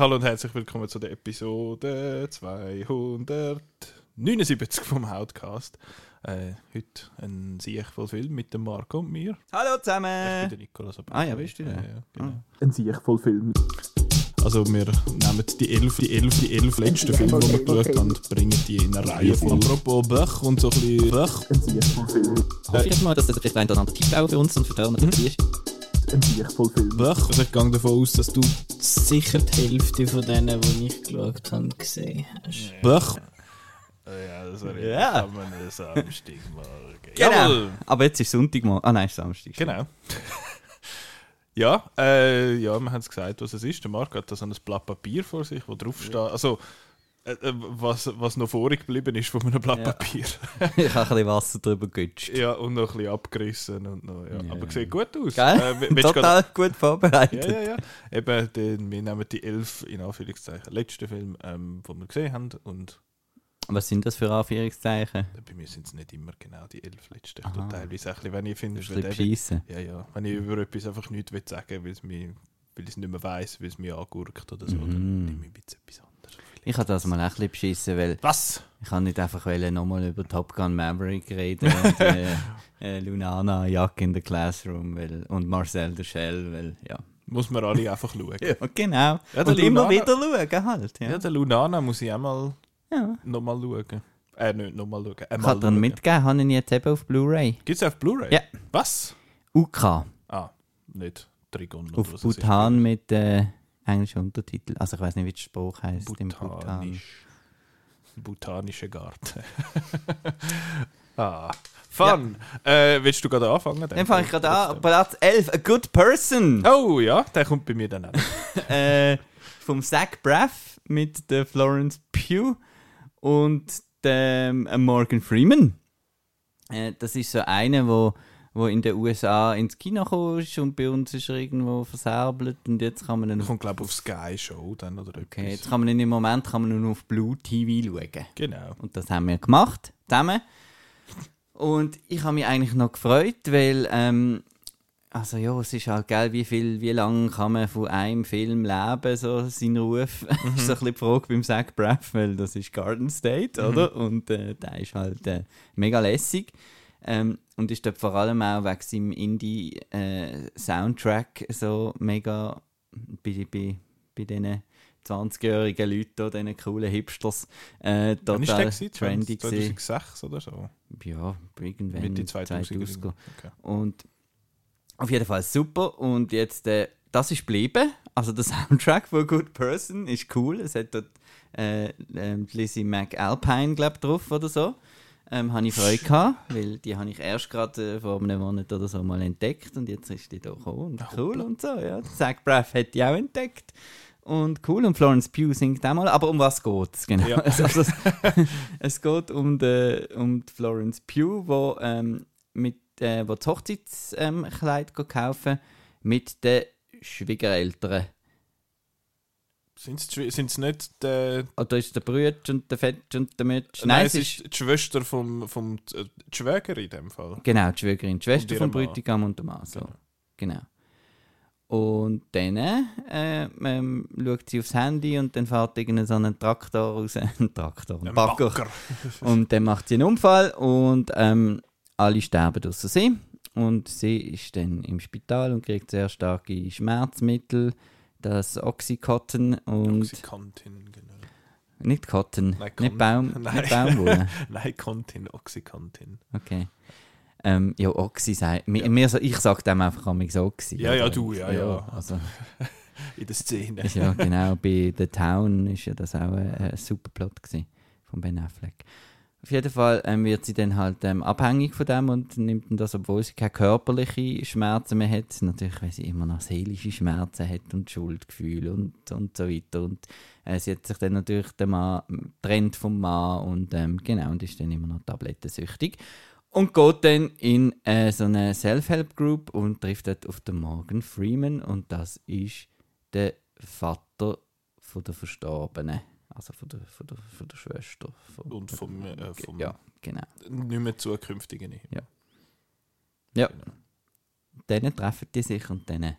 Hallo und herzlich willkommen zu der Episode 279 vom Outcast. Äh, heute ein siechvoll Film mit dem Marco und mir. Hallo Ich zusammen! bin der Nikolaus. aber- Ah ja, bist du Ja, ja, genau. Ein siechvoll Film. Also wir nehmen die elf, die elf, die elf letzten Filme, die wir geschaut haben, und bringen die in eine Reihe von. Apropos Böch und so ein bisschen Böch. Ein siechvoll Film. Hoffe ich mal, dass das vielleicht ein oder andere Tipp auch für uns und für Turner dabei ist. Ein siechvoll Film. Also ich gehe davon aus, dass du sicher die Hälfte von denen, die ich geschaut habe, gesehen hast. Böch. Ja, das war Ja. kann man einen Samstagmorgen. Genau. Jawohl. Aber jetzt ist Sonntag mal. Ah nein, ist Samstag. Genau. ja, äh, ja, wir haben es gesagt, was es ist. Der Marc hat da so ein Blatt Papier vor sich, wo drauf steht. Also, was, was noch vorig geblieben ist von einem Blatt Ja. Papier. ich habe ein bisschen Wasser drüber gegutscht. ja, und noch ein bisschen abgerissen. Und noch, ja. Ja. Aber sieht gut aus. Äh, du grad- Total gut vorbereitet. ja, ja, ja. Eben, den, wir nehmen die elf, in Anführungszeichen, letzten Film, ähm, die wir gesehen haben. Und Was sind das für Anführungszeichen? bei mir sind es nicht immer genau die elf letzten. Ich Aha. teilweise ein bisschen, wenn ich finde, ein bisschen Ja, ja. Wenn ich über etwas einfach nichts sagen will, weil ich es nicht mehr weiss, weil es mich angurkt oder so, Mhm. dann nehme ich jetzt etwas anderes. Ich habe das mal ein bisschen beschissen, weil Was? ich kann nicht einfach nochmal über Top Gun Maverick reden und äh, äh, Lunana, Jack in the Classroom weil, und Marcel der Shell, weil ja. Muss man alle einfach schauen. Ja, genau. Ja, der und immer Lunana- wieder schauen halt. Ja. Ja, den Lunana muss ich auch mal ja. nochmal schauen. Äh, nicht nochmal schauen. Ich kann dir mitgeben, habe ich jetzt eben auf Blu-ray. Gibt es auf Blu-ray? Ja. Was? UK. Ah, nicht Trigon. Auf Bhutan mit äh, englischen Untertiteln. Also ich weiß nicht, wie der Spruch heißt im Bhutan. Botanische Garten. ah, fun. Äh, willst du gerade anfangen? Dann fange ich gerade an. Platz 11, A Good Person. Oh ja, der kommt bei mir dann auch. äh, vom Zach Braff mit der Florence Pugh und dem Morgan Freeman. Äh, das ist so einer, wo, wo in den USA ins Kino gekommen ist und bei uns ist er irgendwo versäbelt und jetzt kann man ihn kommt, glaube auf Sky Show dann oder okay, etwas. jetzt kann man ihn im Moment kann man nur auf Blue TV schauen. Genau. Und das haben wir gemacht, zusammen. Und ich habe mich eigentlich noch gefreut, weil, ähm, also ja, es ist halt geil, wie viel, wie lange kann man von einem Film leben, so sein Ruf. Das ist so ein bisschen die Frage beim Zach Braff, weil das ist Garden State, oder? Und äh, der ist halt äh, mega lässig. Ähm, und ist dort vor allem auch wegen seinem Indie-Soundtrack so mega bei, bei, bei diesen 20-jährigen Leuten, diesen coolen Hipsters, äh, der total gewesen? trendy gewesen. 2006 oder so? Ja, irgendwann Mitte 2000. 2000. Okay. Und auf jeden Fall super. Und jetzt, äh, das ist geblieben. Also der Soundtrack von Good Person ist cool. Es hat dort äh, die Lizzie McAlpine, glaube ich, drauf oder so. Ähm, habe ich Freude gehabt, weil die habe ich erst gerade äh, vor einem Monat oder so mal entdeckt und jetzt ist die da gekommen und cool und so. Ja. Zach Braff hat die auch entdeckt und cool und Florence Pugh singt auch mal. Aber um was geht es genau? Ja. also, es, es geht um die, um die Florence Pugh, wo, ähm, mit, äh, wo das Hochzeitskleid ähm, kaufen mit den Schwiegereltern. Sind es nicht die, Oder ist der Brütsch und der Fetsch und der Mütsch? Nein, es ist die Schwester vom, vom äh, die Schwäger in dem Fall. Genau, die Schwägerin, die Schwester vom. Bräutigam und der Mann. So. Genau. Genau. Und dann äh, ähm, schaut sie aufs Handy und dann fährt irgendein so ein Traktor raus. Ein Traktor, ein, Ein Bagger. Bagger. Und dann macht sie einen Unfall und ähm, alle sterben außer sie. Und sie ist dann im Spital und kriegt sehr starke Schmerzmittel, das Oxycontin und Oxycontin, genau. nicht Cotton, Nein, nicht, Baum, Nein. nicht Baumwolle. Nein, Contin, Oxycontin. Okay. Ähm, ja, Oxy mir, so- ich sage dem einfach am Oxy. Ja, ja, du, ja, ja. Also, In der Szene. ja genau, bei The Town ist ja das auch ein, ein super Plot gewesen, von Ben Affleck. Auf jeden Fall ähm, wird sie dann halt ähm, abhängig von dem und nimmt das, obwohl sie keine körperlichen Schmerzen mehr hat, natürlich, weil sie immer noch seelische Schmerzen hat und Schuldgefühle und, und so weiter. Und äh, sie hat sich dann natürlich den Mann, trennt vom Mann und ähm, genau, und ist dann immer noch tablettensüchtig. Und geht dann in äh, so eine Self-Help-Group und trifft dort auf den Morgan Freeman und das ist der Vater von der Verstorbenen. Also von der, von der, von der Schwester. Von, Und vom, äh, vom Ja, genau. nicht mehr zukünftigen Ehe. Ja. Dann treffen die sich und dann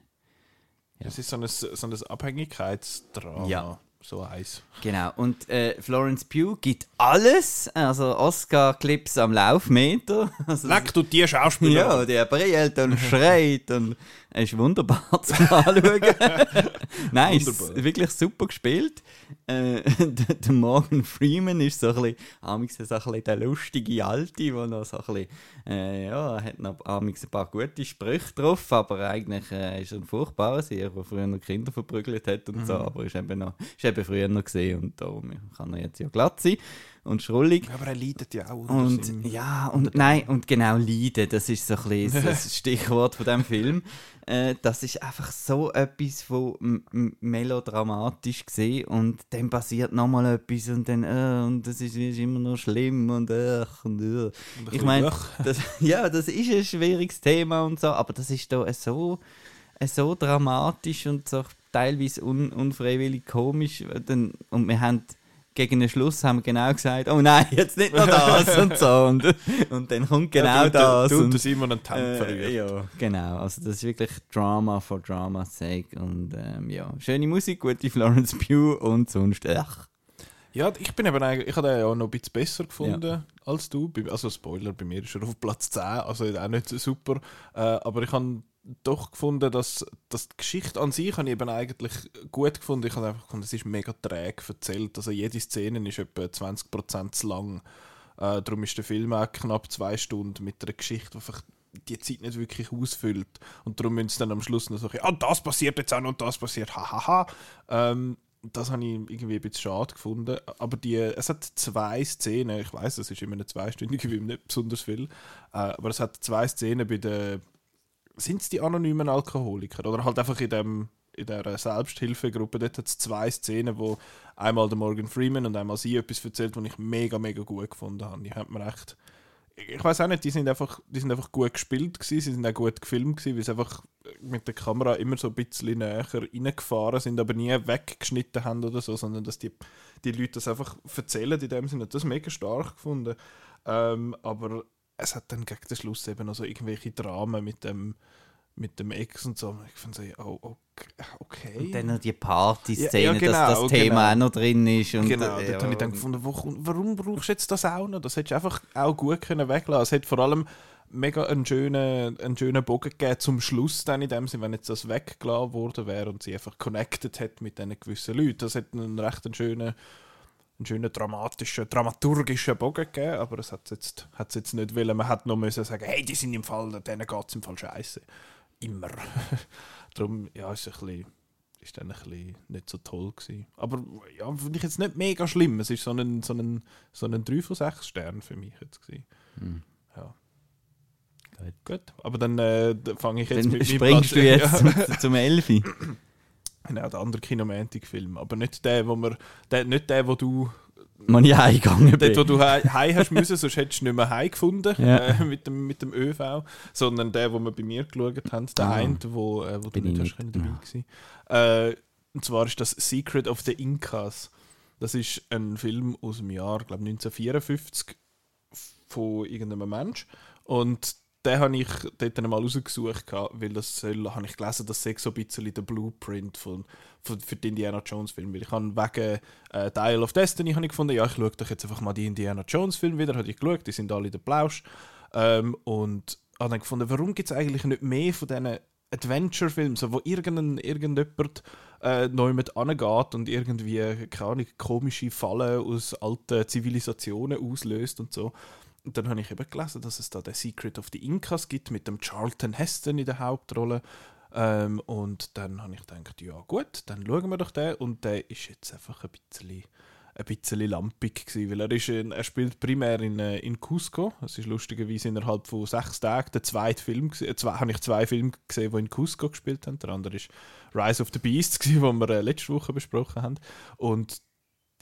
Das ist so ein, so ein Abhängigkeitsdrama. Ja. So eins. Genau. Und äh, Florence Pugh gibt alles, also Oscar-Clips am Laufmeter. Also, Leck du die Schauspieler. Ja, der brillt und schreit und er ist wunderbar zum Anschauen. Nein, ist wirklich super gespielt. Äh, der, Morgan Freeman ist so ein bisschen, so ein bisschen der lustige Alte, der noch so ein bisschen, äh, ja, hat noch ein paar gute Sprüche drauf, aber eigentlich äh, ist er ein furchtbarer Seher, der früher Kinder verprügelt hat und so, aber ist eben, noch, ist eben früher noch gesehen und darum kann er jetzt ja glatt sein und schrullig. Aber er leidet ja auch. Und ja, und nein, und genau Leiden, das ist so ein bisschen das Stichwort von diesem Film. Äh, das ist einfach so etwas von melodramatisch gesehen und dann passiert nochmal etwas und dann, äh, und das ist, ist immer noch schlimm und, äh, und äh. ein Ich meine, ja, das ist ein schwieriges Thema und so, aber das ist da so, so dramatisch und so teilweise un, unfreiwillig komisch. äh, und wir haben gegen den Schluss haben wir genau gesagt, oh nein, jetzt nicht noch das und so. Und, und dann kommt genau ja, du, das. Du, du, und, du Simon einen Temp äh, ja, genau. Also das ist wirklich Drama for Drama's sake. Und ähm, ja, schöne Musik, gute Florence Pugh und sonst, ach. Ja, ich bin eben eigentlich, ich habe den ja noch ein bisschen besser gefunden als du. Also Spoiler, bei mir ist er auf Platz 10, also auch nicht so super. Äh, aber ich habe doch gefunden, dass, dass die Geschichte an sich habe ich eben eigentlich gut gefunden. Ich habe einfach gefunden, es ist mega träge erzählt. Also jede Szene ist etwa 20% zu lang. Äh, darum ist der Film auch knapp zwei Stunden mit einer Geschichte, die einfach die Zeit nicht wirklich ausfüllt. Und darum müssen sie dann am Schluss noch so, ah, das passiert jetzt auch noch und das passiert, hahaha. Ähm, das habe ich irgendwie ein bisschen schade gefunden. Aber die, es hat zwei Szenen, ich weiß, es ist immer eine zweistündige Film, nicht besonders viel, äh, aber es hat zwei Szenen bei den, sind es die anonymen Alkoholiker? Oder halt einfach in dem in der Selbsthilfegruppe, dort hat es zwei Szenen, wo einmal der Morgan Freeman und einmal sie etwas erzählt, was ich mega, mega gut gefunden habe. Die hat mir echt ich weiß auch nicht, die sind einfach, die sind einfach gut gespielt gewesen, sie sind auch gut gefilmt gewesen, weil sie einfach mit der Kamera immer so ein bisschen näher reingefahren sind, aber nie weggeschnitten haben oder so, sondern dass die, die Leute das einfach erzählen in dem Sinne. Das mega stark gefunden. Ähm, aber es hat dann gegen den Schluss eben noch so irgendwelche Dramen mit dem mit dem Ex und so. Ich fand so, oh, okay. okay. Und dann noch die Party-Szene, Ja, ja, genau, dass das Thema genau. auch noch drin ist. Und, Genau, äh, dort habe ich dann gefunden, warum brauchst du jetzt das auch noch? Das hättest du einfach auch gut können weglassen Es hat vor allem mega einen schönen, einen schönen Bogen gegeben zum Schluss dann in dem Sinne, wenn jetzt das weggelassen worden wäre und sie einfach connected hat mit diesen gewissen Leuten. Das hat einen recht einen schönen, einen schönen dramatischen, dramaturgischen Bogen gegeben, aber es hat jetzt, hat's jetzt nicht wollen. Man hat noch müssen sagen, hey, die sind im Fall, denen geht es im Fall scheiße. Immer. Darum, ja, ist ein bisschen ist dann ein bisschen nicht so toll gewesen. Aber ja, finde ich jetzt nicht mega schlimm. Es ist so ein, so ein, so ein 3 von 6 Sternen für mich jetzt gewesen. Hm. Ja. Gut. Gut, aber dann äh, fange ich jetzt Dann mit springst du Platz- jetzt Ja. zum, zum Elfi. Genau, der andere Kinomantic-Film. Aber nicht der, wo wir, der, nicht der, wo du, Wenn ich heimgegangen dort, wo bin. du hei heim hast müssen, sonst hättest du nicht mehr heim gefunden Ja. äh, mit, dem, mit dem ÖV, sondern der, wo wir bei mir geschaut haben, der Ah. eine, wo, äh, wo du Bin nicht ich hast nicht, können dabei gewesen. Äh, und zwar ist das Secret of the Incas. Das ist ein Film aus dem Jahr, glaube 1954 von irgendeinem Mensch. Und den habe ich dort einmal rausgesucht, weil das soll, habe ich gelesen, das sei so ein bisschen der Blueprint von, von, für den Indiana Jones Film. Weil ich habe wegen äh, Dial of Destiny habe ich gefunden, ja, ich schaue doch jetzt einfach mal die Indiana Jones Film wieder, habe ich geschaut, die sind alle der Plausch. Ähm, und habe dann gefunden, warum gibt es eigentlich nicht mehr von diesen Adventure-Filmen, so, wo irgendein, irgendjemand äh, neu mit angeht und irgendwie, keine Ahnung, komische Fallen aus alten Zivilisationen auslöst und so. Und dann habe ich eben gelesen, dass es da den Secret of the Incas gibt mit dem Charlton Heston in der Hauptrolle. Ähm, und dann habe ich gedacht, ja gut, dann schauen wir doch den. Und der ist jetzt einfach ein bisschen, ein bisschen lampig gewesen, weil er, ist in, er spielt primär in, äh, in Cusco. Es ist lustigerweise innerhalb von sechs Tagen der zweite Film, äh, zwei, habe ich zwei Filme gesehen, die in Cusco gespielt haben. Der andere ist Rise of the gewesen, den wir äh, letzte Woche besprochen haben. Und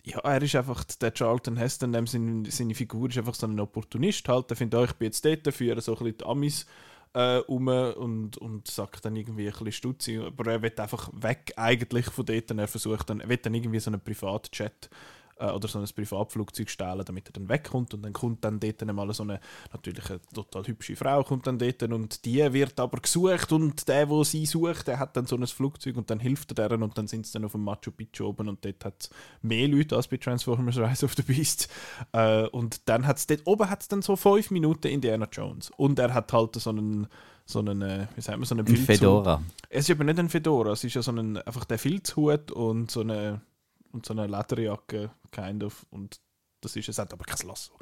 ja, er ist einfach, der Charlton Heston, dem seine, seine Figur ist einfach so ein Opportunist halt. Er findet, oh, ich bin jetzt dort, führe so ein bisschen die Amis äh, um und, und sagt dann irgendwie ein bisschen stutzig. Aber er will einfach weg eigentlich von dort er versucht dann, er will dann irgendwie so einen Privatchat äh, oder so ein Privatflugzeug stehlen, damit er dann wegkommt und dann kommt dann dort mal so eine natürlich eine total hübsche Frau kommt dann dort und die wird aber gesucht und der, wo sie sucht, der hat dann so ein Flugzeug und dann hilft er deren und dann sind sie dann auf dem Machu Picchu oben und dort hat es mehr Leute als bei Transformers Rise of the Beast äh, und dann hat es dort oben hat's dann so fünf Minuten Indiana Jones und er hat halt so einen so einen, äh, wie sagt man, so einen Ein Filzhut. Fedora. Es ist aber nicht ein Fedora, es ist ja so ein, einfach der Filzhut und so eine, und so eine Lederjacke, kind of. Und das ist es, hat aber kein Lasso.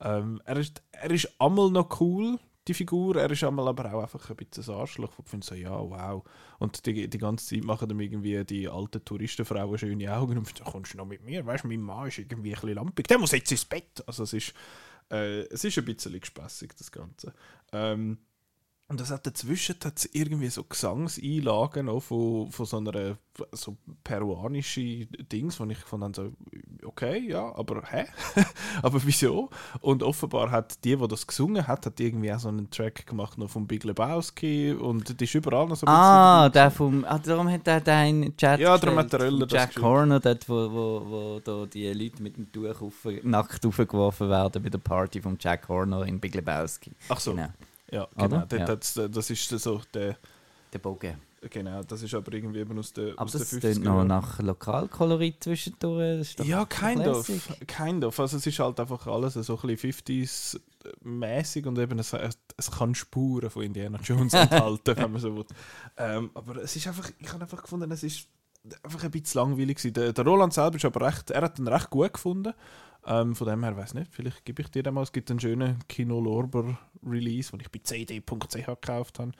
Ähm, er, ist, er ist einmal noch cool, die Figur, er ist einmal aber auch einfach ein bisschen ein Arschloch, ich finde so, ja, wow. Und die, die ganze Zeit machen ihm irgendwie die alten Touristenfrauen schöne Augen und finden, kommst du noch mit mir? Weißt du, mein Mann ist irgendwie ein bisschen lampig, der muss jetzt ins Bett. Also es ist, äh, es ist ein bisschen gespässig, das Ganze. Ähm, und das hat dazwischen hat's irgendwie so Gesangseinlagen auch von, von so einer so peruanischen Dings, wo ich gefunden habe, so, okay, ja, aber hä? aber wieso? Und offenbar hat die, die das gesungen hat, hat irgendwie auch so einen Track gemacht noch von Big Lebowski und die ist überall noch so ein Ah, der vom. Ah, darum hat er den Chat. Ja, darum hat der vom das Jack geschrieben. Horner, dort, wo, wo, wo da die Leute mit dem Tuch auf, nackt aufgeworfen werden bei der Party von Jack Horner in Big Lebowski. Ach so, Genau, ja, genau. Ja. äh, das ist so der, der Bogen. genau, das ist aber irgendwie eben aus der, Aber aus der das 50er klingt noch Jahren. nach Lokalkolorit zwischendurch. Das Ja, kind of. Kind of. Also es ist halt einfach alles so ein bisschen 50s-mäßig und eben es, es, es kann Spuren von Indiana Jones enthalten, wenn man so will. Ähm, aber es ist einfach, ich habe einfach gefunden, es ist einfach ein bisschen langweilig gewesen. Der, der Roland selber ist aber recht, er hat ihn recht gut gefunden. Ähm, von dem her, weiß nicht, vielleicht gebe ich dir den mal, es gibt einen schönen Kino Lorber Release, den ich bei cd.ch gekauft habe.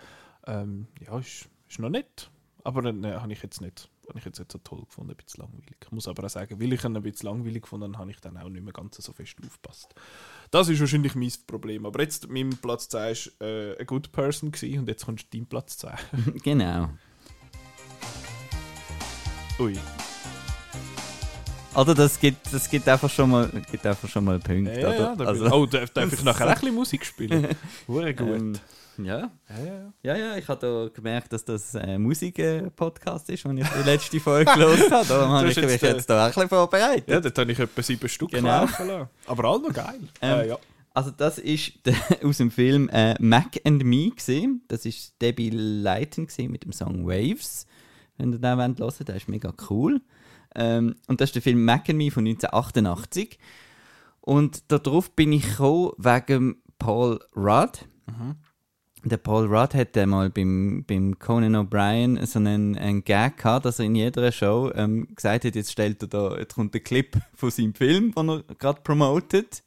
Ähm, ja, ist, ist noch nett, aber ne, habe ich jetzt nicht habe ich jetzt nicht so toll gefunden, ein bisschen langweilig. Ich muss aber auch sagen, weil ich ihn ein bisschen langweilig gefunden habe, habe ich dann auch nicht mehr ganz so fest aufgepasst. Das ist wahrscheinlich mein Problem. Aber jetzt, mein Platz 2 war äh, ein Good Person gewesen, und jetzt kommt dein Platz 2. Genau. Ui. Oder das gibt, das gibt einfach schon mal, gibt einfach schon mal Punkte. Ja, ja, oder? bin- oh, darf, darf ich nachher ein bisschen Musik spielen? Hure gut. Ähm, ja. ja, ja, ich habe da gemerkt, dass das ein Musik-Podcast ist, den ich die letzte Folge gelesen habe. Darum habe ich mich jetzt, äh, da ein bisschen vorbereitet. Ja, dort habe ich etwa sieben Stück Genau. laufen lassen. Aber alle noch geil. Ähm, äh, ja. Also das ist aus dem Film äh, Mac and Me gesehen. Das ist Debbie Leighton mit dem Song Waves. Wenn ihr den hören wollt, der ist mega cool. Ähm, und das ist der Film Mac and Me von 1988. Und darauf bin ich gekommen wegen Paul Rudd. Der Paul Rudd hat einmal beim, beim Conan O'Brien so einen, einen Gag gehabt, dass er in jeder Show ähm, gesagt hat, jetzt stellt er da, jetzt kommt ein Clip von seinem Film, den er gerade promotet.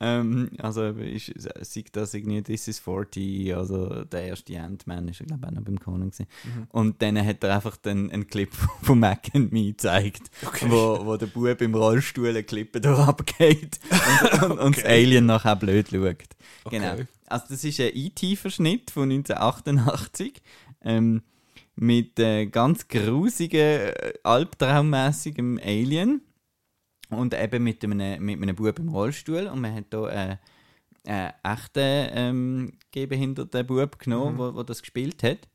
Ähm, also ist, sieht das irgendwie This is 40, also der erste Ant-Man ist, glaube ich, auch noch beim Conan gewesen. Und dann hat er einfach den, einen Clip von Mac and Me gezeigt, wo, wo der Bub im Rollstuhl eine Klippe da abgeht und, und, und das Alien nachher blöd schaut. Genau. Okay. Also das ist ein E.T.-Verschnitt von 1988 ähm, mit äh, ganz grusigen, äh, albtraummäßigem Alien und eben mit einem, mit einem Bub im Rollstuhl und man hat da äh, einen echten ähm, gehbehinderten Bub genommen, wo, wo das gespielt hat.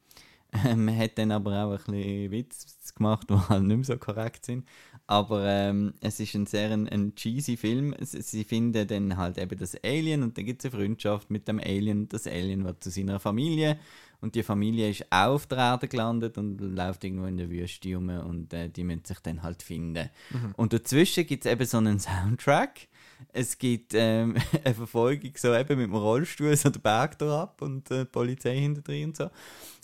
Man hat dann aber auch ein bisschen Witz gemacht, die halt nicht mehr so korrekt sind. Aber ähm, es ist ein sehr ein, ein cheesy Film. Sie, sie finden dann halt eben das Alien und dann gibt es eine Freundschaft mit dem Alien. Das Alien wird zu seiner Familie und die Familie ist auch auf der Erde gelandet und läuft irgendwo in der Wüste rum und äh, die müssen sich dann halt finden. Und dazwischen gibt es eben so einen Soundtrack. Es gibt ähm, eine Verfolgung so eben mit dem Rollstuhl, so der Berg da ab und äh, die Polizei hinter drin und so.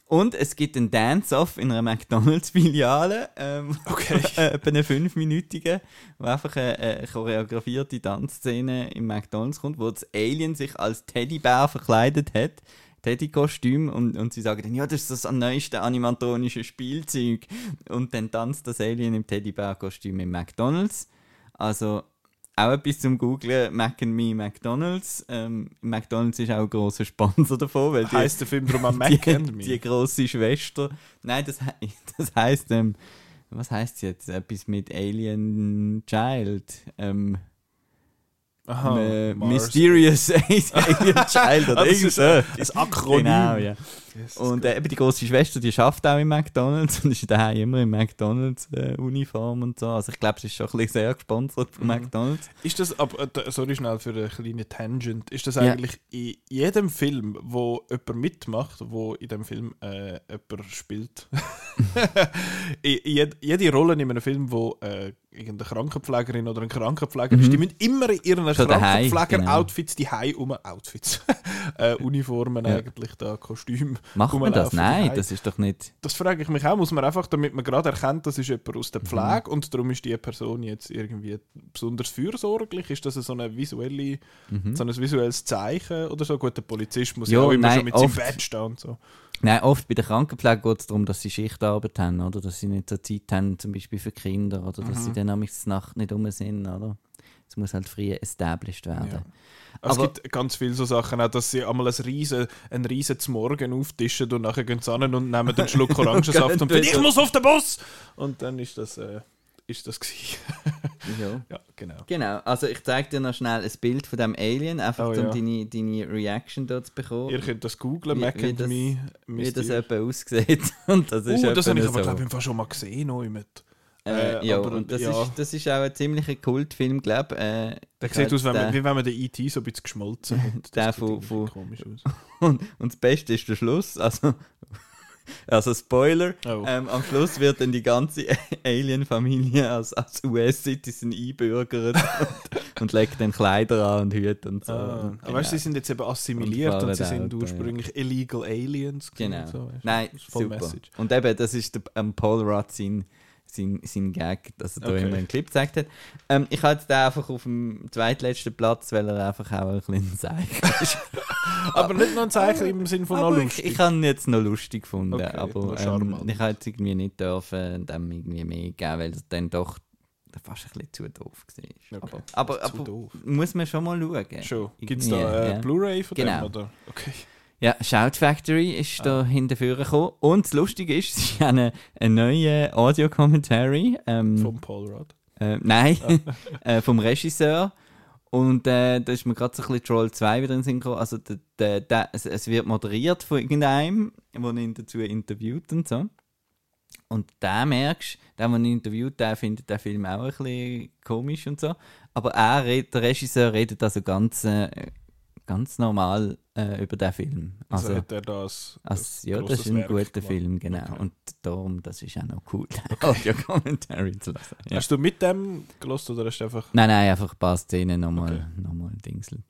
Und es gibt einen Dance-Off in einer McDonalds-Filiale, ähm, Okay. etwa eine fünfminütige, wo einfach eine, eine choreografierte Tanzszene im McDonalds kommt, wo das Alien sich als Teddybär verkleidet hat. Teddy-Kostüm und, und sie sagen dann, ja, das ist das neueste animatronische Spielzeug. Und dann tanzt das Alien im Teddybär-Kostüm im McDonalds. Also auch etwas zum Googlen, Mac and Me McDonalds. Ähm, McDonalds ist auch ein grosser Sponsor davon, weil die, Heißt der Film drum am Mac die, and Me? die grosse Schwester. Nein, das, he das heisst, ähm, was heisst jetzt? Etwas mit Alien Child. Ähm, Aha. Mysterious Alien Child oder Ah, irgend so. ein Akronym. Genau, ja. Jesus Und äh, eben die große Schwester, die schafft auch im McDonalds und ist daheim immer in McDonalds-Uniform und so. Also ich glaube, sie ist schon ein bisschen sehr gesponsert von Mhm. McDonalds. Ist das, aber, äh, sorry schnell für eine kleine Tangent, ist das Ja. eigentlich in jedem Film, wo jemand mitmacht, wo in dem Film äh, jemand spielt, in, jed, jede Rolle in einem Film, wo äh, irgendeine Krankenpflegerin oder ein Krankenpfleger ist, Mhm. die müssen immer in ihren daheim, Krankenpfleger-Outfits, die Hai um Outfits, äh, Uniformen Ja. eigentlich, da Kostüm. Macht man das? Nein, das ist doch nicht. Das frage ich mich auch, muss man einfach, damit man gerade erkennt, das ist jemand aus der Mhm. Pflege und darum ist die Person jetzt irgendwie besonders fürsorglich? Ist das so, eine visuelle, Mhm. so ein visuelles Zeichen oder so? Gut, der Polizist muss Ja, auch immer nein, schon mit seinem oft. Badge stehen und so. Nein, oft bei der Krankenpflege geht es darum, dass sie Schichtarbeit haben, oder? Dass sie nicht so Zeit haben, zum Beispiel für Kinder, oder dass Mhm. sie dann am Nacht nicht rum sind, oder? Es muss halt früh established werden. Ja. Also es gibt ganz viele so Sachen, auch, dass sie einmal ein riesen, ein riesen zum Morgen auftischen und nachher gehen sie an und nehmen einen Schluck Orangensaft und finden, ich muss auf den Bus! Und dann ist das, äh, ist das gewesen. Ja. ja, genau. Genau, also ich zeige dir noch schnell ein Bild von dem Alien, einfach Oh, um ja. deine, deine Reaction dort zu bekommen. Ihr könnt das googlen, Wie- Mac wie and das- Me. wie das etwa aussieht. Und das ist Uh, das habe ich aber, so. glaube ich, schon mal gesehen. Noch mit. Äh, Äh, ja, aber, und das, ja. Ist, das ist auch ein ziemlicher Kultfilm, glaube ich. Äh, Der sieht aus, wenn den- man, wie wenn man den E.T. so ein bisschen geschmolzen hat. Der von- von- komisch aus. Und, und das Beste ist der Schluss. Also, also Spoiler. Oh. Ähm, am Schluss wird dann die ganze Alien-Familie als, als US-Citizen einbürgert und, und legt dann Kleider an und Hüte und so. Ah, Und aber weißt du, sie genau. sind jetzt eben assimiliert Und und, sie sind ja. ursprünglich illegal aliens. Genau. So, weißt? Nein, super. Message. Und eben, das ist der ähm, Paul Rudd sein, sein, sein Gag, dass er da Okay. immer einen Clip gezeigt hat. Ähm, ich hatte den einfach auf dem zweitletzten Platz, weil er einfach auch ein bisschen Zeichen ist. Aber nicht nur ein Zeichen im Sinne von noch aber ich, lustig. ich habe ihn jetzt noch lustig gefunden, Okay, aber ähm, ich jetzt irgendwie nicht dürfen dem irgendwie mehr geben, weil es dann doch fast ein bisschen zu doof war. Okay. Aber, aber, aber doof. muss man schon mal schauen. Schon. Gibt es da äh, ja. Blu-ray von Genau. dem? Oder? Okay. Ja, Shout Factory ist Ah. da hinterführen gekommen. Und das Lustige ist, sie haben einen eine neuen Audio-Commentary. Ähm, Vom Paul Rudd. äh, nein, äh, vom Regisseur. Und äh, da ist mir gerade so ein bisschen Troll 2 wieder in den Sinn gekommen. Also der, der, der, es, es wird moderiert von irgendeinem, der ihn dazu interviewt und so. Und der merkst, der, der ihn interviewt, der findet den Film auch ein bisschen komisch und so. Aber er, der Regisseur, redet also ganz, äh, ganz normal äh, über den Film. Also, Also, hat er das. also, ja, das ist ein guter Film, genau. Okay. Und darum, das ist auch noch cool, den Audio-Commentary zu lassen. Ja. Hast du mit dem gelost oder hast du einfach. Nein, nein, einfach ein paar Szenen nochmal Okay. noch mal dingseln.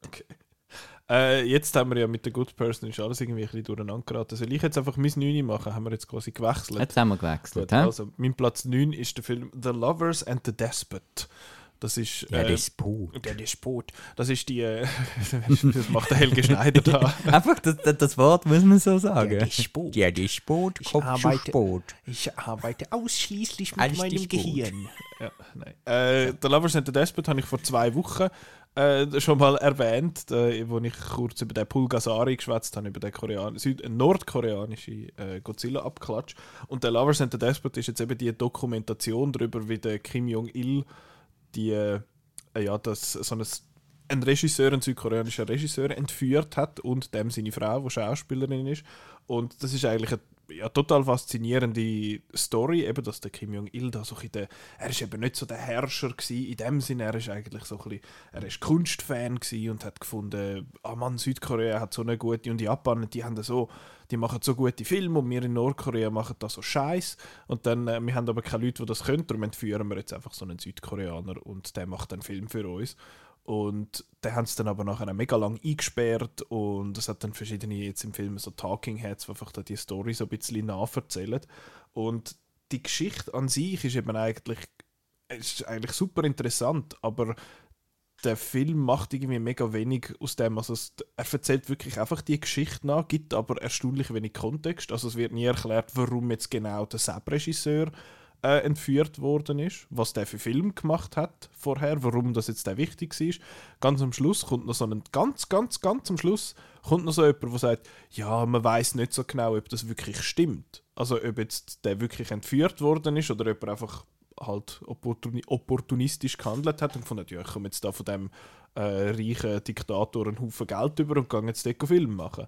Äh, jetzt haben wir ja mit der Good Person ist alles irgendwie ein bisschen durcheinander geraten. Soll ich jetzt einfach mein 9 machen? Haben wir jetzt quasi gewechselt? Jetzt haben wir gewechselt, Gut, also, mein Platz 9 ist der Film The Lovers and the Despot. Das ist. äh, Despot. Der Despot. Das ist die. Äh, das macht der Helge Schneider da. Einfach das, das, Wort muss man so sagen. Despot. Der Despot kommt zu arbeite- Sport. Ich arbeite ausschließlich mit Alles meinem gut. Gehirn. Ja, nein. Äh, The Lovers and the Despot habe ich vor zwei Wochen äh, schon mal erwähnt, äh, wo ich kurz über den Pulgasari geschwätzt habe, über den Korean Süd nordkoreanischen äh, Godzilla-Abklatsch. Und The Lovers and the Despot ist jetzt eben die Dokumentation darüber, wie der Kim Jong-il die, äh, ja, das, so ein, ein Regisseur, ein südkoreanischer Regisseur entführt hat und dem seine Frau, die Schauspielerin ist. Und das ist eigentlich eine ja, total faszinierende Story, eben, dass der Kim Jong-il da so ein der, er ist eben nicht so der Herrscher gewesen, in dem Sinne, er ist eigentlich so ein bisschen, er ist Kunstfan und hat gefunden, ah Mann, Südkorea hat so eine gute und Japan, die haben so, die machen so gute Filme und wir in Nordkorea machen da so Scheiß und dann, äh, wir haben aber keine Leute, die das können, darum entführen wir jetzt einfach so einen Südkoreaner und der macht einen Film für uns. Und den haben sie dann aber nachher mega lang eingesperrt und es hat dann verschiedene jetzt im Film so Talking Heads, die einfach da die Story so ein bisschen nacherzählen. Und die Geschichte an sich ist eben eigentlich, ist eigentlich super interessant, aber der Film macht irgendwie mega wenig aus dem. Also er erzählt wirklich einfach die Geschichte nach, gibt aber erstaunlich wenig Kontext. Also es wird nie erklärt, warum jetzt genau der Sepp-Regisseur äh, entführt worden ist, was der für Film gemacht hat vorher, warum das jetzt der wichtig ist. Ganz am Schluss kommt noch so ein ganz, ganz, ganz am Schluss kommt noch so jemand, der sagt, ja, man weiß nicht so genau, ob das wirklich stimmt. Also ob jetzt der wirklich entführt worden ist oder ob er einfach halt opportuni opportunistisch gehandelt hat und gefunden hat, ja, ich komme jetzt da von dem äh, reichen Diktator einen Haufen Geld über und gehe jetzt dort Film machen.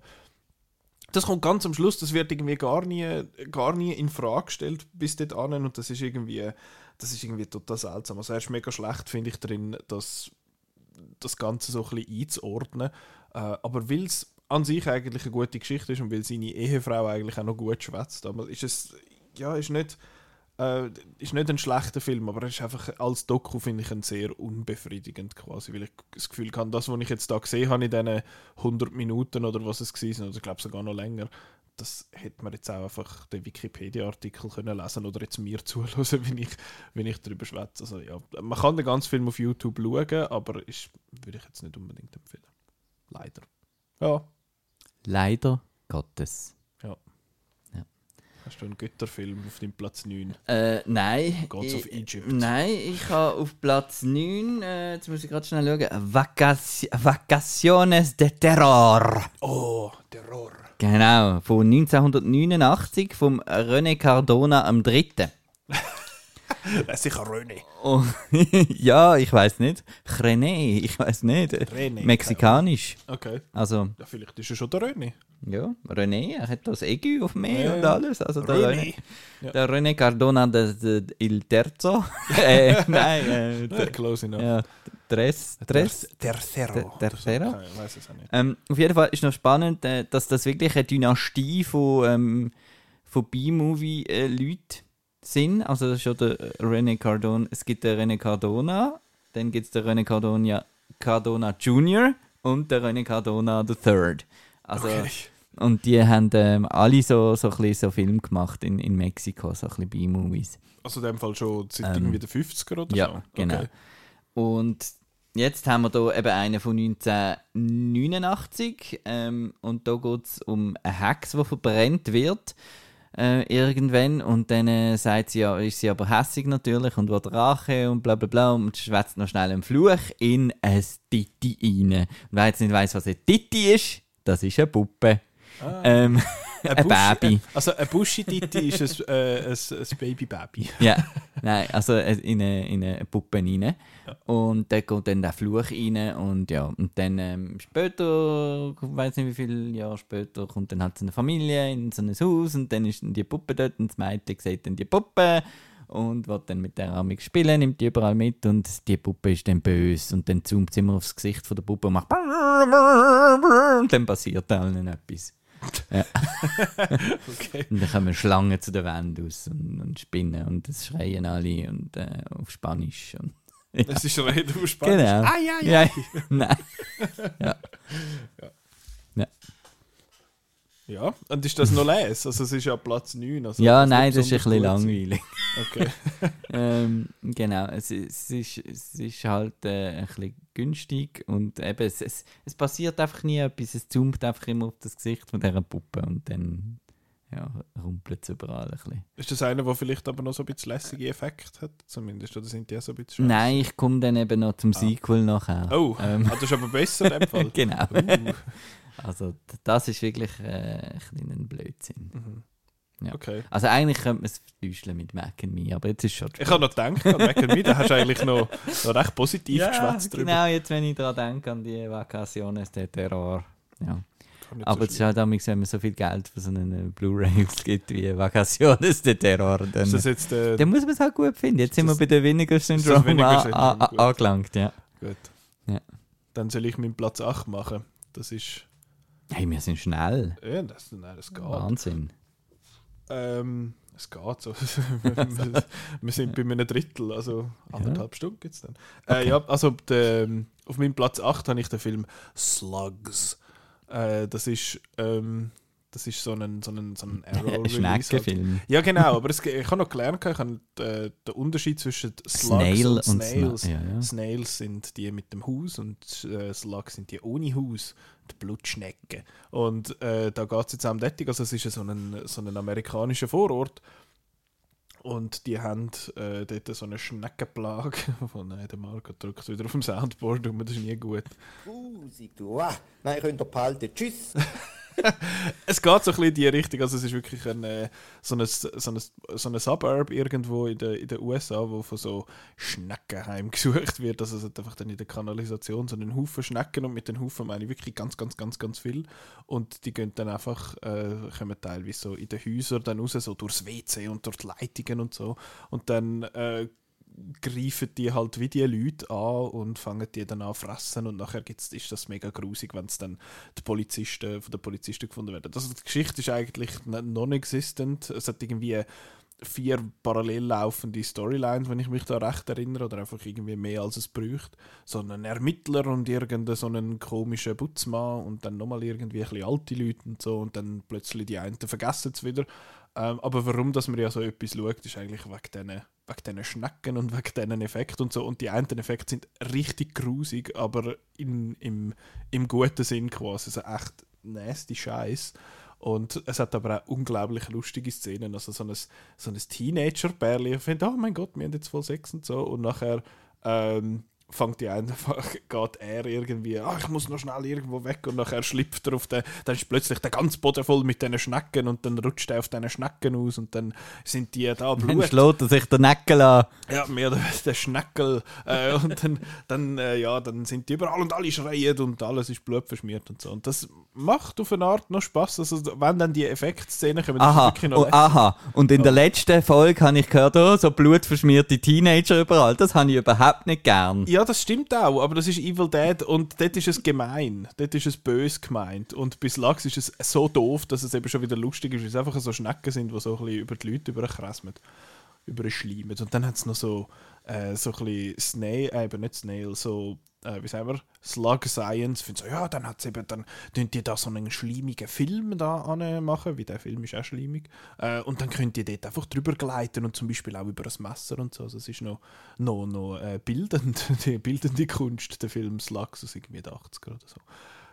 Das kommt ganz am Schluss, das wird irgendwie gar nie, gar nie in Frage gestellt bis dort an und das ist irgendwie, das ist irgendwie total seltsam. Also er ist mega schlecht, finde ich, drin, das, das Ganze so ein bisschen einzuordnen. Äh, aber weil es an sich eigentlich eine gute Geschichte ist und weil seine Ehefrau eigentlich auch noch gut schwätzt, ist es, ja, ist nicht, äh, ist nicht ein schlechter Film, aber er ist einfach als Doku, finde ich, ein sehr unbefriedigend quasi, weil ich das Gefühl habe, das, was ich jetzt da gesehen habe in diesen 100 Minuten oder was es gewesen oder ich glaube sogar noch länger, das hätte man jetzt auch einfach den Wikipedia-Artikel können lesen oder jetzt mir zuhören, wenn ich, wenn ich darüber schwätze. Also, ja, man kann den ganzen Film auf YouTube schauen, aber ist, würde ich jetzt nicht unbedingt empfehlen. Leider. Ja, Leider Gottes. Hast du einen Götterfilm auf deinem Platz 9? Äh, nein. Gods of Egypt. Nein, ich habe auf Platz 9, äh, jetzt muss ich gerade schnell schauen, Vacaci Vacaciones de Terror. Oh, Terror. Genau, von 1989 vom René Cardona am dritten. Das ist sicher René. Oh, ja, ich weiß nicht. René, ich weiß nicht. René, Mexikanisch. Okay. Also, Ja, vielleicht ist er schon der René. Ja, René, er hat das Egu auf mir Ja, und alles. Also der René. René. Der René Cardona de, de, Il Terzo. äh, nein, äh, der, close enough. ja, Tres. Tres. Tercero. Tercero? Keine- Ich weiß es auch nicht. Ähm, auf jeden Fall ist noch spannend, äh, dass das wirklich eine Dynastie von, ähm, von B-Movie-Leuten sind. Also das ist schon der René Cardona. Es gibt den René Cardona, dann gibt es den René Cardona, Cardona Jr. und den René Cardona the Third. Also, Okay. Und die haben ähm, alle so, so, ein bisschen so Filme gemacht in, in Mexiko, so ein bisschen B-Movies. Also in dem Fall schon seit Ähm, irgendwie den 50er oder ja, so? genau. Okay. Und jetzt haben wir hier eben einen von 1989 ähm, und da geht es um eine Hex, die verbrennt wird äh, irgendwann und dann äh, sagt sie ja, ist sie aber hässig natürlich und will Rache und bla bla bla und schwätzt noch schnell einen Fluch in ein Titi rein. Und wer jetzt nicht weiss, was ein Titi ist, das ist eine Puppe. Ähm, ein Busch- Baby. Also ein Bushi-Titi ist ein, äh, ein, ein Baby-Baby. Ja, nein, also äh, in eine, in eine Puppe rein. Und dann kommt dann der Fluch rein und ja, und dann ähm, später, ich weiß nicht wie viele Jahre später, kommt dann halt so eine Familie in so ein Haus und dann ist dann die Puppe dort und das Mädchen sieht dann die Puppe und will dann mit der Amig spielen, nimmt die überall mit und die Puppe ist dann böse und dann zoomt sie immer aufs Gesicht von der Puppe und macht und dann passiert allen etwas. Okay. Und dann kommen Schlangen zu der Wand aus und, und Spinnen und es schreien alle und äh, auf Spanisch. Und, Es ist Rede auf Spanisch. Genau. Ah, ja, ja. ja, nein. Ja, und ist das noch les? Also es ist ja Platz 9. Also ja, muss nein, das ist ein bisschen langweilig. Okay. ähm, genau, es, es, ist, es ist halt äh, ein bisschen günstig und eben, es, es, es passiert einfach nie etwas, es zoomt einfach immer auf das Gesicht von dieser Puppe und dann ja, rumpelt es überall ein bisschen. Ist das einer, der vielleicht aber noch so ein bisschen lässige Effekte hat, zumindest? Oder sind die auch so ein bisschen scheiße? Nein, ich komme dann eben noch zum Sequel nachher. Oh, Ähm, ah, das ist aber besser in dem Fall. genau. Uh, Also das ist wirklich äh, ein bisschen ein Blödsinn. Ja. okay. Also eigentlich könnte man es vertäuschen mit Mac and Me, aber jetzt ist schon Ich habe noch gedacht, an Mac and Me, da hast du eigentlich noch, noch recht positiv ja, geschwätzt drüber. genau, jetzt wenn ich daran denke, an die Vacaciones de Terror. Ja. Nicht so Aber es ist halt damals, wenn man so viel Geld für so einen Blu-ray ausgibt wie Vacaciones de Terror, dann, Ist das jetzt äh, dann muss man es halt gut finden. Jetzt sind wir bei der gut. angelangt, ja. gut? Ja. Dann soll ich meinen Platz 8 machen. Das ist. Hey, wir sind schnell. Ja, das, nein, das geht. Wahnsinn. Ähm, es geht so. wir sind bei einem Drittel, also anderthalb Stunden gibt es dann. Äh, ja, also der, auf meinem Platz 8 habe ich den Film Slugs. Äh, das ist. Ähm, das ist so ein, so ein, so ein Arrow-Release. halt. Ja, genau, aber es, ich habe noch gelernt, ich habe äh, den Unterschied zwischen Slugs Snail und und Snails. Sna- ja, ja. Snails sind die mit dem Haus und äh, Slugs sind die ohne Haus, die Blutschnecken. Und äh, da geht es jetzt um Dettig, also es ist ja so ein, so ein amerikanischer Vorort. Und die haben äh, dort so eine Schneckenplage. Von äh, der Marco drückt wieder auf dem Soundboard und das ist nie gut. Uh, sagt du, ah, nein, könnt ihr behalten. Tschüss. es geht so ein bisschen in die Richtung. Also es ist wirklich ein, äh, so, ein, so, ein, so ein Suburb irgendwo in den in der USA, wo von so Schnecken heimgesucht wird. Also es hat einfach dann in der Kanalisation so einen Haufen Schnecken und mit den Haufen meine ich wirklich ganz, ganz, ganz, ganz viel. Und die gehen dann einfach, äh, kommen teilweise so in den Häusern dann raus, so durchs WC und durch die Leitungen und so. Und dann äh, greifen die halt wie die Leute an und fangen die dann an fressen und nachher gibt's, ist das mega grusig, wenn es dann die Polizisten von den Polizisten gefunden werden. Also die Geschichte ist eigentlich non-existent. Es hat irgendwie vier parallel laufende Storylines, wenn ich mich da recht erinnere, oder einfach irgendwie mehr als es bräuchte. So einen Ermittler und irgendeinen so einen komischen Putzmann und dann nochmal irgendwie ein bisschen alte Leute und so und dann plötzlich die einen vergessen es wieder. Ähm, aber warum, dass man ja so etwas schaut, ist eigentlich wegen diesen, wegen diesen Schnecken und wegen diesen Effekten und so. Und die einen Effekte sind richtig grusig, aber in, im, im guten Sinn quasi. Also echt nasty Scheiß. Und es hat aber auch unglaublich lustige Szenen. Also so ein, so ein Teenager-Bärli findet, oh mein Gott, wir haben jetzt voll Sex und so. Und nachher ähm, fängt die einfach, geht er irgendwie, ah, ich muss noch schnell irgendwo weg und nachher schlüpft er auf den, dann ist plötzlich der ganze Boden voll mit diesen Schnecken und dann rutscht er auf diesen Schnecken aus und dann sind die da Dann Blut. schlägt er sich den Neckel an. Ja, mehr oder weniger der Schneckel. Äh, und dann, dann, äh, ja, dann sind die überall und alle schreien und alles ist blutverschmiert und so. Und das macht auf eine Art noch Spaß. Also, wenn dann die Effektszenen kommen, das ist Aha, wirklich noch oh, aha. Und in der letzten Folge habe ich gehört, oh, so blutverschmierte Teenager überall. Das habe ich überhaupt nicht gern. Ja, das stimmt auch, aber das ist Evil Dead und dort ist es gemein. Dort ist es bös gemeint. Und bis Lachs ist es so doof, dass es eben schon wieder lustig ist, weil es einfach so Schnecken sind, die so ein bisschen über die Leute überkrasmen, überschleimen. Und dann hat es noch so, äh, so ein bisschen Snail, äh, eben nicht Snail, so, äh, wie sagen wir, Slug Science. Find so, ja, dann hat eben, dann tun die da so einen schleimigen Film da machen, wie der Film ist auch schleimig. Äh, und dann könnt ihr dort einfach drüber gleiten und zum Beispiel auch über ein Messer und so. Also es ist noch, noch, noch äh, bildend, die bildende Kunst, der Film Slugs aus irgendwie den 80er oder so.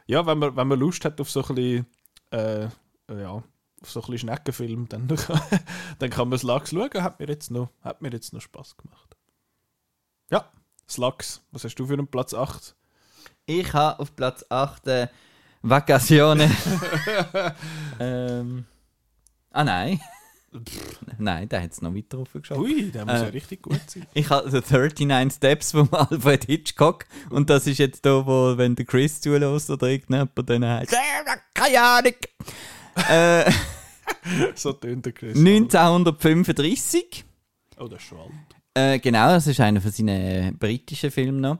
Ja, wenn man, wenn man Lust hat auf so ein bisschen, äh, ja, so ein bisschen Schneckenfilm, dann, dann kann man Slugs schauen. Hat mir jetzt noch, hat mir jetzt noch Spaß gemacht. Ja, Slugs. Was hast du für einen Platz 8? Ich habe auf Platz 8 äh, Vacazione. ähm, ah nein. nein, der hat es noch weiter aufgeschafft. Ui, der muss Äh, ja richtig gut sein. Ich habe The 39 Steps von Alfred Hitchcock und das ist jetzt da, wo, wenn der Chris zulässt oder irgendjemand, dann heißt keine Ahnung. Äh, so tönt der Chris. 1935. Oh, das ist schon alt. Äh, genau, das ist einer von seinen britischen Filmen noch.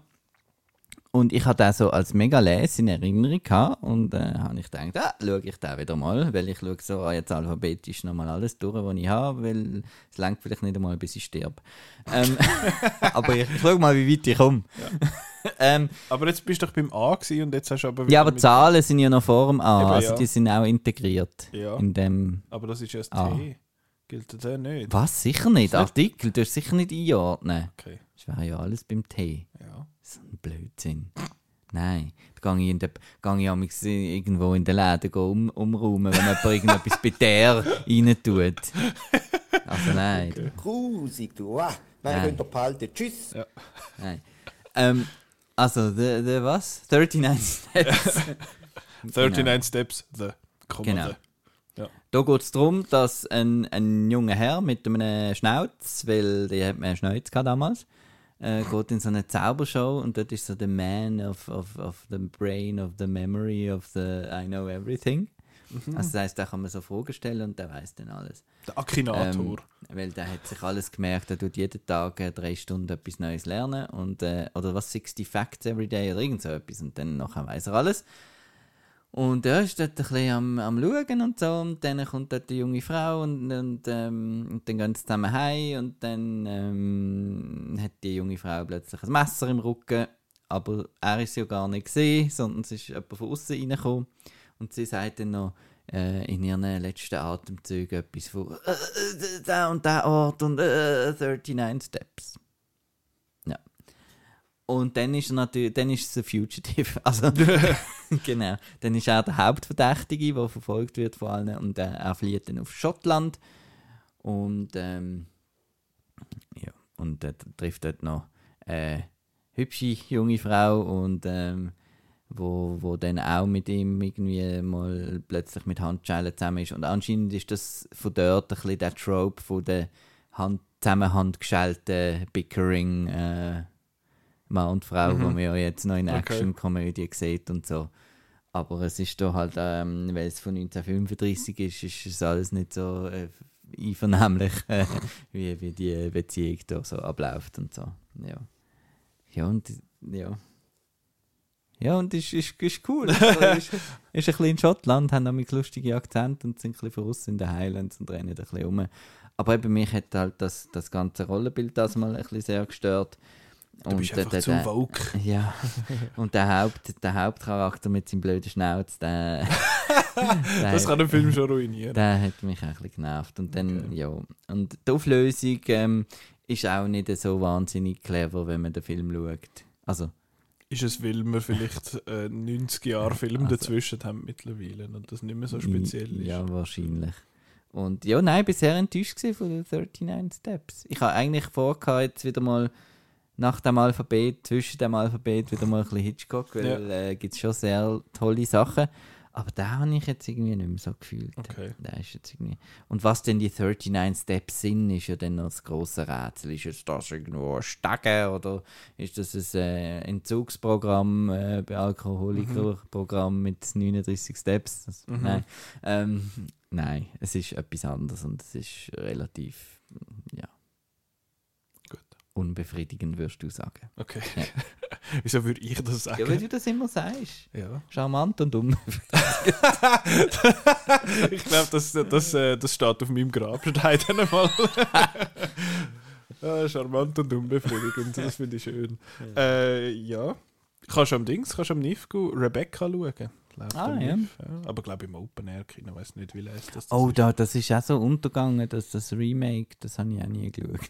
Und ich hatte den so als mega les in Erinnerung gehabt und äh, habe ich gedacht, ah, schaue ich den wieder mal, weil ich schaue so jetzt alphabetisch nochmal alles durch, was ich habe, weil es langt vielleicht nicht einmal, bis ich sterbe. Ähm, aber ich, ich schaue mal, wie weit ich komme. ähm, Aber jetzt bist du doch beim A gewesen und jetzt hast du aber ja, aber Zahlen sind ja noch vor dem A, Eben, also ja. die sind auch integriert Ja, in dem... aber das ist ja das. T. Gilt der nicht? Was? Sicher nicht? Artikel, du sicher nicht einordnen. Okay, Das wäre ja alles beim T. ja. So ein Blödsinn. Nein, da gehe ich, in der, gehe ich irgendwo in den Läden go um, umräumen, wenn jemand irgendetwas bei der rein tut. Also nein, Grusig, du. Ah, nein, Nein. könnt ihr behalten. Tschüss. nein. Ähm, also, der, der was? 39 Steps. 39 Steps, the, Komma, Genau. the. Da geht es darum, dass ein, ein junger Herr mit einem Schnauz, weil der hat einen Schnauz gehabt damals, äh, geht in so eine Zaubershow und dort ist so der Man of, of, of the Brain, of the Memory, of the I know everything. Also das heisst, da kann man so Fragen stellen und der weiß dann alles. Der Akinator. Ähm, weil der hat sich alles gemerkt, er tut jeden Tag drei Stunden etwas Neues lernen und, äh, oder was, 60 Facts every day oder irgend so etwas und dann nachher weiß er alles. Und er ist dort ein bisschen am, am Schauen und so. Und dann kommt dort die junge Frau und, und, ähm, und dann gehen sie zusammen heim. Und dann ähm, hat die junge Frau plötzlich ein Messer im Rücken, aber er ist ja gar nicht gesehen, sondern es ist jemand von außen reingekommen. Und sie sagt dann noch äh, in ihren letzten Atemzügen etwas von äh, äh, da und der Ort und äh, 39 Steps. Und dann ist er natürlich, dann ist es ein Fugitive. Also, genau. Dann ist er der Hauptverdächtige, der verfolgt wird von allen. Und äh, er flieht dann auf Schottland. Und, ähm, ja. Und äh, trifft dort noch eine hübsche junge Frau und ähm, wo, wo dann auch mit ihm irgendwie mal plötzlich mit Handschellen zusammen ist. Und anscheinend ist das von dort ein bisschen der Trope von der Hand, zusammen Bickering äh, Mann und Frau, wo man ja jetzt noch in Okay. Action-Komödie sieht und so. Aber es ist da halt, ähm, weil es von 1935 ist, ist es alles nicht so äh, einvernehmlich, äh, wie, wie die Beziehung da so abläuft und so. Ja. Ja, und ja. Ja, und ist, ist, ist cool. Also, ist, ist ein bisschen in Schottland, haben nämlich lustige Akzente und sind ein bisschen voraus in den Highlands und rennen ein bisschen rum. Aber eben mich hat halt das, das ganze Rollenbild das mal ein bisschen sehr gestört. Du bist der- einfach der- zu woke. ja, und der, Haupt, der Hauptcharakter mit seinem blöden Schnauz, der, der, Das kann den Film schon ruinieren. der hat mich ein bisschen genervt. Und dann, ja. Und die Auflösung ähm, ist auch nicht so wahnsinnig clever, wenn man den Film schaut. Also, Ist es, weil wir vielleicht äh, 90 Jahre Film Also- dazwischen haben mittlerweile und das nicht mehr so speziell ist? Ja, wahrscheinlich. Und ja, nein, ich war sehr enttäuscht von den 39 Steps. Ich habe eigentlich vorgehabt, jetzt wieder mal nach dem Alphabet, zwischen dem Alphabet wieder mal ein bisschen Hitchcock, weil Ja. äh, gibt es schon sehr tolle Sachen. Aber da habe ich jetzt irgendwie nicht mehr so gefühlt. Okay. Der ist jetzt irgendwie... Und was denn die 39 Steps sind, ist ja dann noch das grosse Rätsel. Ist jetzt das irgendwo ein Stegen oder ist das ein äh, Entzugsprogramm, äh, bei Alkoholikerprogramm mit 39 Steps? Das, Mhm. Nein. Ähm, nein, es ist etwas anderes und es ist relativ, ja. Unbefriedigend, würdest du sagen. Okay. Ja. Wieso würde ich das Ja, weil sagen? du das immer sagst. Ja. Charmant und dumm. ich glaube, das, das, äh, das steht auf meinem Grabstein dann mal. ja, charmant und unbefriedigend, das finde ich schön. Ja. Äh, ja. Kannst du am Dings, kannst du am NIFGU Rebecca schauen? Läuft Ah, ja. NIF, ja. Aber glaube im Open Air Kino, weiß nicht, wie lässt das. das Oh, ist. da, das ist auch so untergegangen, dass das Remake, das habe ich auch nie geschaut.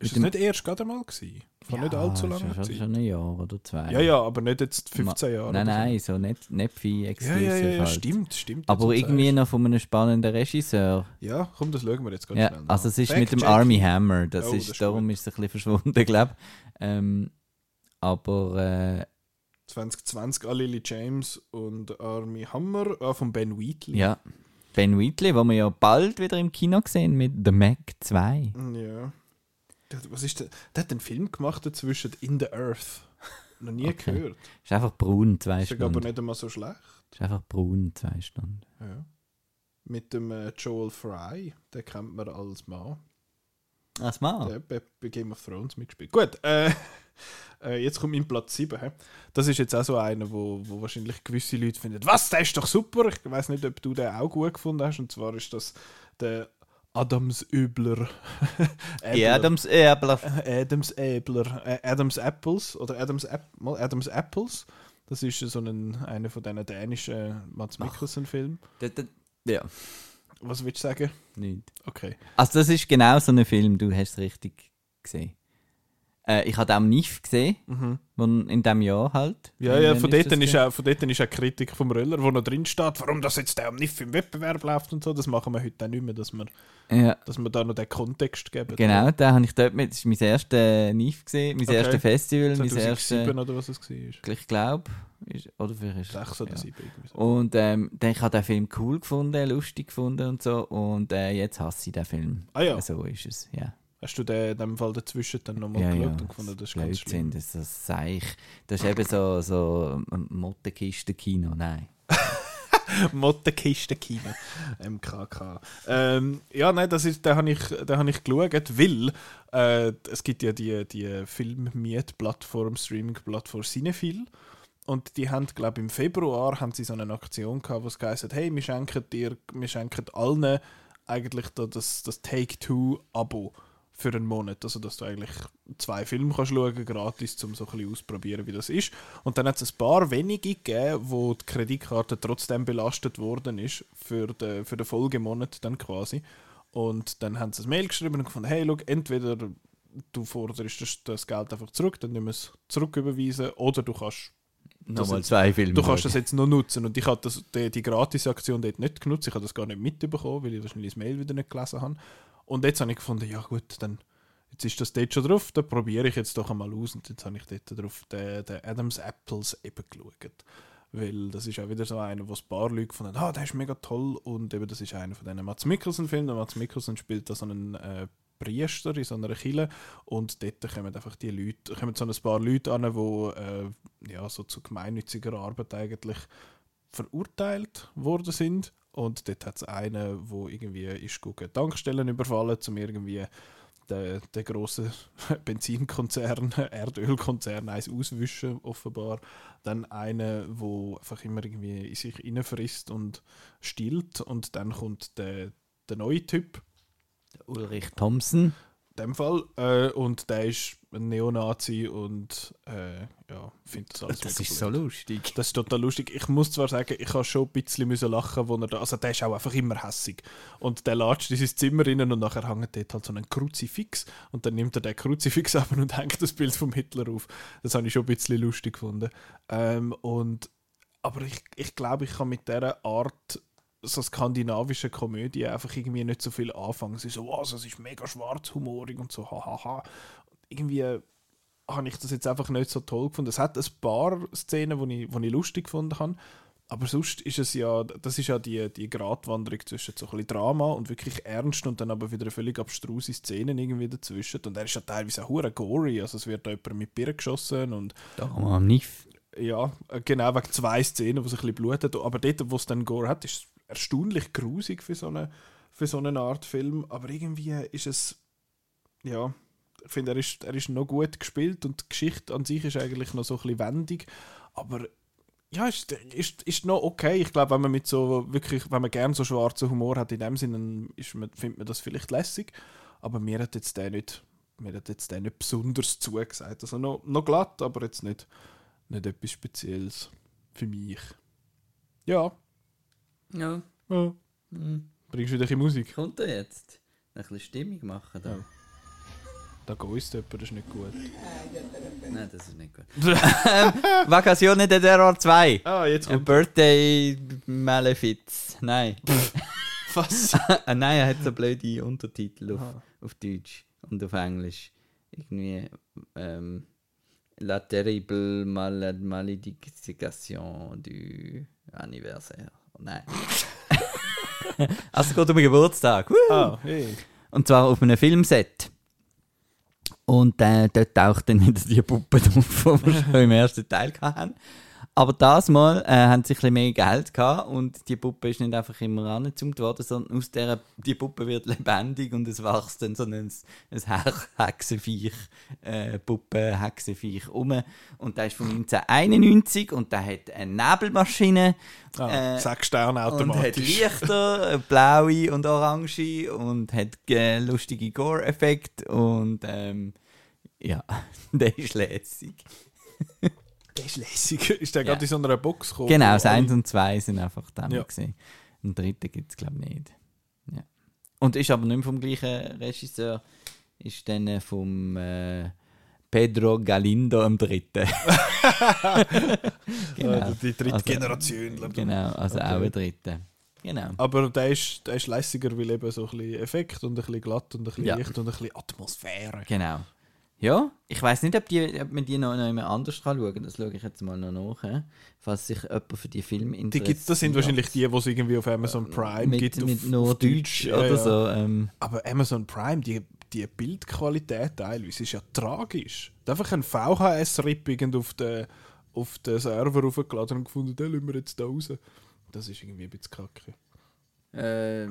Ist das nicht erst gerade mal gewesen? Vor nicht allzu langer schon, schon, Zeit? schon ein Jahr oder zwei. Ja, ja, aber nicht jetzt 15 Jahre. Nein, oder so. nein, so nicht, nicht viel Ja, exklusiv. ja, ja, ja halt. stimmt, stimmt. Aber irgendwie sagst. noch von einem spannenden Regisseur. Ja, komm, das schauen wir jetzt ganz Ja, schnell. nach. also es ist mit dem Fact-checking. Army Hammer, das Oh, ist, das darum ist es ein bisschen verschwunden, glaube ich. Ähm, aber äh, 2020 an Lily James und Army Hammer ah, von Ben Wheatley. ja, Ben Wheatley, wo wir ja bald wieder im Kino sehen mit The Mac 2. Ja. Was ist der? Der hat einen Film gemacht dazwischen In the Earth. Noch nie Okay. gehört. Ist einfach braun, zwei Ist aber Stunden. nicht einmal so schlecht. Ist einfach braun, zwei Stunden. Ja. Mit dem äh, Joel Fry, den kennt man als Mann. Was mal? Der hat bei, bei Game of Thrones mitgespielt. Gut, äh, äh, jetzt kommt mein Platz 7. hä? Das ist jetzt auch so einer, wo, wo wahrscheinlich gewisse Leute finden, was, der ist doch super. Ich weiß nicht, ob du den auch gut gefunden hast. Und zwar ist das der Adams Öbler. Ja, Adams Erbler. Adams Äbler. Äh, Adams Apples oder Adams, App Adams Apples. Das ist so ein, einer von diesen dänischen Mats Mikkelsen-Filmen. Ja, Was willst du sagen? nicht. Okay. Also das ist genau so ein Film, du hast es richtig gesehen. Äh, ich habe auch NIF gesehen, wo in diesem Jahr halt. Mhm. Ja, ja, von dort, ist auch, von dort ist auch Kritik vom Röller, wo noch drin steht, warum das jetzt der am NIF im Wettbewerb läuft und so. Das machen wir heute auch nicht mehr, dass wir, Ja, dass wir da noch den Kontext geben. genau, da habe ich dort mit, das ist mein erstes NIF gesehen, mein Okay. erstes Festival, mein 2007 erstes, oder was es war. ich glaube, oder vielleicht ist 6 oder ja. 7 irgendwie so. Und ähm, dann, ich habe den Film cool gefunden, lustig gefunden und so. Und äh, jetzt hasse ich den Film. Ah ja. So ist es, ja. Hast du den in dem Fall dazwischen dann nochmal ja, geschaut ja. und gefunden, das ist ganz schlimm? das ist seich. Das ist eben so, so Mottenkisten-Kino, nein. Mottenkisten-Kino. MKK. Ähm, ja, nein, das ist, den habe ich, hab ich geschaut, weil äh, es gibt ja die, die Filmmiet-Plattform, Streaming-Plattform Cinephile. Und die haben, glaube ich, im Februar haben sie so eine Aktion gehabt, wo es geheißen hey, wir schenken dir, wir schenken allen eigentlich da das, das Take-Two-Abo für einen Monat. Also, dass du eigentlich zwei Filme kannst schauen gratis, um so ein bisschen auszuprobieren, wie das ist. Und dann hat es ein paar wenige gegeben, wo die Kreditkarte trotzdem belastet worden ist für den, für den Folgemonat dann quasi. Und dann haben sie ein Mail geschrieben und gefunden, hey, schau, entweder du forderst das, das Geld einfach zurück, dann müssen wir es zurücküberweisen, oder du kannst Nochmal zwei Filme. Du kannst das jetzt noch nutzen. Und ich habe das, die, die Gratis-Aktion dort nicht genutzt. Ich habe das gar nicht mitbekommen, weil ich wahrscheinlich das Mail wieder nicht gelesen habe. Und jetzt habe ich gefunden, ja gut, dann jetzt ist das dort schon drauf, da probiere ich jetzt doch einmal aus. Und jetzt habe ich dort drauf den, den Adams Apples eben geschaut. Weil das ist auch wieder so einer, wo ein paar Leute gefunden haben, ah, der ist mega toll. Und eben das ist einer von diesen Mats Mikkelsen-Filmen. Mats Mikkelsen spielt da so einen äh, Priester in so einer Kille und dort kommen einfach die Leute, kommen so ein paar Leute an, die äh, ja, so zu gemeinnütziger Arbeit eigentlich verurteilt worden sind. Und dort hat es einen, wo irgendwie ist gucken, Tankstellen überfallen, um irgendwie den, den grossen Benzinkonzern, Erdölkonzern eins auswischen, offenbar. Dann einen, wo einfach immer irgendwie in sich reinfrisst und stillt. Und dann kommt der, der neue Typ, Ulrich Thompson. Dem Fall. Äh, und der ist ein Neonazi und äh, ja, findet das alles Das ist so blöd. lustig. Das ist total lustig. Ich muss zwar sagen, ich habe schon ein bisschen müssen lachen, wo er da, also der ist auch einfach immer hässig. Und der latscht in sein Zimmer rein und nachher hängt dort halt so ein Kruzifix und dann nimmt er den Kruzifix ab und hängt das Bild vom Hitler auf. Das habe ich schon ein bisschen lustig gefunden. Ähm, und, aber ich, ich glaube, ich kann mit dieser Art so skandinavische Komödie einfach irgendwie nicht so viel anfangen. Ist so, was, es ist mega schwarzhumorig und so, hahaha. Irgendwie habe ich das jetzt einfach nicht so toll gefunden. Es hat ein paar Szenen, die ich, wo ich lustig gefunden habe, aber sonst ist es ja, das ist ja die, die Gratwanderung zwischen so ein bisschen Drama und wirklich ernst und dann aber wieder völlig abstruse Szenen irgendwie dazwischen. Und er ist ja teilweise auch hure gory, also es wird da jemand mit Birnen geschossen und Da am Niff. ja, äh, genau, wegen zwei Szenen, wo es ein bisschen blutet. Aber dort, wo es dann Gore hat, ist es erstaunlich grusig für so eine, für so eine Art Film. Aber irgendwie ist es, ja, ich finde, er ist, er ist noch gut gespielt und die Geschichte an sich ist eigentlich noch so ein bisschen wendig. Aber ja, ist, ist, ist noch okay. Ich glaube, wenn man mit so wirklich, wenn man gerne so schwarzen Humor hat, in dem Sinne, ist findet man das vielleicht lässig. Aber mir hat jetzt der nicht, mir hat jetzt der nicht besonders zugesagt. Also noch, noch glatt, aber jetzt nicht, nicht etwas Spezielles für mich. Ja. Ja. ja. Hm. Bringst du wieder ein bisschen Musik? Kommt er jetzt? Ein bisschen Stimmung machen da. Ja. Da gehst jemand, das ist nicht gut. Nein, das ist nicht gut. ähm, Vacazione de Terror 2. Ah, jetzt kommt. Birthday Malefiz. Nein. Was? Nein, er hat so blöde Untertitel auf, Aha. auf Deutsch und auf Englisch. Irgendwie ähm, La terrible mal malédiction du anniversaire. Nein. also es geht um einen Geburtstag. Ah, hey. Und zwar auf einem Filmset. Und äh, dort taucht dann wieder die Puppe auf, die wir schon im ersten Teil hatten. Aber das Mal äh, haben sie ein bisschen mehr Geld gehabt und die Puppe ist nicht einfach immer angezoomt worden, sondern aus der die Puppe wird lebendig und es wächst dann so ein, ein He- Hexenviech, äh, Puppe-Hexenviech um. Und der ist von 1991 und der hat eine Nebelmaschine. Ah, Äh, sechs Sterne Und hat automatisch. Lichter, blaue und orange und hat äh, lustige Gore-Effekte und ähm, ja, der ist lässig. Der ist lässig. Ist der Ja. gerade in so einer Box gekommen? Genau, das alle- 1 und 2 sind einfach dann Ja. gesehen. Den dritten gibt es glaube ich nicht. Ja. Und ist aber nicht mehr vom gleichen Regisseur, ist dann äh, vom äh, Pedro Galindo am dritten. genau. Äh, die dritte Also- Generation. Genau, also Okay. auch ein dritter. Genau. Aber der ist, der ist lässiger, weil eben so ein bisschen Effekt und ein bisschen glatt und ein bisschen Ja. Licht und ein bisschen Atmosphäre. Genau. Ja, ich weiß nicht, ob, die, ob man die noch, noch jemand anders kann schauen kann. Das schaue ich jetzt mal noch nach. Falls sich jemand für die Filme Die interessiert. gibt's, das sind wahrscheinlich die, die es irgendwie auf Amazon Prime mit, gibt. mit auf, nur auf Deutsch Ja, oder ja. so. Ähm, Aber Amazon Prime, die, die Bildqualität teilweise ist ja tragisch. Da einfach ein VHS-Rip auf den, auf den Server raufgeladen und gefunden, den lassen wir jetzt da raus. Das ist irgendwie ein bisschen kacke. äh,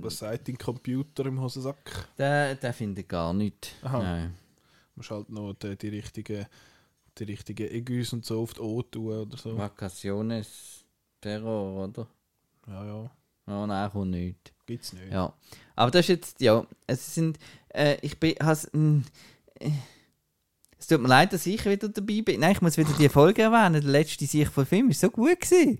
Was sagt dein Computer im Hosensack? der, der findet gar nichts. Aha. Nein. Musst halt noch die, die richtigen die richtigen Egus und so auf die O tun oder so. Vacaciones Terror, oder? Ja, ja. Oh nein, kommt nicht. Gibt's nicht. Ja. Aber das ist jetzt, ja, es sind, äh, ich bin, has, mh, äh, es tut mir leid, dass ich wieder dabei bin. Nein, ich muss wieder die Folge erwähnen. Der letzte Sicht von Film ist so gut gewesen.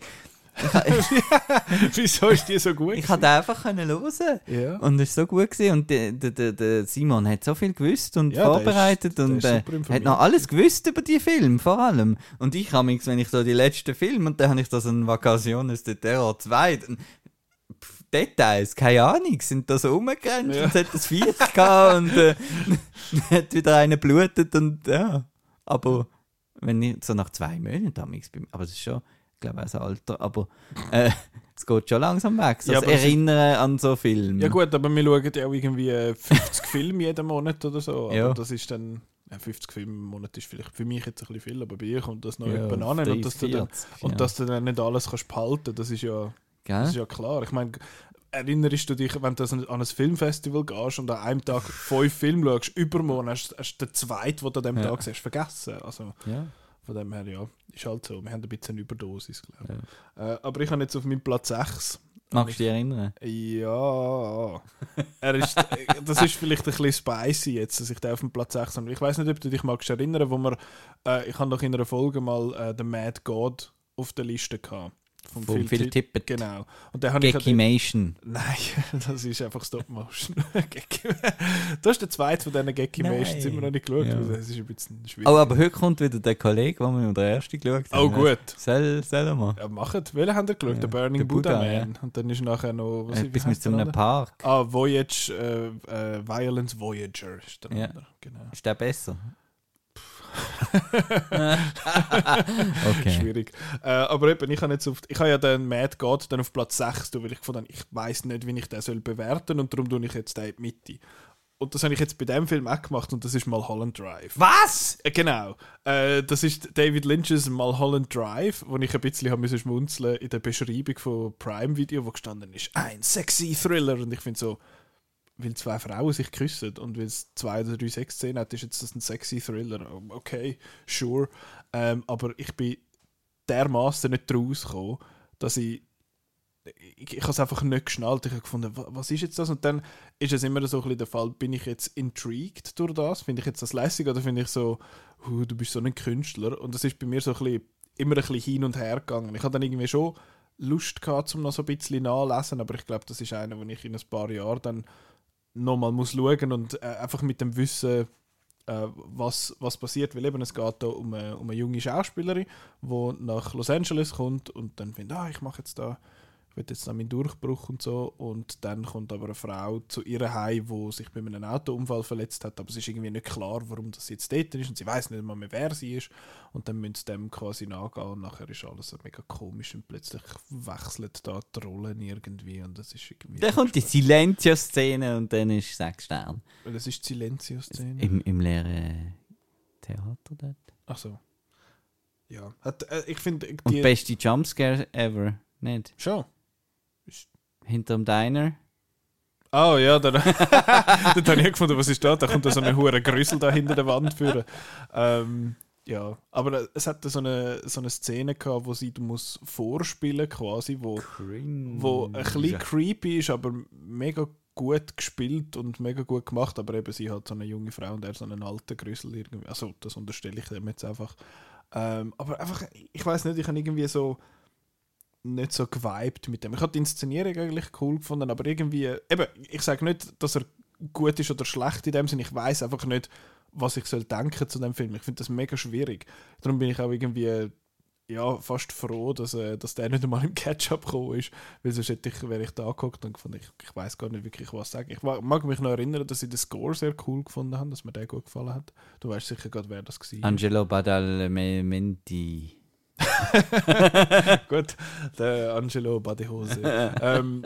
Wieso ist die so gut? Ich konnte einfach können hören. ja. Und es war so gut gewesen. Und der, der, der, Simon hat so viel gewusst und Ja, der vorbereitet ist- der und ist äh, super hat noch alles gewusst über die Filme, vor allem. Und ich habe wenn ich so die letzten Filme und dann habe ich da so ein Vacaciones de Terror 2, dann, pff, Details, keine Ahnung, sind da so rumgerannt Ja. und es hat das Viech gehabt und äh, hat wieder einer blutet und ja. Aber wenn ich so nach zwei Monaten aber das ist schon, glaube, auch ein Alter, aber äh, es geht schon langsam weg. So Ja, das es ist- Erinnern an so Filme. Ja gut, aber wir schauen ja auch irgendwie äh, 50 Filme jeden Monat oder so. Aber Ja. das ist dann, ja, 50 Filme im Monat ist vielleicht für mich jetzt ein bisschen viel, aber bei ihr kommt das noch ja, an. Und, dass du dann, 30, und ja. dass du dann nicht alles kannst behalten das ist ja, Gell? das ist ja klar. Ich meine, erinnerst du dich, wenn du an an ein Filmfestival gehst und an einem Tag fünf Filme schaust, übermorgen hast, hast du den zweiten, den du an dem Ja. Tag siehst, vergessen. Also ja. Von dem her, ja, ist halt so. Wir haben ein bisschen eine Überdosis, glaube ich. Äh, aber ich habe jetzt auf meinem Platz 6 Magst du dich erinnern? ja. Er ist, das ist vielleicht ein bisschen spicy jetzt, dass ich da auf dem Platz 6 habe. Ich weiß nicht, ob du dich magst erinnern, wo wir, äh, ich habe doch in einer Folge mal äh, den Mad God auf der Liste gehabt. Vom Von Phil Phil Tippett. Genau. Und den habe ich Gekimation. Nein, das ist einfach Stop Motion. Gecki- du hast den zweiten von diesen Gekimations Nein. immer noch nicht geschaut. Ja. Das ist ein bisschen schwierig. Oh, aber heute kommt wieder der Kollege, den wir in der ersten geschaut haben. Oh, gut. Soll, soll er mal? Ja, macht. Welchen haben ihr geschaut? Ja, der Burning der Buddha, Buddha, Man. Und dann ist nachher noch. Was, mit heisst so der einem? Park. Ah, Voyage, äh, äh, Violence Voyager ist der Ja. andere. Genau. Ist der besser? okay. Schwierig. Äh, aber eben, ich habe jetzt auf, ich habe ja den Mad God dann auf Platz 6, tun, weil ich gefunden ich weiß nicht, wie ich den soll bewerten und darum tue ich jetzt den in die Mitte. Und das habe ich jetzt bei dem Film auch gemacht und das ist Mulholland Drive. Was? Äh, Genau. Äh, das ist David Lynch's Mulholland Drive, wo ich ein bisschen habe müssen schmunzeln in der Beschreibung von Prime Video, wo gestanden ist, ein sexy Thriller. Und ich finde so, weil zwei Frauen sich küssen und weil es zwei oder drei Sexszenen hat, ist jetzt das ein sexy Thriller. Okay, sure. Ähm, aber ich bin dermaßen nicht rausgekommen, dass ich ich, ich habe es einfach nicht geschnallt. Ich habe gefunden, wa- was ist jetzt das? Und dann ist es immer so ein bisschen der Fall, bin ich jetzt intrigued durch das? Finde ich jetzt das lässig oder finde ich so, «Hu, du bist so ein Künstler? Und das ist bei mir so ein bisschen, immer ein bisschen hin und her gegangen. Ich hatte dann irgendwie schon Lust gehabt, um noch so ein bisschen nachlesen, aber ich glaube, das ist einer, wo ich in ein paar Jahren dann nochmal muss schauen und äh, einfach mit dem Wissen, äh, was, was passiert, weil eben es geht da um eine, um eine junge Schauspielerin, die nach Los Angeles kommt und dann findet, ah, ich mache jetzt da, will jetzt da meinen Durchbruch und so und dann kommt aber eine Frau zu ihr heim, die sich bei einem Autounfall verletzt hat, aber es ist irgendwie nicht klar, warum das jetzt dort ist und sie weiß nicht mal mehr, wer sie ist und dann müssen sie dem quasi nachgehen und nachher ist alles so mega komisch und plötzlich wechselt da die Rollen irgendwie und das ist irgendwie... Dann kommt die Silenzio-Szene und dann ist sechs Sterne. Das ist die Silencio-Szene. Im, Im leeren Theater dort. Ach so. Ja. Hat, äh, ich finde, Und die. beste Jumpscare ever. Nicht? Schon. Hinterm Diner. Oh ja, dann, dann habe ich gefunden, was ist da? Da kommt da so eine hure Grüssel da hinter der Wand führen. Ähm, ja, aber es hat so eine, so eine Szene gehabt, wo sie du musst vorspielen quasi, wo, wo ein bisschen creepy ist, aber mega gut gespielt und mega gut gemacht. Aber eben sie hat so eine junge Frau und er so einen alten Grüssel irgendwie. Also das unterstelle ich dem jetzt einfach. Ähm, aber einfach, ich weiß nicht, ich habe irgendwie so nicht so geweibt mit dem. Ich habe die Inszenierung eigentlich cool gefunden, aber irgendwie, eben, ich sage nicht, dass er gut ist oder schlecht in dem Sinne, ich weiß einfach nicht, was ich soll denken zu dem Film. Ich finde das mega schwierig. Darum bin ich auch irgendwie ja, fast froh, dass, äh, dass der nicht einmal im Catch-up gekommen ist, weil sonst hätte ich, wäre ich da angeguckt und gefunden, ich, ich weiß gar nicht wirklich, was sagen. Ich mag mich noch erinnern, dass ich den Score sehr cool gefunden habe, dass mir der gut gefallen hat. Du weißt sicher gerade, wer das war. Angelo Badalamenti. Gut, der Angelo Badehose. ähm,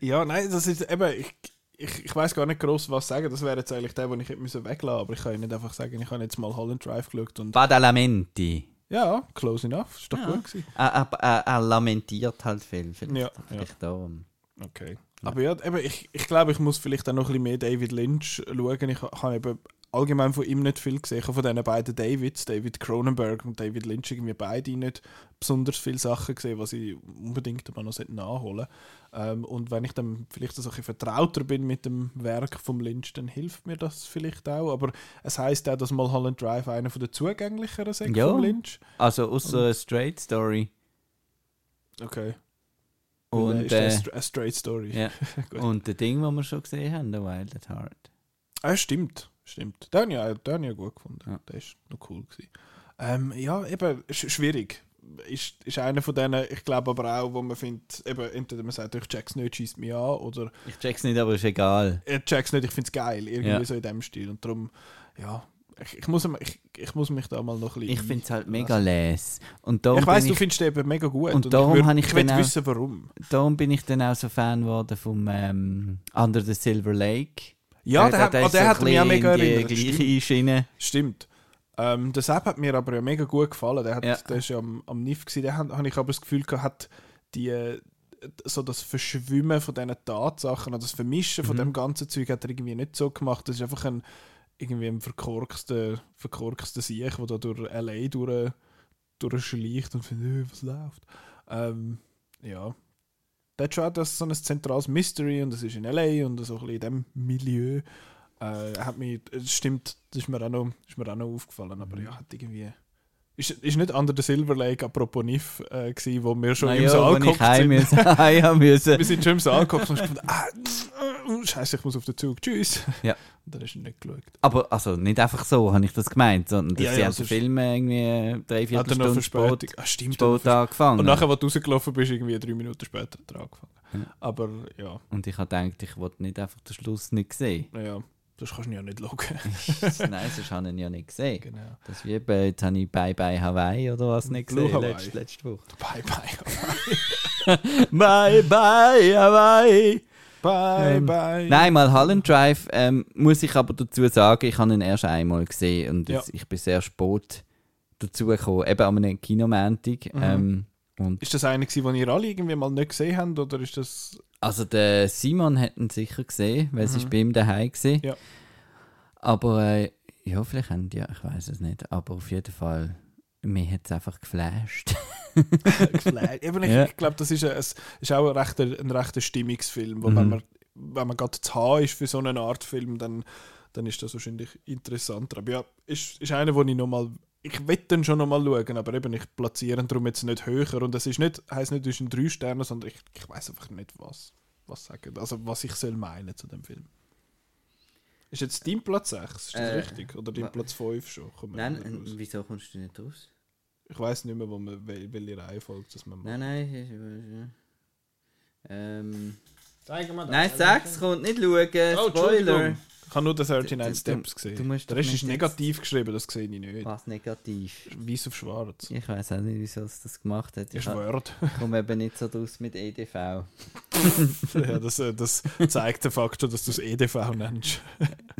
ja, nein, das ist eben, ich, ich, ich weiß gar nicht groß was sagen. Das wäre jetzt eigentlich der, den ich hätte müssen weglassen aber ich kann ja nicht einfach sagen, ich habe jetzt mal Holland Drive geschaut und Badalamenti. ja, close enough, ist doch Ja. gut gewesen. Er, er, er, er lamentiert halt viel. Vielleicht, Ja, vielleicht darum. Okay. Aber ja, eben, ich, ich glaube, ich muss vielleicht auch noch ein bisschen mehr David Lynch schauen. Ich ha- habe eben allgemein von ihm nicht viel gesehen. Ich habe von diesen beiden Davids, David Cronenberg und David Lynch, irgendwie beide nicht besonders viele Sachen gesehen, was ich unbedingt aber noch nachholen sollte. ähm, Und wenn ich dann vielleicht ein bisschen vertrauter bin mit dem Werk vom Lynch, dann hilft mir das vielleicht auch. Aber es heisst auch, dass Mulholland Drive einer von der zugänglicheren Säcke Ja. vom Lynch. Also außer eine Straight Story. Okay. Und, Und, ist äh, eine straight Story. ja. Und der Ding, das wir schon gesehen haben, The Wild at Heart. Ah, stimmt. Stimmt. Den habe ich, den ich ja gut gefunden. Ja. Der ist noch cool gewesen. Ähm, ja, eben, sch schwierig. ist, ist einer von denen, ich glaube aber auch, wo man findet, eben, entweder man sagt, ich check's nicht, schießt mich an, oder Ich check's nicht, aber ist egal. er checkt's nicht, ich find's geil, irgendwie Ja. so in dem Stil. Und darum, ja, ich, ich, muss, ich, ich muss mich da mal noch ein bisschen... Ich finde es halt mega les. Und darum Ich weiss, du ich, findest eben mega gut. Und darum ich, würd- ich ich will wissen, warum. darum bin ich dann auch so Fan geworden vom ähm, Under the Silver Lake. Ja, der, hat, oh, der so hat mich auch ein mega erinnert. gleiche Schiene. Stimmt. Ähm, der Sepp hat mir aber ja mega gut gefallen. Der, hat, Ja. der ist ja am, am NIF gewesen. Der hat, habe ich aber das Gefühl gehabt, hat die, äh, so das Verschwimmen von diesen Tatsachen und das Vermischen von Mhm. dem ganzen Zeug hat er irgendwie nicht so gemacht. Das ist einfach ein irgendwie ein verkorkster, verkorkster Sieg, der da durch L.A. durch, durchschleicht und findet, äh, was läuft. Ähm, ja. Der hat schon auch das, so ein zentrales Mystery und das ist in L.A. und so ein bisschen in dem Milieu. Äh, hat mich, es stimmt, das ist mir auch noch, ist mir auch noch aufgefallen, aber Mhm. ja, hat irgendwie... Ist, ist nicht Under the Silver Lake, apropos NIF, äh, gewesen, wo wir schon Na im ja, Saal geguckt sind. müssen. haben müssen. Wir sind schon im Saal geguckt und gefunden, ah, äh, scheiße, ich muss auf den Zug, tschüss. Ja. Und dann hast du nicht geschaut. Aber also nicht einfach so, habe ich das gemeint, sondern dass Ja, sie ja, haben den Film irgendwie drei, vier er Stunden spät? Ah, stimmt. spät angefangen. Und nachher, als du rausgelaufen bist, irgendwie drei Minuten später hat er angefangen. Ja. Aber ja, Und ich habe gedacht, ich wollte nicht einfach den Schluss nicht sehen. naja, das kannst du ja nicht schauen. Nein, sonst habe ich ihn ja nicht gesehen. genau. Das wie bei, jetzt habe ich Bye Bye Hawaii oder was nicht Blue gesehen, Hawaii. letzte, letzte Woche. Bye, bye. Bye Bye Hawaii! Bye, Ähm, bye. Nein, mal Holland Drive ähm, muss ich aber dazu sagen, ich habe ihn erst einmal gesehen und Ja. ich bin sehr spät dazu gekommen, eben an einem Kinomantik. Mhm. Ähm, Ist das einer, den ihr alle irgendwie mal nicht gesehen habt? Oder ist das. Also der Simon hat ihn sicher gesehen, weil es Mhm. bei ihm daheim gesehen. Ja. Aber äh, ja, vielleicht haben die, ja, ich weiß es nicht, aber auf jeden Fall, mir hat es einfach geflasht. Eben, ich, Ja. ich glaube, das ist, ein, ist auch ein rechter, ein rechter Stimmungsfilm. Wo Mhm. wenn, man, wenn man gerade zu haben ist für so eine Art Film, dann, dann ist das wahrscheinlich interessanter. Aber ja, ist, ist einer, wo ich nochmal. Ich will den schon nochmal schauen, aber eben ich platziere ihn darum jetzt nicht höher. Und es ist nicht, heisst nicht, du bist ein drei Sterne, sondern ich, ich weiß einfach nicht, was, was sagen. Also was ich soll meinen zu dem Film. Ist jetzt dein Platz 6? Ist das Äh, richtig? Oder dein Platz 5 schon? Wir Nein, äh, raus. wieso kommst du nicht raus? Ich weiß nicht mehr, wo man, wel- welche Reihenfolge das man macht. Nein, nein, ähm, Zeig mal das. nein, sechs kommt nicht schauen, Oh, Spoiler. Ich habe nur den 39 Du- du- Steps gesehen. du musst der Rest ist negativ geschrieben, das sehe ich nicht. Was negativ? Weiß auf schwarz. Ich weiß auch nicht, wieso es das gemacht hat. Ich Ist Word. komme eben nicht so draus mit EDV. ja, das, äh, das zeigt den Faktor, dass du es EDV nennst.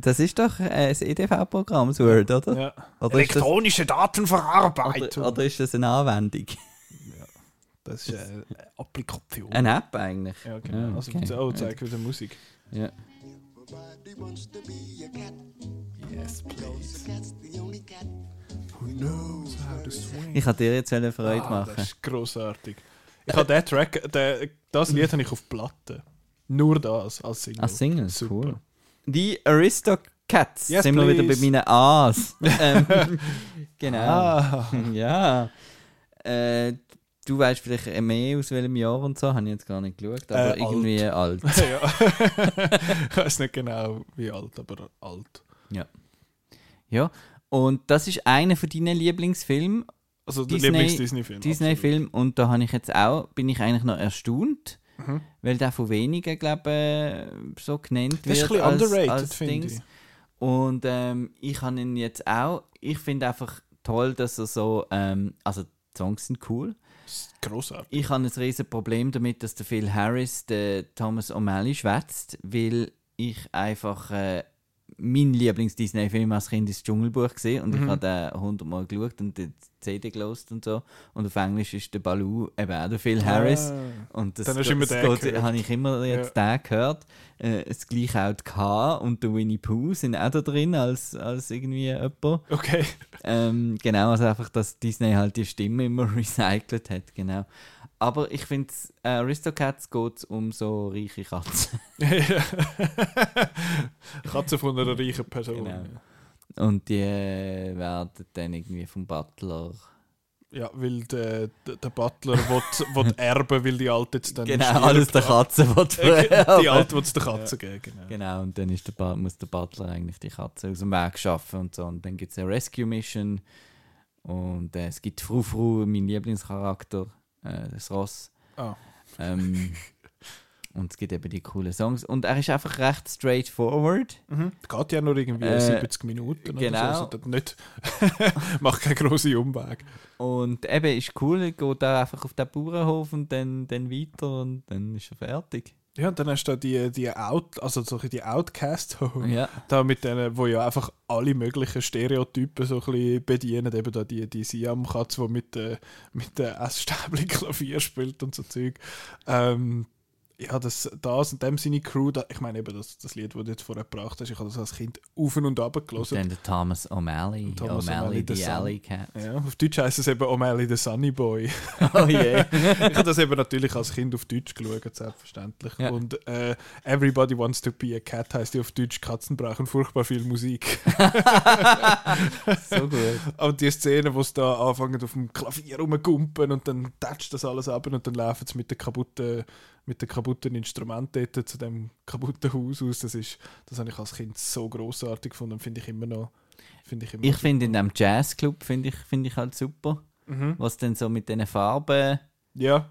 Das ist doch äh, das EDV-Programm, das Word, oder? Ja. Oder, ist das, Elektronische Datenverarbeitung. oder, oder ist das eine Anwendung? das ist äh, eine Applikation. Eine App eigentlich? ja, genau. Ah, Also, okay. oh, zeig wieder Musik. Ja. Yes, please. Who knows how to swing? Ich wollte dir jetzt eine Freude Ah, machen. Das ist grossartig. Ich habe den Track, den, das Lied habe ich auf Platte. Nur das als Single. Als Single, Super. cool. Die Aristocats. Yes, sind wir wieder bei please. meinen A's. ähm, genau. Ah. Ja. Äh, du weißt vielleicht mehr aus welchem Jahr und so, habe ich jetzt gar nicht geschaut, aber Äh, irgendwie alt. ja. ich weiß nicht genau wie alt, aber alt. Ja. Und das ist einer von deinen Lieblingsfilmen, Also der Disney- Lieblings-Disney-Film. Disney-Film, und da habe ich jetzt auch, bin ich eigentlich noch erstaunt, Mhm. weil der von wenigen, glaube ich, so genannt Das ist wird ein bisschen als, underrated, finde ich. Und ähm, ich habe ihn jetzt auch, ich finde einfach toll, dass er so, ähm, also die Songs sind cool. Grossartig. Ich habe ein riesen Problem damit, dass der Phil Harris den Thomas O'Malley schwätzt, weil ich einfach äh, mein Lieblings-Disney-Film als Kind ist das Dschungelbuch gesehen und ich Mhm. habe den hundertmal geschaut und die CD gelost und so. Und auf Englisch ist der Baloo eben auch der Phil Harris. Ah. Und das, Dann hast du immer das gehört. habe ich immer jetzt den gehört. Äh, das gleiche auch die K und der Winnie Pooh sind auch da drin als, als irgendwie jemand. Okay. Ähm, genau, also einfach, dass Disney halt die Stimme immer recycelt hat, genau. Aber ich finde, äh, Aristocats geht es um so reiche Katzen. Katze von einer reichen Person. Genau. Und die äh, werden dann irgendwie vom Butler. Ja, weil der, der, Butler will, will erben, weil die Alte jetzt dann Genau, stirbt. alles der Katze wird Äh, Die. Alte will es der Katze geben, genau. Genau, und dann ist der muss der Butler eigentlich die Katze aus dem Weg schaffen und so. Und dann gibt es eine Rescue Mission. Und äh, es gibt Fru Fru, mein Lieblingscharakter, äh, das Ross. Ah. Ähm, und es gibt eben die coolen Songs. Und er ist einfach recht straightforward. Mhm. Geht ja nur irgendwie Äh, 70 Minuten genau. oder so. Also das nicht macht keinen grossen Umweg. Und eben ist cool, geht da einfach auf den Bauernhof und dann, dann weiter und dann ist er fertig. Ja, und dann hast du da die, die Out, also solche die Outcast Ja. da mit denen, wo ja einfach alle möglichen Stereotypen so ein bisschen bedienen, eben da die, die Siam-Katze, die mit der mit der Klavier spielt und so Zeug. Ähm, ja, das, das und dem seine Crew, da, ich meine eben das, das Lied, das du jetzt vorher gebracht hast, ich habe das als Kind auf und ab Und gelesen. dann der Thomas O'Malley. Thomas O'Malley, the der. Alley Cat. Ja, auf Deutsch heisst es eben O'Malley the Sunny Boy. Oh je. ich habe das eben natürlich als Kind auf Deutsch geschaut, selbstverständlich. Ja. Und äh, Everybody Wants to Be a Cat heisst ja auf Deutsch, Katzen brauchen furchtbar viel Musik. so gut. Aber die Szene, wo sie da anfangen auf dem Klavier rumgumpen und dann tätscht das alles ab und dann laufen sie mit den kaputten, mit den kaputten Instrumenten dort zu dem kaputten Haus aus. Das ist, das habe ich als Kind so großartig gefunden, finde ich immer noch. Finde ich immer Ich finde in dem Jazzclub finde ich, find ich halt super, Mhm. was dann so mit diesen Farben Ja,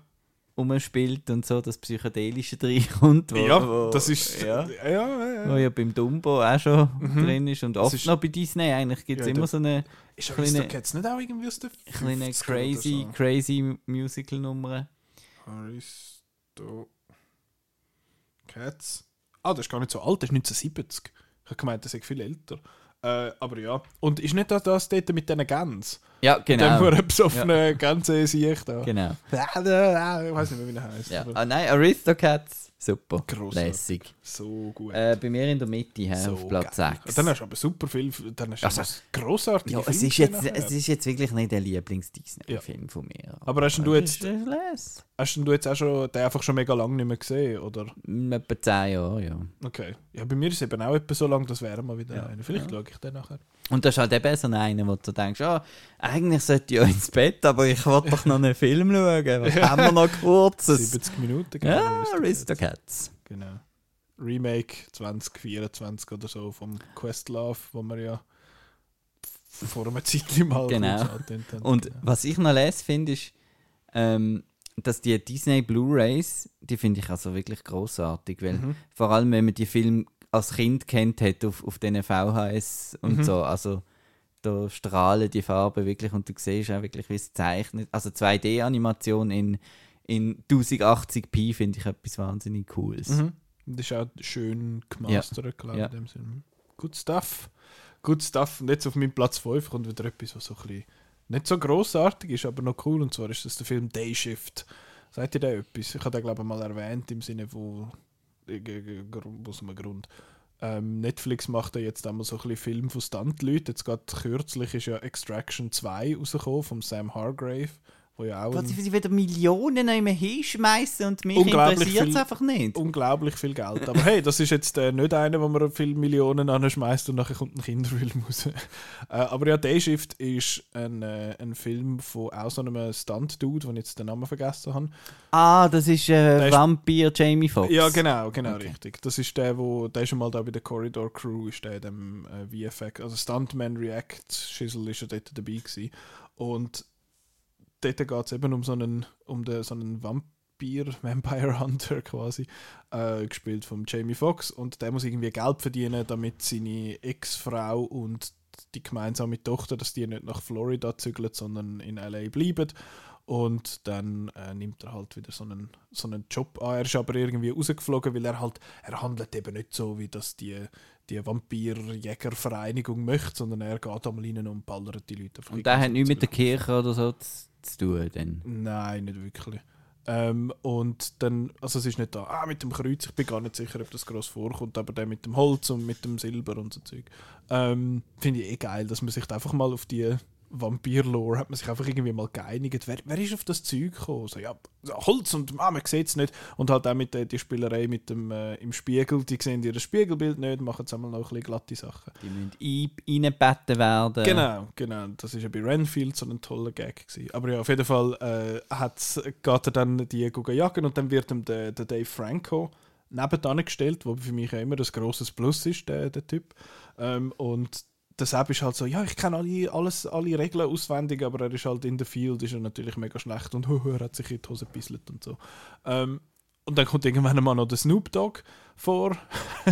umspielt und so das Psychedelische reinkommt. Wo, ja, wo, das ist. Ja, Ja, ja, ja. wo ja beim Dumbo auch schon Mhm. drin ist und oft ist- noch bei Disney eigentlich gibt es Ja, immer so eine Ist kleine- Aristocats nicht auch irgendwie aus der kleine 50er crazy, oder crazy Musical-Nummer. So? Aristocats. Ah, das ist gar nicht so alt, das ist 1970. Ich habe gemeint, das ist viel älter. Äh, aber ja. Und ist nicht das, das dort mit diesen Gänsen? Ja, genau. nur besoffenen Gänse sehe ich da. genau. Ich weiß nicht mehr, wie er heißt. Ja. aber Ah, nein, Aristocats, super. Grossartig. Lässig. So gut. Äh, bei mir in der Mitte, hä, so auf Platz geil. 6. Dann hast du aber super viel. Dann hast du Also, grossartige Ja, es ist, jetzt, gesehen es nachher. ist jetzt wirklich nicht der Lieblings-Disney-Film von mir. Aber hast denn du jetzt-. Hast du jetzt auch schon den einfach schon mega lange nicht mehr gesehen? Oder? Mm, Etwa 10 Jahre, ja. Okay. Ja, bei mir ist es eben auch etwa so lang, das wäre mal wieder Ja. einer. Vielleicht schaue ich den nachher. Und das ist halt eben so einer, wo du denkst, ah, eigentlich sollte ich ja ins Bett, aber ich will doch noch einen Film schauen. Was haben wir noch kurzes? 70 Minuten. Ja, Aristocats. Genau. Remake 2024 oder so vom Questlove, wo wir ja vor einer Zeit mal Genau. Und Genau. was ich noch lese, finde, ist, ähm, dass die Disney Blu-Rays, die finde ich also wirklich großartig, weil Mhm. vor allem, wenn man die Film als Kind kennt hat auf, auf diesen VHS und Mhm. so, also da strahlen die Farben wirklich und du siehst auch wirklich, wie es zeichnet. Also 2D-Animation in, in 1080p finde ich etwas wahnsinnig Cooles. Mhm. Das ist auch schön gemastert, glaube ich, Ja. in dem Sinne. Good stuff. Good stuff. Und jetzt auf meinem Platz 5 kommt wieder etwas, was so ein bisschen nicht so grossartig ist, aber noch cool. Und zwar ist das der Film Day Shift. Seid ihr da etwas? Ich habe den, glaube ich, mal erwähnt im Sinne gr- aus einem Grund. Ähm, Netflix macht ja jetzt einmal so ein bisschen Film von Stuntleuten. Jetzt gerade kürzlich ist ja Extraction 2 rausgekommen vom Sam Hargrave, wo ja auch ein, sie wieder Millionen immer hinschmeißen und mich interessiert es einfach nicht. unglaublich viel Geld. Aber hey, das ist jetzt äh, nicht einer, wo man viele Millionen anschmeißt und nachher kommt ein Kinderfilm raus. äh, aber ja, Day Shift ist ein, äh, ein Film von auch so einem Stunt-Dude, den ich jetzt den Namen vergessen habe. Ah, das ist äh, Vampir Jamie Foxx. Ja, genau, genau, Okay. richtig. Das ist der, wo, der schon mal da bei der Corridor Crew, ist der in dem äh, VFX, also Stuntman React Schissel ist ja dort dabei gewesen. Und dort geht es eben um so einen, um den, so einen Vampir, Vampire Hunter quasi, äh, gespielt von Jamie Foxx. Und der muss irgendwie Geld verdienen, damit seine Ex-Frau und die gemeinsame Tochter, dass die nicht nach Florida zügeln, sondern in L.A. bleiben. Und dann äh, nimmt er halt wieder so einen, so einen Job an. Er ist aber irgendwie rausgeflogen, weil er halt, er handelt eben nicht so, wie das die, die Vampirjägervereinigung möchte, sondern er geht einmal rein und ballert die Leute Und der hat nichts mit der Kirche oder so zu, tun. Dann. Nein, nicht wirklich. Ähm, und dann, also es ist nicht da, ah, mit dem Kreuz, ich bin gar nicht sicher, ob das groß vorkommt, aber der mit dem Holz und mit dem Silber und so Zeug. Ähm, Finde ich eh geil, dass man sich da einfach mal auf die Vampir-Lore hat man sich einfach irgendwie mal geeinigt. Wer, wer ist auf das Zeug gekommen? So, ja, Holz und ah, man sieht es nicht. Und halt auch mit der die Spielerei mit dem äh, im Spiegel, die sehen ihr Spiegelbild nicht, machen einmal noch ein bisschen glatte Sachen. Die müssen ein- reingebettet werden. Genau, genau. Das ist ja bei Renfield so ein toller Gag gewesen. Aber ja, auf jeden Fall äh, hat's, geht er dann die jagen und dann wird ihm der, der Dave Franco nebenan gestellt, wo für mich ja immer das grosses Plus ist, der, der Typ. Ähm, und der Sepp ist halt so, ja, ich kenne alle, alles, alle Regeln auswendig, aber er ist halt in der Field, ist er natürlich mega schlecht und er hat sich in die Hose gebisselt und so. Ähm, und dann kommt irgendwann mal noch der Snoop Dogg vor.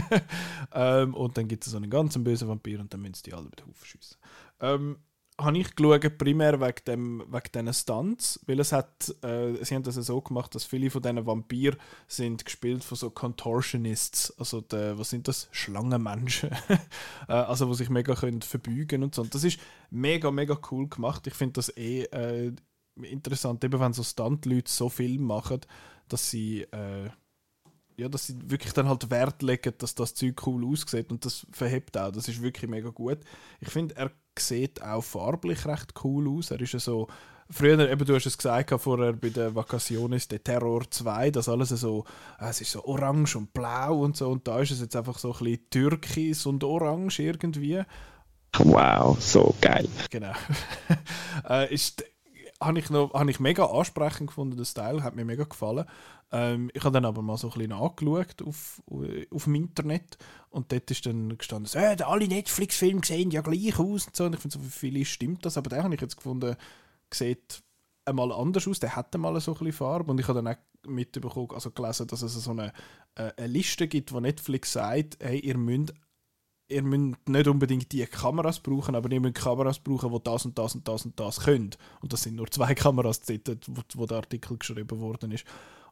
ähm, und dann gibt es so einen ganz bösen Vampir und dann müssen die alle mit Haufen schiessen. Ähm, habe ich geschaut, primär wegen, dem, wegen diesen Stunts, weil es hat, äh, sie haben das so gemacht, dass viele von diesen Vampir sind gespielt von so Contortionists, also die, was sind das? Schlangenmenschen, äh, also wo sich mega können verbeugen und so. Und das ist mega, mega cool gemacht. Ich finde das eh äh, interessant, eben wenn so Stunt-Leute so viel machen, dass sie äh, ja, dass sie wirklich dann halt Wert legen, dass das Zeug cool aussieht und das verhebt auch. Das ist wirklich mega gut. Ich finde, er sieht auch farblich recht cool aus. Er ist ja so, früher, eben du hast es gesagt vorher bei der Vacaciones de Terror 2, dass alles so, äh, es ist so orange und blau und so und da ist es jetzt einfach so ein bisschen türkis und orange irgendwie. Wow, so geil. Genau. äh, ist, habe ich, noch, habe ich mega ansprechend gefunden, der Style, hat mir mega gefallen. Ähm, ich habe dann aber mal so ein bisschen angeschaut auf, auf dem Internet. Und dort ist dann gestanden, äh, alle Netflix-Filme sehen ja gleich aus und so. Und ich finde, so für viele stimmt das, aber den habe ich jetzt gefunden, sieht einmal anders aus, der hat mal so ein bisschen Farbe. Und ich habe dann auch mitbekommen, also gelesen, dass es so eine, äh, eine Liste gibt, wo Netflix sagt, hey, ihr müsst ihr müsst nicht unbedingt die Kameras brauchen, aber ihr müsst Kameras brauchen, die das und das und das und das können. Und das sind nur zwei Kameras, dort, wo, der Artikel geschrieben worden ist.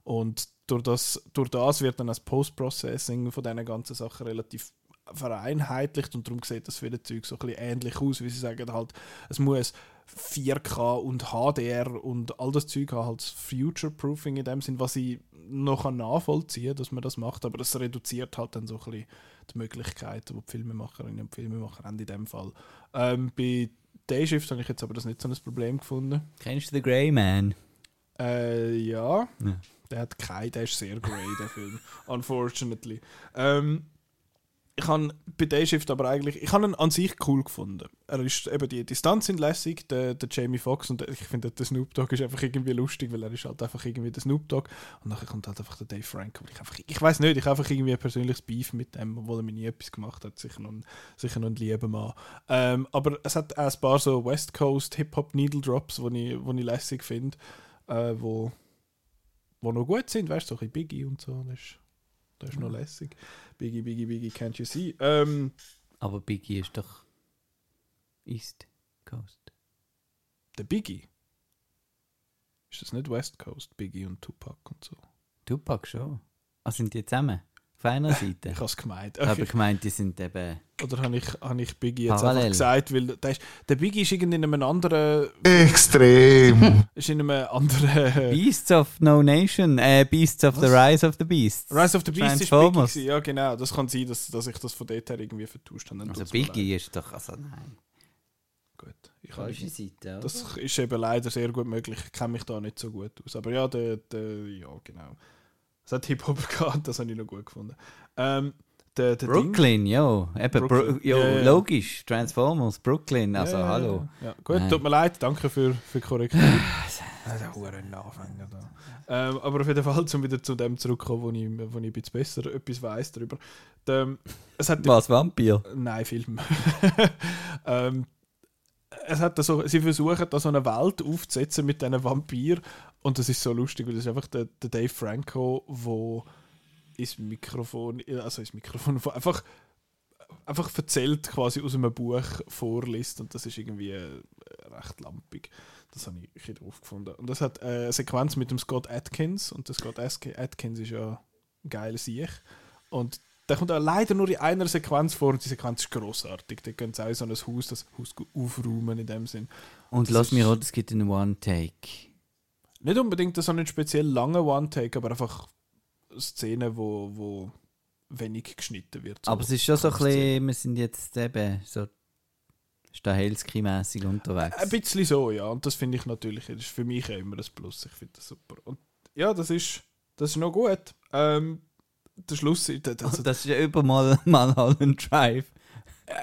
Und durch das, durch das wird dann das Post-Processing von diesen ganzen Sachen relativ vereinheitlicht und darum sieht das viele Zeug so ein bisschen ähnlich aus, wie sie sagen halt, es muss 4K und HDR und all das Zeug haben halt Future-Proofing in dem Sinn, was ich noch nachvollziehen dass man das macht, aber das reduziert halt dann so ein bisschen die Möglichkeiten, die die Filmemacherinnen und Filmemacher haben in dem Fall. Ähm, bei Dayshift habe ich jetzt aber das nicht so ein Problem gefunden. Kennst du The Grey Man? Äh, ja. Ja. Der hat keinen, der ist sehr grey, der Film. Unfortunately. Ähm, ich habe bei Dayshift aber eigentlich, ich habe ihn an sich cool gefunden. Er ist eben die Distanz sind lässig, der, der Jamie Foxx und ich finde der Snoop Dogg ist einfach irgendwie lustig, weil er ist halt einfach irgendwie der Snoop Dogg und nachher kommt halt einfach der Dave Franco. Ich, einfach, ich weiß nicht, ich habe einfach irgendwie ein persönliches Beef mit dem, obwohl er mir nie etwas gemacht hat, sicher noch, ein- sicher noch ein lieber Mann. Ähm, aber es hat auch ein paar so West Coast Hip Hop Needle Drops, wo ich, wo ich lässig finde, äh, wo, wo noch gut sind, weißt du, so ein Biggie und so, das ist, das ist noch lässig. Biggie, Biggie, Biggie, can't you see? Ähm, Aber Biggie ist doch East Coast. der Biggie. Ist das nicht West Coast, Biggie und Tupac und so? Tupac schon. Ah, sind die zusammen? Auf einer Seite? Ich habe es gemeint. Ich habe Okay. gemeint, die sind eben... Oder habe ich, habe ich Biggie jetzt Parallel. einfach gesagt, weil der, ist, der Biggie ist irgendwie in einem anderen. Extrem. Ist in einem anderen. Beasts of No Nation, äh, Beasts of the Was? Rise of the Beasts. Rise of the Beast ist Biggie. Gewesen. Ja, genau. Das kann sein, dass, dass ich das von dort her irgendwie vertauscht habe. Also Biggie ist doch... Also nein. Gut. Ich habe Seite, das ist eben leider sehr gut möglich. Ich kenne mich da nicht so gut aus. Aber ja, der, der, ja genau. Es hat Hip-Hop gehabt, das habe ich noch gut gefunden. Ähm, der, der Brooklyn, jo. Eben, Brooklyn. Bro jo, Ja, ja, ja. logisch. Transformers, Brooklyn, also Ja, ja, hallo. Ja, ja. Gut, Nein. tut mir leid, danke für, für die Korrektur. Das ist ein verdammter Anfänger da. Ähm, aber auf jeden Fall, um wieder zu dem zurückzukommen, wo ich, wo ich ein bisschen besser etwas weiss darüber. Der, es hat Was, Vampir? Nein, Film. ähm, es hat so, sie versuchen da so eine Welt aufzusetzen mit diesen Vampir und das ist so lustig, weil das ist einfach der, der Dave Franco, wo ins Mikrofon, also ins Mikrofon, einfach einfach erzählt quasi aus einem Buch vorliest und das ist irgendwie äh, recht lampig. Das habe ich, drauf gefunden. Und das hat äh, eine Sequenz mit dem Scott Atkins und der Scott Atkins ist ja ein geiler Sieg. Und der kommt auch leider nur in einer Sequenz vor und die Sequenz ist grossartig. Da können sie auch in so ein Haus, das Haus aufräumen in dem Sinn. Und Das lass mich raten, es gibt einen One-Take. Nicht unbedingt so einen speziell langen One-Take, aber einfach Szenen, wo, wo wenig geschnitten wird. So Aber es ist schon so ein bisschen, wir sind jetzt eben so Stahelski-mäßig unterwegs. Ein bisschen so, ja. Und das finde ich natürlich, das ist für mich auch immer ein Plus. Ich finde das super. Und ja, das ist, das ist noch gut. Ähm, der Schluss also, das ist ja über mal, mal Holland Drive.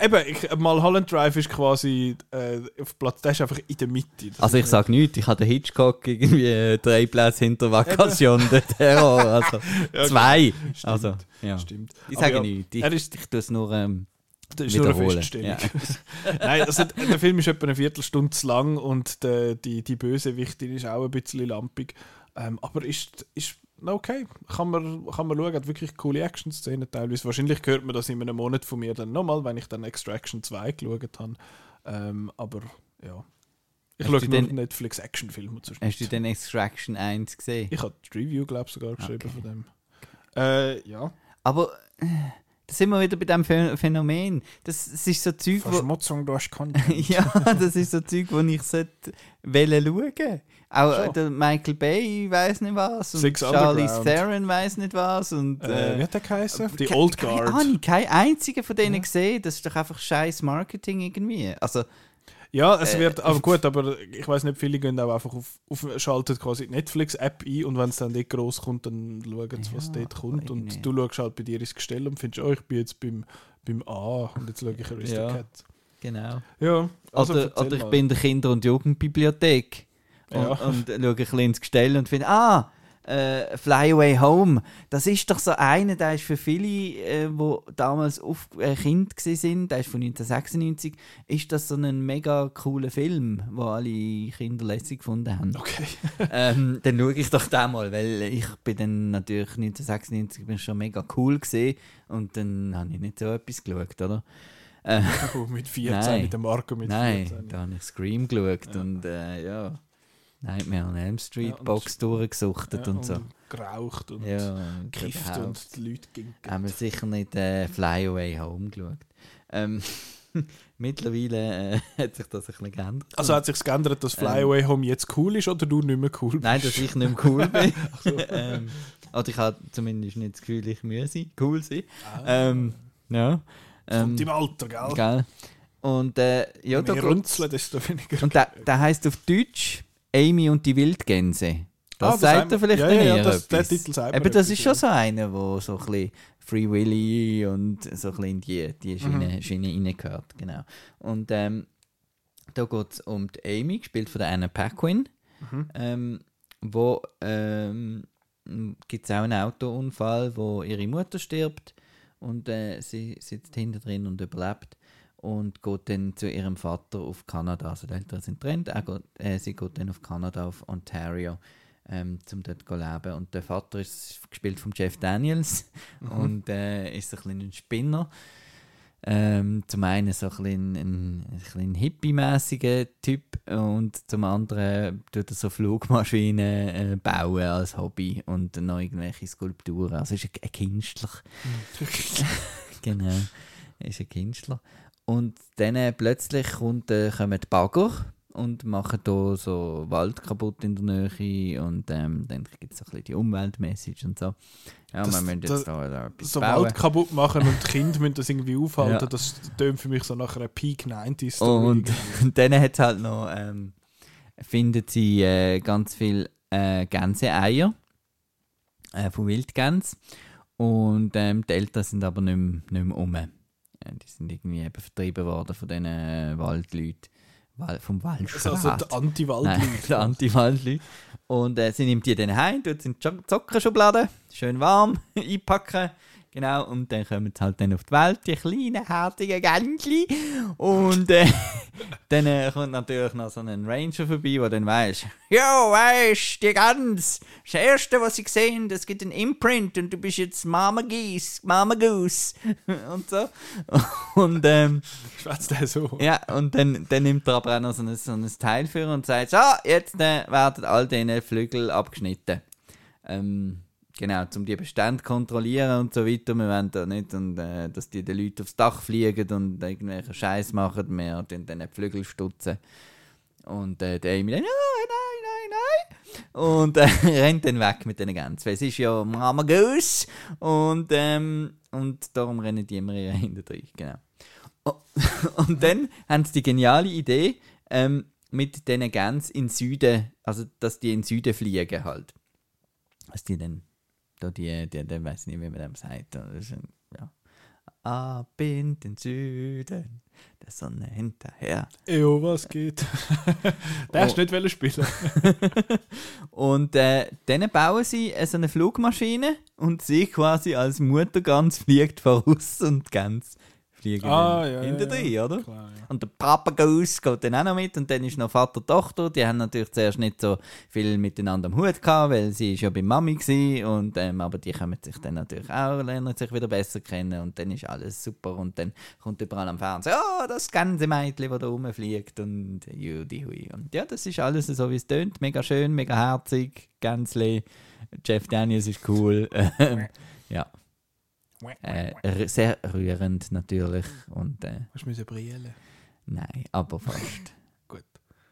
eben, ich, Mulholland Drive ist quasi äh, auf Platz, der ist einfach in der Mitte. Also ich sage nichts, ich hatte den Hitchcock irgendwie äh, drei Plätze hinter Vacation, der Terror, also Ja, zwei. Stimmt, Also, ja. Stimmt. Ich sage ja, nichts, ich, er ist- ich tue es nur ähm, Das ist nur eine. Feststellung. Ja. Nein, also, der Film ist etwa eine Viertelstunde zu lang und der, die, die Bösewichtin ist auch ein bisschen lampig. Ähm, aber ist, ist okay. Kann man, kann man schauen, hat wirklich coole Action-Szenen teilweise. Wahrscheinlich hört man das in einem Monat von mir dann nochmal, wenn ich dann Extraction 2 geschaut habe. Ähm, aber ja. Ich Hast schaue nur Netflix-Action-Filme so. Hast du den Extraction 1 gesehen? Ich habe die Review, glaube ich, sogar geschrieben Okay. von dem. Äh, ja. Aber äh, da sind wir wieder bei diesem Phä- Phänomen. Das, das ist so Zeug, wo, Verschmutzung durch Content. ja, das ist so Zeug, wo ich sollte schauen. Auch äh, Schon. der Michael Bay weiß nicht was und Six Charlie. Theron weiß nicht was und äh, äh, wie hat der geheißen? Die Old Keine Guard. Ahnung, kein einziger von denen gesehen. Das ist doch einfach scheiß Marketing irgendwie. Also Ja, es Äh, wird, aber gut, aber ich weiß nicht, viele gehen auch einfach auf, auf schalten quasi die Netflix-App ein und wenn es dann nicht groß kommt, dann schauen sie, was Ja, dort kommt. Und du schaust halt bei dir ins Gestell und findest, oh, ich bin jetzt beim, beim A und jetzt schaue ich Aristocats. genau. Ja, also oder oder ich mal. bin in der Kinder- und Jugendbibliothek und, Ja. und schaue ein bisschen ins Gestell und finde, ah, äh, Fly Away Home, das ist doch so einer, der ist für viele, äh, wo damals auf, äh, Kind sind, der ist von 1996, ist das so ein mega cooler Film, wo alle Kinder lässig gefunden haben. Okay. ähm, dann schaue ich doch den mal, weil ich bin dann natürlich 1996 bin schon mega cool gesehen und dann habe ich nicht so etwas geschaut, oder? Äh, Oh, mit 14, Nein. mit dem Marco mit Nein, 14. da habe ich Scream geschaut und äh, ja, Nightmare on Elm Street Ja, und- Box durchgesuchtet Ja, und so. geraucht und Ja, gekifft und die Leute ging. Haben wir sicher nicht äh, Fly Away Home geschaut. Ähm, mittlerweile äh, hat sich das ein bisschen geändert. Also hat sich geändert, dass Fly Ähm. Away Home jetzt cool ist oder du nicht mehr cool bist? Nein, dass ich nicht mehr cool bin. ähm, oder ich habe zumindest nicht das Gefühl, ich müsse cool sein. Ähm, ja. Ähm, Kommt im Alter, gell? gell? Und äh, ja, Je da mehr runzeln, desto weniger. Und der, der heißt auf Deutsch Amy und die Wildgänse. Das Ah, das sagt haben er vielleicht ja, dann ja, das- der. Titel sagt Eben, das ist schon so einer, wo so ein bisschen Free Willy und so ein bisschen in die, die Schiene, Mhm. Schiene reingehört. Genau. Und ähm, da geht es um die Amy, gespielt von der Anna Paquin, Mhm. ähm, wo ähm, gibt es auch einen Autounfall, wo ihre Mutter stirbt und äh, sie sitzt hinter drin und überlebt und geht dann zu ihrem Vater auf Kanada. Also die Eltern sind getrennt, er geht, äh, sie geht dann auf Kanada, auf Ontario, ähm, um dort zu leben. Und der Vater ist gespielt von Jeff Daniels und äh, ist ein bisschen ein Spinner. Ähm, zum einen so ein bisschen ein, ein, bisschen hippie-mäßiger Typ und zum anderen tut er so Flugmaschinen äh, bauen als Hobby und noch irgendwelche Skulpturen. Also ist ein, ein Künstler. genau, er ist ein Künstler. Und dann äh, plötzlich kommt, äh, kommen die Bagger und machen da so Wald kaputt in der Nähe und ähm, dann gibt es so ein bisschen die Umweltmessage und so. Ja, Das- wir müssen das- jetzt da, da etwas so bauen. Wald kaputt machen und die Kinder müssen das irgendwie aufhalten, Ja. das tönt für mich so nach einer Peak 90s Story. Und, und dann hat halt noch, ähm, findet sie äh, ganz viel äh, Gänseeier äh, von Wildgänse. Und ähm, die Eltern sind aber nicht mehr, nicht mehr um. Die sind irgendwie eben vertrieben worden von diesen äh, Waldleuten. Wal vom also, Waldschrat. also die anti-Wald Nein, die Anti-Waldleute. Und äh, sie nimmt die dann heim, tut sie in die Zockenschublade, schön warm einpacken. Genau, und dann kommen sie halt dann auf die Welt, die kleinen, härtigen Gänschli. Und äh, dann äh, kommt natürlich noch so ein Ranger vorbei, der dann weiss, ja, weißt die Gans, das Erste, was sie sehen, das gibt ein Imprint und du bist jetzt Mama Geese, Mama Goose. und so. Und ähm, Schwätzt der so. ja, und dann, dann nimmt er aber auch noch so ein, so ein Teil für und sagt, so, jetzt äh, werden all diese Flügel abgeschnitten. Ähm, genau, um die Bestände zu kontrollieren und so weiter. Wir wollen da nicht, und, äh, dass die den Leuten aufs Dach fliegen und irgendwelchen Scheiß machen, wir den dann Flügel stutzen. Und äh, der Amy dann, nein, nein, nein, nein. Und äh, rennt dann weg mit den Gänsen. Es ist ja Mama Goose. Und, ähm, und darum rennen die immer hinterher. Genau. Oh, Und dann haben sie die geniale Idee, ähm, mit diesen Gänsen in den Süden, also dass die in den Süden fliegen halt. Dass die dann, da die, die, die weiß nicht, wie man das sagt. Ist ja. Ab in den Süden, der Sonne hinterher. Eo, was geht? der hast Oh. nicht spielen. Und äh, dann bauen sie äh, so eine Flugmaschine und sie quasi als Mutter ganz fliegt voraus und ganz fliegen Ah, ja, hinter ja, drin, oder? Klar, ja. Und der Papagus geht dann auch noch mit und dann ist noch Vater Tochter. Die haben natürlich zuerst nicht so viel miteinander am Hut gehabt, weil sie ist ja bei Mami gsi und ähm, aber die kommen sich dann natürlich auch lernen sich wieder besser kennen und dann ist alles super und dann kommt überall am Fernsehen, oh, das Gänsemädchen, das da rumfliegt und Judy hui. Und ja, das ist alles so wie es tönt, mega schön, mega herzig, Gänsle. Jeff Daniels ist cool. Ja. Äh, sehr rührend natürlich und äh, Hast du müssen brillen? nein, aber fast. Gut.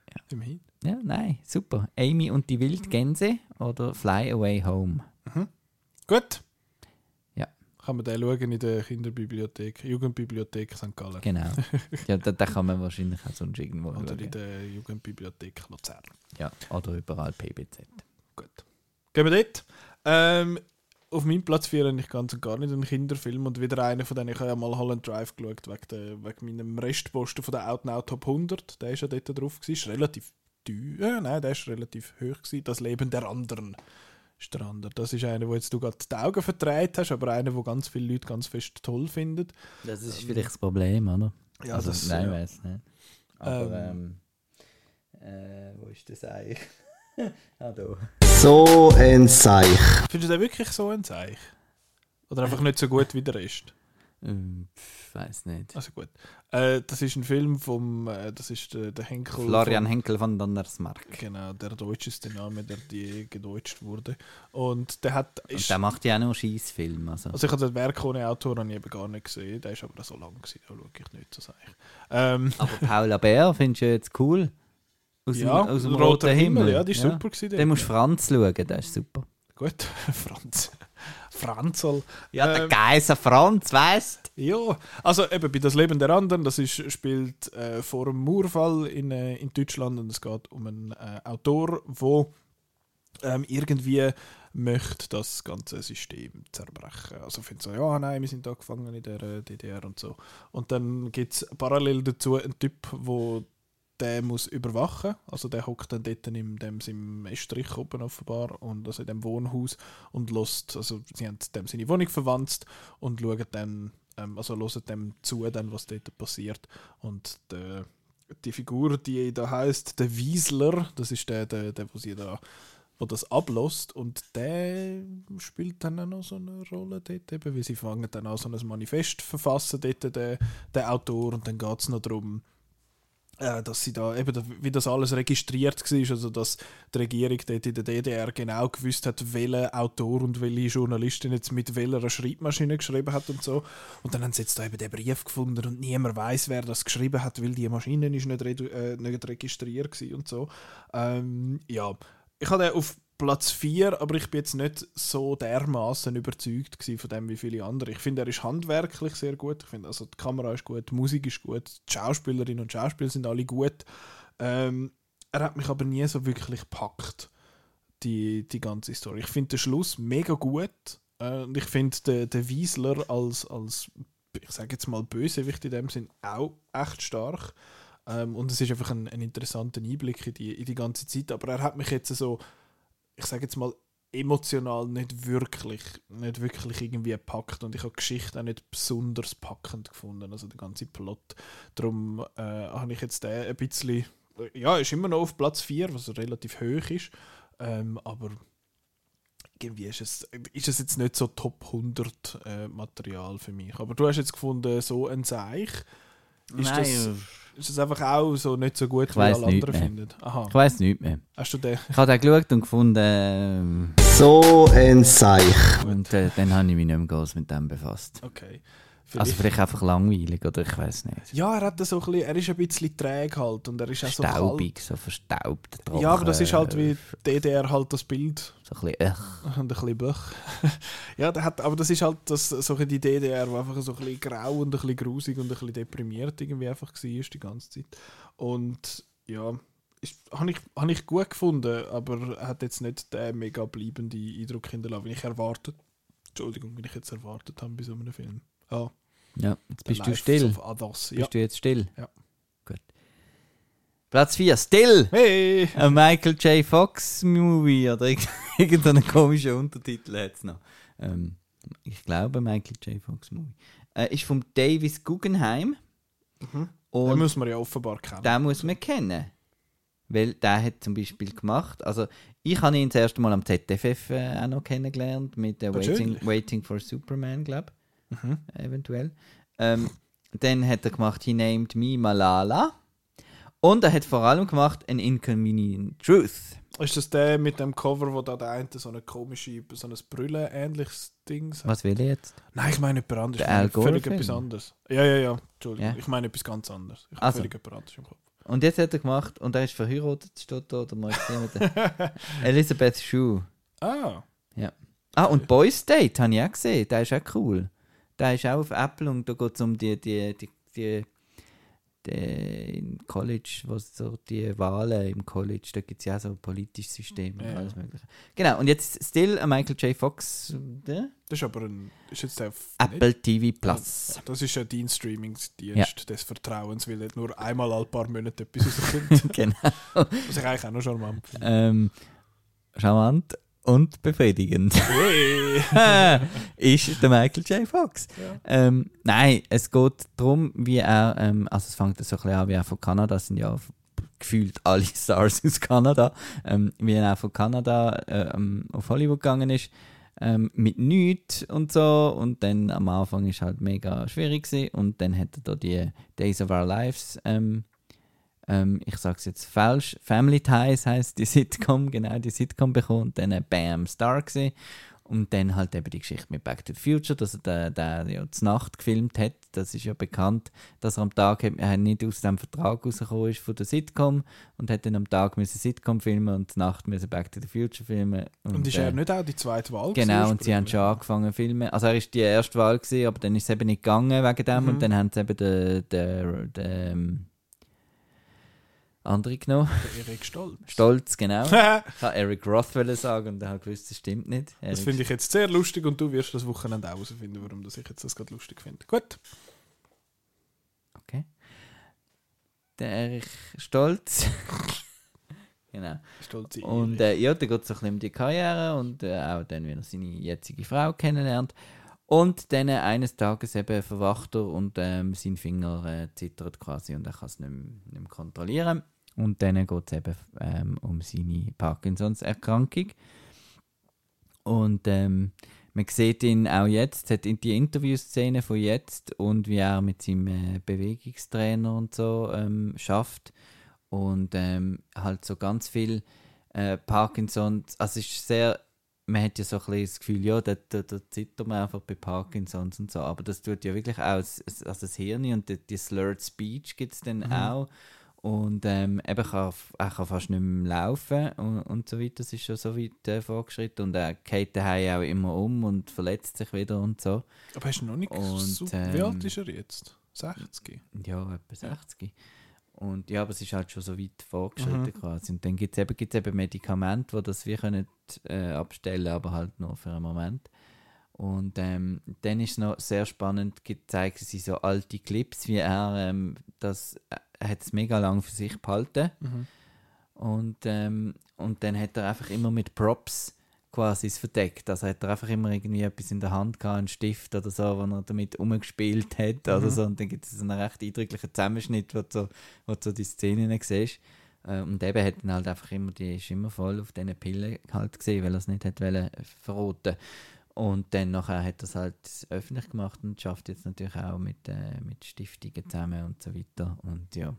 Ja. Immerhin. Ja, nein, super. Amy und die Wildgänse oder Fly Away Home. Gut. Ja. Kann man den schauen in der Kinderbibliothek, Jugendbibliothek St. Gallen. Genau. ja, da, da kann man wahrscheinlich auch sonst irgendwo Oder schauen. in der Jugendbibliothek Luzern. Ja, oder überall PBZ. Gut. Gehen wir dort. Ähm, auf meinem Platz 4 habe ich ganz und gar nicht einen Kinderfilm und wieder einer von denen. Ich habe ja mal Holland Drive geschaut wegen, der, wegen meinem Restposten von der Out Now Top 100. Der ist ja dort drauf. Gewesen. Ist relativ teuer. Äh, nein, der ist relativ hoch. Gewesen. Das Leben der anderen ist der andere. Das ist einer, wo jetzt du gerade die Augen verdreht hast, aber einer, wo ganz viele Leute ganz fest toll finden. Das ist vielleicht das Problem, oder? Ja, also, das, nein, ja. weiß nicht. Aber, ähm, äh, wo ist das eigentlich? ah, da. So ein Seich. Findest du den wirklich so ein Zeichen? Oder einfach nicht so gut wie der Rest? Ähm, weiß nicht. Also gut. Äh, das ist ein Film vom, äh, das ist der, der Henkel. Florian vom- Henkel von Donnersmarck. Genau, der deutscheste Name, der die gedeutscht wurde. Und der hat. Und Ist, der macht ja auch noch Schießfilme. Also. also ich habe das Werk ohne Autor habe ich eben gar nicht gesehen. Der ist aber so lang gewesen, da schaue ich nicht, so sage ich. Ähm, Aber Paula Bär findest du jetzt cool? Aus ja, dem, aus dem Roter roten Himmel. ja, die ist super gewesen. Den musst du Franz schauen, der ist super. Gut, Franz. Franzl. Ja, der Ähm, Geiser Franz, weißt Ja, also eben bei Das Leben der anderen, das ist, spielt äh, vor dem Mauerfall in, äh, in Deutschland und es geht um einen äh, Autor, wo ähm, irgendwie möchte das ganze System zerbrechen. Also findet so, ja, nein, wir sind da gefangen in der äh, DDR und so. Und dann gibt es parallel dazu einen Typ, wo der muss überwachen. Also der hockt dann dort in dem Estrich oben offenbar und also in dem Wohnhaus und lässt, also sie haben dem seine Wohnung verwandt und schauen dann, ähm, also hören dem zu, dann, was dort passiert. Und der, die Figur, die da heißt der Wiesler, das ist der, der, der wo sie da wo das ablässt und der spielt dann auch noch so eine Rolle dort, eben, weil sie fangen dann an so ein Manifest verfassen, dort der, der Autor, und dann geht es noch darum, dass sie da, eben, wie das alles registriert war, also dass die Regierung dort in der DDR genau gewusst hat, welcher Autor und welche Journalistin jetzt mit welcher Schreibmaschine geschrieben hat und so. Und dann haben sie jetzt da eben den Brief gefunden und niemand weiß, wer das geschrieben hat, weil die Maschine ist nicht, äh, nicht registriert war und so. Ähm, ja, ich den auf Platz 4, aber ich bin jetzt nicht so dermaßen überzeugt von dem wie viele andere. Ich finde, er ist handwerklich sehr gut. Ich finde, also die Kamera ist gut, die Musik ist gut, die Schauspielerinnen und Schauspieler sind alle gut. Ähm, er hat mich aber nie so wirklich gepackt, die, die ganze Story. Ich finde den Schluss mega gut. Äh, und ich finde den, den Wiesler als, als, ich sage jetzt mal, Bösewicht in dem Sinn auch echt stark. Ähm, und es ist einfach ein, ein interessanter Einblick in die, in die ganze Zeit. Aber er hat mich jetzt so, ich sage jetzt mal, emotional nicht wirklich, nicht wirklich irgendwie gepackt. Und ich habe die Geschichte auch nicht besonders packend gefunden, also der ganze Plot. Darum äh, habe ich jetzt den ein bisschen, ja, ist immer noch auf Platz 4, was relativ hoch ist. Ähm, aber irgendwie ist es, ist es jetzt nicht so Top 100 äh, Material für mich. Aber du hast jetzt gefunden, so ein Seich. Ist, Nein, das, ist das einfach auch so nicht so gut, Ich wie alle anderen finden? Aha. Ich weiß nicht mehr. Hast du den? Ich habe den geschaut und gefunden, ähm, So ein Seich. und äh, dann habe ich mich nicht mehr groß mit dem befasst. Okay. Also vielleicht einfach langweilig, oder ich weiß nicht. ja, er hat so ein bisschen, er ist ein bisschen träge halt und er ist auch so Staubig, so verstaubt. Trocken, Ja, aber das ist halt wie DDR halt das Bild So ein bisschen, äh. und ein bisschen Böch. ja, der hat, aber das ist halt das, so die DDR, die einfach so ein bisschen grau und ein bisschen grusig und ein bisschen deprimiert irgendwie einfach war die ganze Zeit. Und ja, habe ich, hab ich gut gefunden, aber er hat jetzt nicht den mega bleibenden Eindruck hinterlassen, wie ich erwartet Entschuldigung, wie ich jetzt erwartet habe bei so einem Film. Ah, Ja, jetzt bist du still. Others. Ja. Bist du jetzt still? Ja. Gut. Platz 4, Still! Hey! Ein Michael J. Fox Movie oder irg- irgendeinen komischen Untertitel hat es noch. Ähm, ich glaube Michael J. Fox Movie. Äh, ist vom Davis Guggenheim. Den Und muss man ja offenbar kennen. den muss man kennen. Weil der hat zum Beispiel gemacht, also ich habe ihn das erste Mal am ZFF äh, auch noch kennengelernt, mit äh, Waiting? Waiting for Superman, glaube Mhm. eventuell. Ähm, dann hat er gemacht He Named Me Malala. Und er hat vor allem gemacht An Inconvenient Truth. Ist das der mit dem Cover, wo da der eine so eine komische, so ein Brüllen-ähnliches Ding sagt? Was will ich jetzt? Nein, ich meine jemand anderes. Der Al Gore völlig Film? etwas anderes. Ja, ja, ja. Entschuldigung. Ja. Ich meine etwas ganz anderes. Ich habe Also. völlig jemand anderes im Kopf. Und jetzt hat er gemacht, und er ist verheiratet, steht da, oder mal Elizabeth Shue. Ah, Ah, und Boys State habe ich auch gesehen, der ist auch cool. Der ist auch auf Apple und da geht es um die, die, die, die, die im College, was so die Wahlen im College, da gibt es ja auch so ein politisches System und Ja. alles mögliche. Genau, und jetzt still ein Michael J. Fox, der? das ist aber ein. Ist jetzt auf Apple TV Plus. Das ist ja dein Streamingdienst Ja. des Vertrauens, weil nicht nur einmal alle paar Monate etwas rauskommt. genau. was ich eigentlich auch noch charmant finde. Ähm, charmant und befriedigend. Ist der Michael J. Fox. Ähm, nein, es geht darum, wie er, ähm, also es fängt so ein bisschen an, wie er von Kanada, sind ja gefühlt alle Stars aus Kanada, ähm, wie er auch von Kanada ähm, auf Hollywood gegangen ist, ähm, mit nichts und so und dann am Anfang ist halt mega schwierig gewesen und dann hat er da die Days of Our Lives ähm, ähm, ich sag's jetzt falsch, Family Ties heißt die Sitcom, genau die Sitcom bekommen und dann äh, Bam Star gesehen und dann halt eben die Geschichte mit Back to the Future, dass er der, ja zur Nacht gefilmt hat. Das ist ja bekannt, dass er am Tag hat, er nicht aus dem Vertrag rausgekommen ist von der Sitcom und hat dann am Tag müssen Sitcom filmen und zur Nacht müssen Back to the Future filmen. Und ist äh, er nicht auch die zweite Wahl? Genau, gewesen und sie haben schon angefangen zu filmen. Also er ist die erste Wahl gewesen, aber dann ist es eben nicht gegangen wegen dem Mhm. und dann haben sie eben den, den, den ähm, andere genommen. Der Erik Stolz. Stolz, genau. das Ich wollte Eric Roth sagen und dann habe gewusst, das stimmt nicht. Eric finde ich jetzt sehr lustig und du wirst das Wochenende auch herausfinden, warum das ich jetzt das gerade lustig finde. Gut. Okay. Der Erich Stolz. genau. Stolz Und äh, ja, dann geht es so ein bisschen um die Karriere und äh, auch dann, wie er seine jetzige Frau kennenlernt. Und dann eines Tages eben verwacht er und ähm, sein Finger äh, zittert quasi und er kann es nicht, mehr- nicht mehr kontrollieren. Und dann geht es eben ähm, um seine Parkinsons-Erkrankung. Und ähm, man sieht ihn auch jetzt, hat in die Interviewszene von jetzt und wie er mit seinem äh, Bewegungstrainer und so ähm, schafft. Und ähm, halt so ganz viel äh, Parkinson, also es ist sehr, man hat ja so ein bisschen das Gefühl, ja, da, da, da zittert man einfach bei Parkinsons und so, aber das tut ja wirklich auch das, also das Hirn und die, die Slurred Speech gibt es dann auch und ähm, eben kann, er kann fast nicht mehr laufen und, und so weiter, das ist schon so weit äh, vorgeschritten und er geht daheim auch immer um und verletzt sich wieder und so. Aber hast du noch nicht Und, Wie ähm, alt ist er jetzt? 60? Ja, etwa 60. Und ja, aber es ist halt schon so weit vorgeschritten Mhm. quasi. Und dann gibt es eben, gibt's eben Medikamente, die das wir können äh, abstellen aber halt nur für einen Moment. Und ähm, dann ist noch sehr spannend, zeigen sie so alte Clips, wie er ähm, das, er hat es mega lang für sich behalten. Mhm. Und, ähm, und dann hat er einfach immer mit Props quasi es verdeckt. Also hat er einfach immer irgendwie etwas in der Hand gehabt, einen Stift oder so, wo er damit umgespielt hat oder so. Und dann gibt es so einen recht eindrücklichen Zusammenschnitt, wo du so, wo du so die Szenen siehst. Äh, Und eben hat dann halt einfach immer, die ist immer voll auf diesen Pillen halt gesehen, weil er es nicht hat wollen verroten. Und dann nachher hat es halt öffentlich gemacht und schafft jetzt natürlich auch mit, äh, mit Stiftungen zusammen und so weiter. Und ja.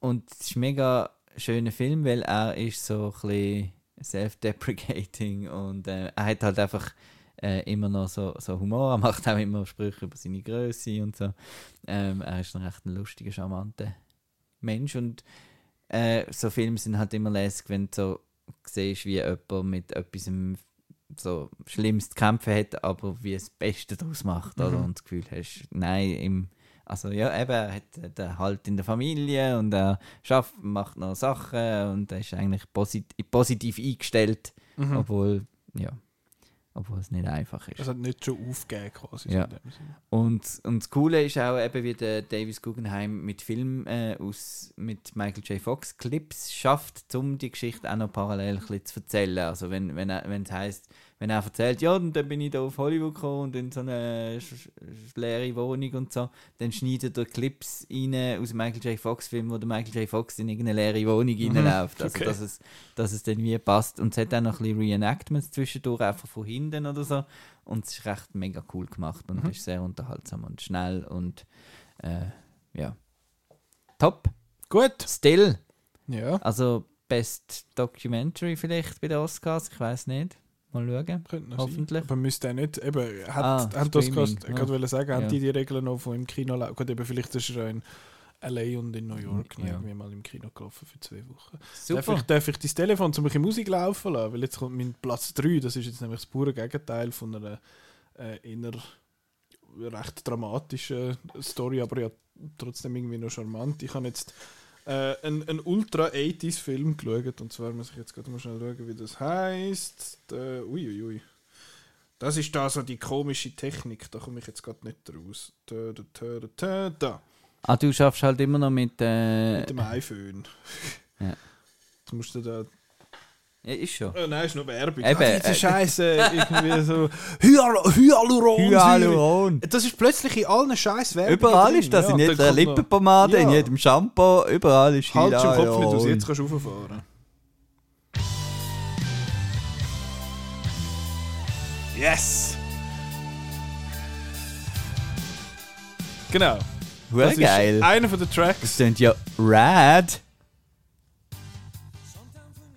Und es ist ein mega schöner Film, weil er ist so ein bisschen self-deprecating und äh, er hat halt einfach äh, immer noch so, so Humor. Er macht auch immer Sprüche über seine Größe und so. Ähm, er ist ein recht lustiger, charmanter Mensch und äh, so Filme sind halt immer lässig, wenn du so siehst, wie jemand mit etwas so Schlimmes zu kämpfen hat, aber wie es das Beste daraus macht, oder? Mhm. Und das Gefühl hast, nein, im, also ja, eben, er hat den Halt in der Familie und er schafft, macht noch Sachen und er ist eigentlich posit positiv eingestellt, Mhm. obwohl, ja, obwohl es nicht einfach ist. Hat nicht schon aufgegeben quasi. Ja. Und, und das Coole ist auch eben, wie der Davis Guggenheim mit Film äh, aus, mit Michael J. Fox Clips schafft, um die Geschichte auch noch parallel ein bisschen zu erzählen. Also wenn, wenn, er- wenn es heisst, wenn er erzählt, ja, und dann bin ich da auf Hollywood gekommen und in so eine leere Wohnung und so, dann schneidet er Clips rein aus dem Michael J. Fox Film, wo der Michael J. Fox in irgendeine leere Wohnung reinläuft. Also, okay. dass es, dass es dann wie passt. Und es hat auch noch ein bisschen Reenactments zwischendurch, einfach von hinten oder so. Und es ist recht mega cool gemacht und ist sehr unterhaltsam und schnell und äh, ja. Top. Gut. Still. Ja, Also Best Documentary vielleicht bei den Oscars, ich weiß nicht. Mal schauen. könnte noch Hoffentlich. sein. Aber müsste er nicht, eben, hat, Ah, haben das gerade ja. gerade sagen, haben Ja. die die Regeln noch von im Kino laufen? Gut, eben vielleicht ist er in L.A. und in New York Ja. irgendwie mal im Kino gelaufen für zwei Wochen. Super. Darf ich, darf ich dein Telefon zum bisschen Musik laufen lassen? Weil jetzt kommt mein Platz 3, das ist jetzt nämlich das pure Gegenteil von einer äh, eher recht dramatischen Story, aber ja trotzdem irgendwie noch charmant. Ich habe jetzt äh, einen, einen Ultra 80s Film geschaut und zwar muss ich jetzt gerade mal schnell schauen, wie das heißt. Äh, Uiuiui. Das ist da so die komische Technik, da komme ich jetzt gerade nicht raus. Da, da, da, da, da, da. Ah, du schaffst halt immer noch mit. Äh, mit dem iPhone. Ja. Jetzt musst du da ja, ist schon. Oh, nein, ist nur Werbung. Eben, ah, diese äh, Scheiße, irgendwie so Hyal Hyaluron. Hyaluron. Das ist plötzlich in allen scheiß Werbungen Überall drin. ist das, Ja, in jeder Lippenpomade, in Ja. jedem Shampoo, überall ist Halt schon den Kopf nicht aus, Hyaluron. jetzt kannst du rauffahren. Yes! Genau. Hure Das geil. ist einer von den Das Tracks. klingt ja rad.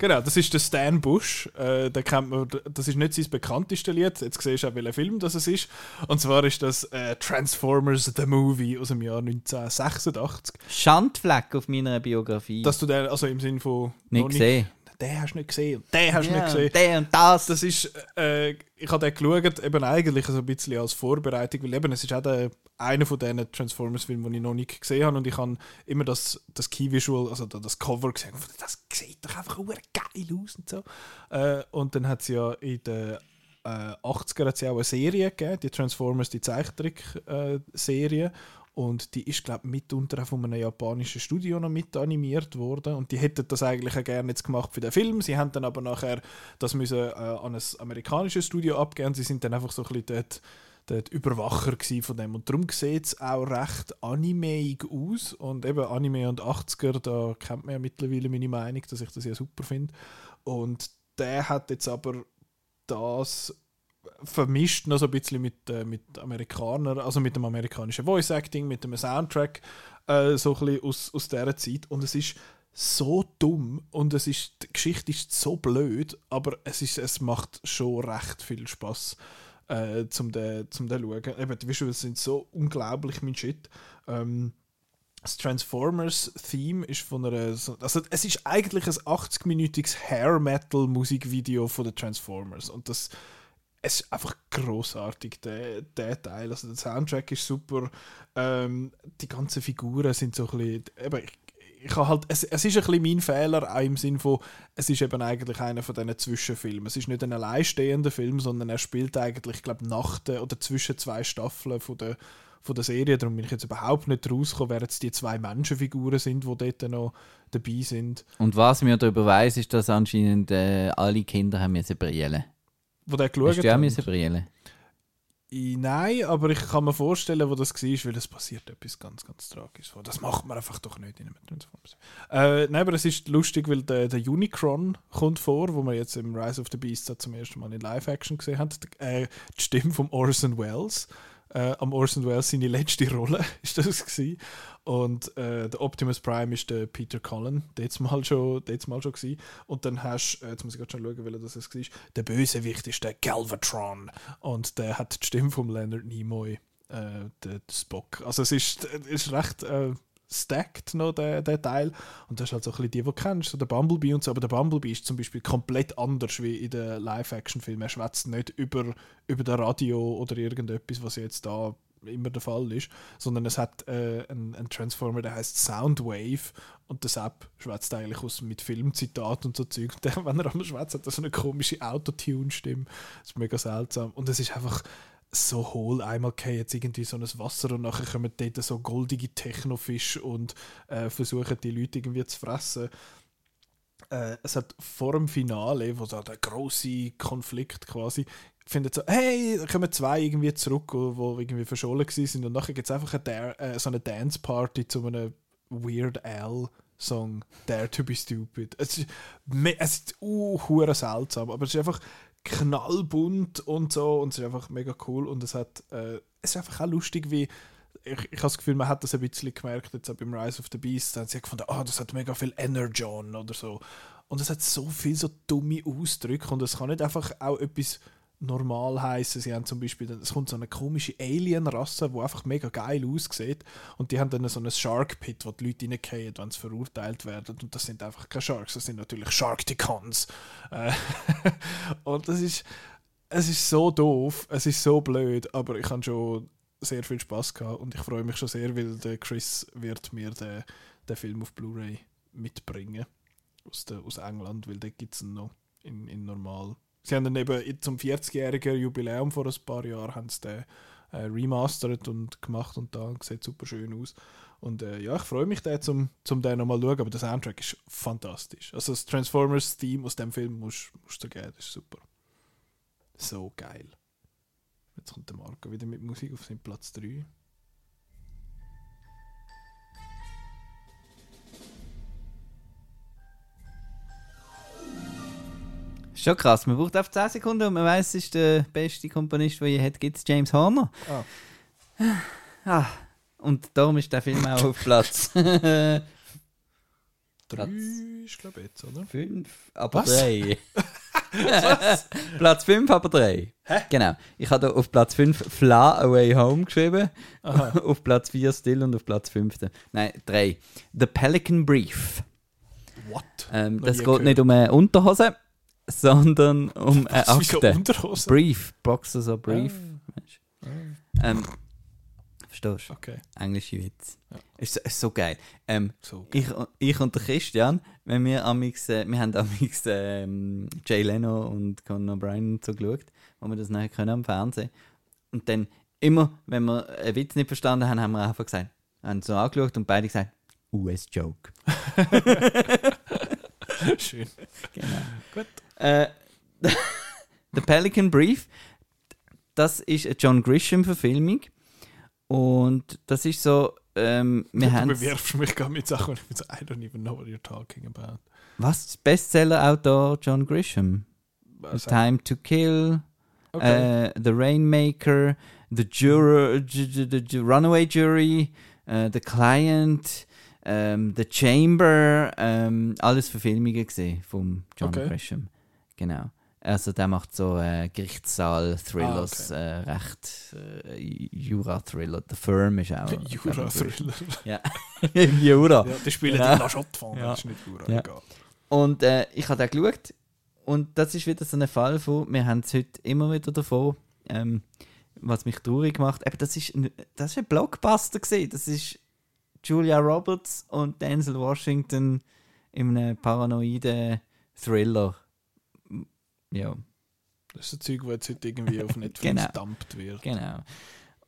Genau, das ist der Stan Bush. Äh, den kennt man, das ist nicht sein bekanntestes Lied. Jetzt siehst du auch, welcher Film das es ist. Und zwar ist das äh, Transformers The Movie aus dem Jahr 1986. Schandfleck auf meiner Biografie. Dass du den, also im Sinn von. nicht gesehen. Den hast du nicht gesehen. und Den hast du Ja, nicht gesehen. Der und das. Das ist, äh, ich habe den geschaut, eben eigentlich so ein bisschen als Vorbereitung, weil eben, es ist auch der, einer von diesen Transformers-Filmen, die ich noch nicht gesehen habe und ich habe immer das, das Key-Visual, also da- das Cover gesehen, und das sieht doch einfach geil aus und so. Äh, und dann hat es ja in den äh, 80er hat es ja auch eine Serie gegeben, die Transformers, die Zeichentrick-Serie. Und die ist, glaube ich, mitunter auch von einem japanischen Studio noch mit animiert worden. Und die hätten das eigentlich auch gerne jetzt gemacht für den Film. Sie haben dann aber nachher das müssen, äh, an ein amerikanisches Studio abgeben. Sie sind dann einfach so ein bisschen dort, dort Überwacher von dem. Und darum sieht es auch recht animeig aus. Und eben Anime und 80er, da kennt man ja mittlerweile meine Meinung, dass ich das ja super finde. Und der hat jetzt aber das vermischt noch so ein bisschen mit, äh, mit Amerikanern, also mit dem amerikanischen Voice Acting, mit dem Soundtrack, äh, so ein bisschen aus, aus dieser Zeit. Und es ist so dumm und es ist, die Geschichte ist so blöd, aber es, ist, es macht schon recht viel Spaß äh, zum den, den schauen. Eben, die Visuals sind so unglaublich mein Shit. Ähm, das Transformers-Theme ist von einer. so- Also, es ist eigentlich ein 80-minütiges Hair-Metal-Musikvideo von den Transformers. Und das. Es ist einfach großartig der, der Teil. Also, der Soundtrack ist super. Ähm, die ganzen Figuren sind so ein bisschen. Eben, ich, ich halt, es, es ist ein bisschen mein Fehler, auch im Sinn von, es ist eben eigentlich einer von diesen Zwischenfilmen. Es ist nicht ein alleinstehender Film, sondern er spielt eigentlich, ich glaube, nach der, oder zwischen zwei Staffeln von der, von der Serie. Darum bin ich jetzt überhaupt nicht rausgekommen, wer jetzt die zwei Menschenfiguren sind, die dort noch dabei sind. Und was mir darüber weiß, ist, dass anscheinend äh, alle Kinder haben müssen brillen. Wo der Hast geschaut du auch haben. müssen brillen? Nein, aber ich kann mir vorstellen, wo das war, weil es passiert etwas ganz, ganz Tragisches. Das macht man einfach doch nicht in einem Transformers. Äh, nein, aber es ist lustig, weil der, der Unicron kommt vor, wo man jetzt im Rise of the Beasts ja zum ersten Mal in Live-Action gesehen hat. Äh, die Stimme von Orson Welles. Äh, am Orson Welles seine letzte Rolle ist das gewesen. Und äh, der Optimus Prime ist der Peter Cullen, der mal schon, der mal schon gewesen. Und dann hast äh, jetzt muss ich gerade schon schauen, welcher das war. Der Bösewicht ist der Galvatron und der hat die Stimme von Leonard Nimoy, äh, der, der Spock. Also es ist, es ist recht äh, stacked noch der, der Teil und das ist halt so ein bisschen die, die du kennst, so der Bumblebee und so. Aber der Bumblebee ist zum Beispiel komplett anders wie in den Live-Action-Filmen. Er schwätzt nicht über über das Radio oder irgendetwas, was jetzt da immer der Fall ist, sondern es hat äh, einen, einen Transformer, der heißt Soundwave und der Sepp schwätzt eigentlich aus mit Filmzitat und so Zeug. Und der, wenn er einmal schwätzt, hat er so eine komische Autotune-Stimme. Das ist mega seltsam. Und es ist einfach so hohl. Einmal jetzt irgendwie so ein Wasser und nachher kommen dort so goldige Technofisch und äh, versuchen die Leute irgendwie zu fressen. äh, es hat vor dem Finale, wo da der große Konflikt quasi, findet so, hey, da kommen zwei irgendwie zurück, wo irgendwie verschollen sind und nachher gibt es einfach eine, äh, so eine Dance-Party zu einem Weird Al Song Dare to be Stupid. Es ist, es ist uh, seltsam, aber es ist einfach knallbunt und so und es ist einfach mega cool. Und es hat äh, es ist einfach auch lustig wie ich, ich habe das Gefühl, man hat das ein bisschen gemerkt jetzt auch beim Rise of the Beast, da haben sie gefunden, ah, das hat mega viel Energon oder so. Und es hat so viel so dumme Ausdrücke und es kann nicht einfach auch etwas normal heißen. Sie haben zum Beispiel, es kommt so eine komische Alien-Rasse, die einfach mega geil aussieht und die haben dann so einen Shark Pit, wo die Leute reingehen, wenn sie verurteilt werden und das sind einfach keine Sharks, das sind natürlich Sharkticons. Äh, und das ist, es ist so doof, es ist so blöd, aber ich habe schon sehr viel Spaß gehabt und ich freue mich schon sehr, weil der Chris wird mir den, den Film auf Blu-ray mitbringen aus, der, aus England, weil den gibt es noch in, in normal. Sie haben dann eben zum 40-jährigen Jubiläum vor ein paar Jahren haben sie den äh, remastert und gemacht und da sieht super schön aus. Und äh, ja, ich freue mich da zum, zum den nochmal schauen, aber der Soundtrack ist fantastisch. Also das Transformers-Theme aus dem Film musst musst du geben, das ist super. So geil. Jetzt kommt der Marco wieder mit Musik auf seinen Platz 3. Schon krass, man braucht auf 10 Sekunden und man weiß, es ist der beste Komponist, den je hat, gibt es James Horner. Ah. Und darum ist der Film auch auf Platz 3 Platz. ist glaube ich jetzt, oder? 5, aber Was? 3. Platz 5, aber 3. Genau. Ich habe da auf Platz 5 Fly Away Home geschrieben, auf Platz 4 Still und auf Platz 5. Nein, 3. The Pelican Brief. What? Ähm, das geht gehört. nicht um eine Unterhose, sondern um eine Akte. Unterhose? Brief, Boxer so Brief. Ah. Ähm, verstehst du? Okay, Englische Witz. Ja. Ist, so- ist so geil. Ähm, so. ich, ich und der Christian, wenn wir amix, äh, wir haben amix ähm, Jay Leno und Conan O'Brien so geschaut, wo wir das nachher können am Fernsehen. Und dann immer, wenn wir einen Witz nicht verstanden haben, haben wir einfach gesagt, haben so angeschaut und beide gesagt, US-Joke. Schön. Genau. Gut. Äh, The Pelican Brief, das ist eine John Grisham-Verfilmung. Und das ist so, ähm, wir du haben bewerfst mich gerade mit Sachen ich bin so, I don't even know what you're talking about. was? Bestseller-Autor John Grisham. Was- Time to Kill, okay. äh, The Rainmaker, The Juror, Runaway Jury, äh, The Client, ähm, The Chamber, ähm, alles Verfilmungen gesehen vom John Okay. Grisham. Genau. Also der macht so äh, Gerichtssaal-Thrillers, Ah, äh, recht äh, Jura-Thriller. The Firm ist auch. Jura-Thriller. Ja. Jura. Ja, die spielen Genau. in La Chotte von, Ja. das ist nicht Jura, Ja. egal. Und äh, ich habe den geschaut und das ist wieder so ein Fall von, wir haben es heute immer wieder davon, ähm, was mich traurig macht. Eben, das ist ein, das ist ein Blockbuster gesehen. Das ist Julia Roberts und Denzel Washington in einem paranoiden Thriller. Ja, Das ist ein Zeug, das jetzt heute irgendwie auf Netflix Genau. gedumpt wird. genau.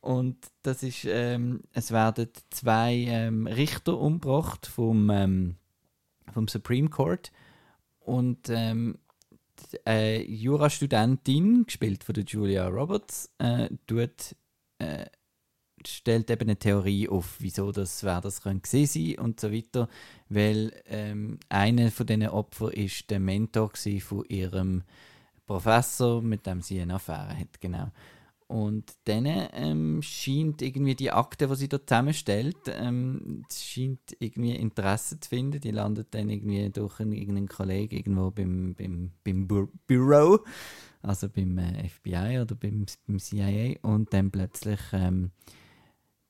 Und das ist, ähm, es werden zwei ähm, Richter umgebracht vom, ähm, vom Supreme Court und ähm, die, äh, Jurastudentin, gespielt von der Julia Roberts, äh, tut, äh, stellt eben eine Theorie auf, wieso das, wer das könnte sein und so weiter, weil ähm, einer von diesen Opfern ist der Mentor von ihrem Professor, mit dem sie eine Affäre hat, genau. Und dann ähm, scheint irgendwie die Akte, die sie da zusammenstellt, ähm, scheint irgendwie Interesse zu finden. Die landet dann irgendwie durch einen, irgendeinen Kollegen irgendwo beim, beim, beim Bu Büro, also beim äh, FBI oder beim, beim CIA. Und dann plötzlich ähm,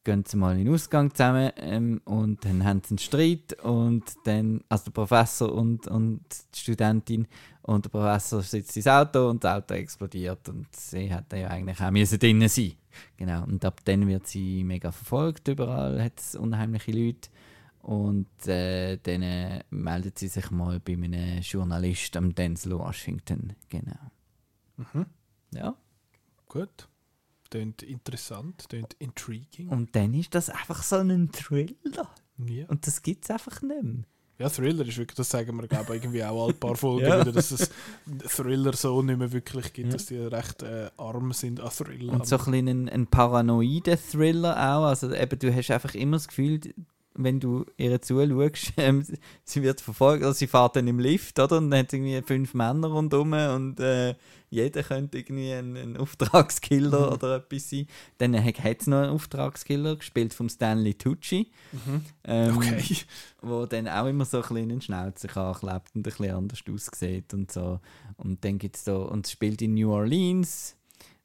gehen sie mal in den Ausgang zusammen ähm, und dann haben sie einen Streit und dann, also der Professor und, und die Studentin und der Professor sitzt ins Auto und das Auto explodiert und sie hätte ja eigentlich auch müssen drinnen sein Genau, und ab dann wird sie mega verfolgt, überall hat es unheimliche Leute und äh, dann äh, meldet sie sich mal bei einem Journalist am Denzel Washington, genau. Mhm. Ja, Gut. Tönt interessant, tönt intriguing. und dann ist das einfach so ein Thriller ja. und das gibt es einfach nicht mehr. Ja, Thriller ist wirklich, das sagen wir, glaube irgendwie auch ein paar Folgen Ja. wieder, dass es Thriller so nicht mehr wirklich gibt, Ja. dass die recht äh, arm sind an Thriller. Und so ein, bisschen ein, ein paranoider Thriller auch. Also eben, du hast einfach immer das Gefühl, wenn du ihr zuschaust, ähm, sie wird verfolgt, also sie fährt dann im Lift, oder? Und dann hat sie irgendwie fünf Männer rundherum und äh, jeder könnte irgendwie ein, ein Auftragskiller Mhm. oder etwas sein. Dann hat es noch einen Auftragskiller, gespielt vom Stanley Tucci. Ähm, okay. wo dann auch immer so ein bisschen einen Schnauzer anklebt und ein bisschen anders aussieht und so. Und dann gibt es da, und es spielt in New Orleans.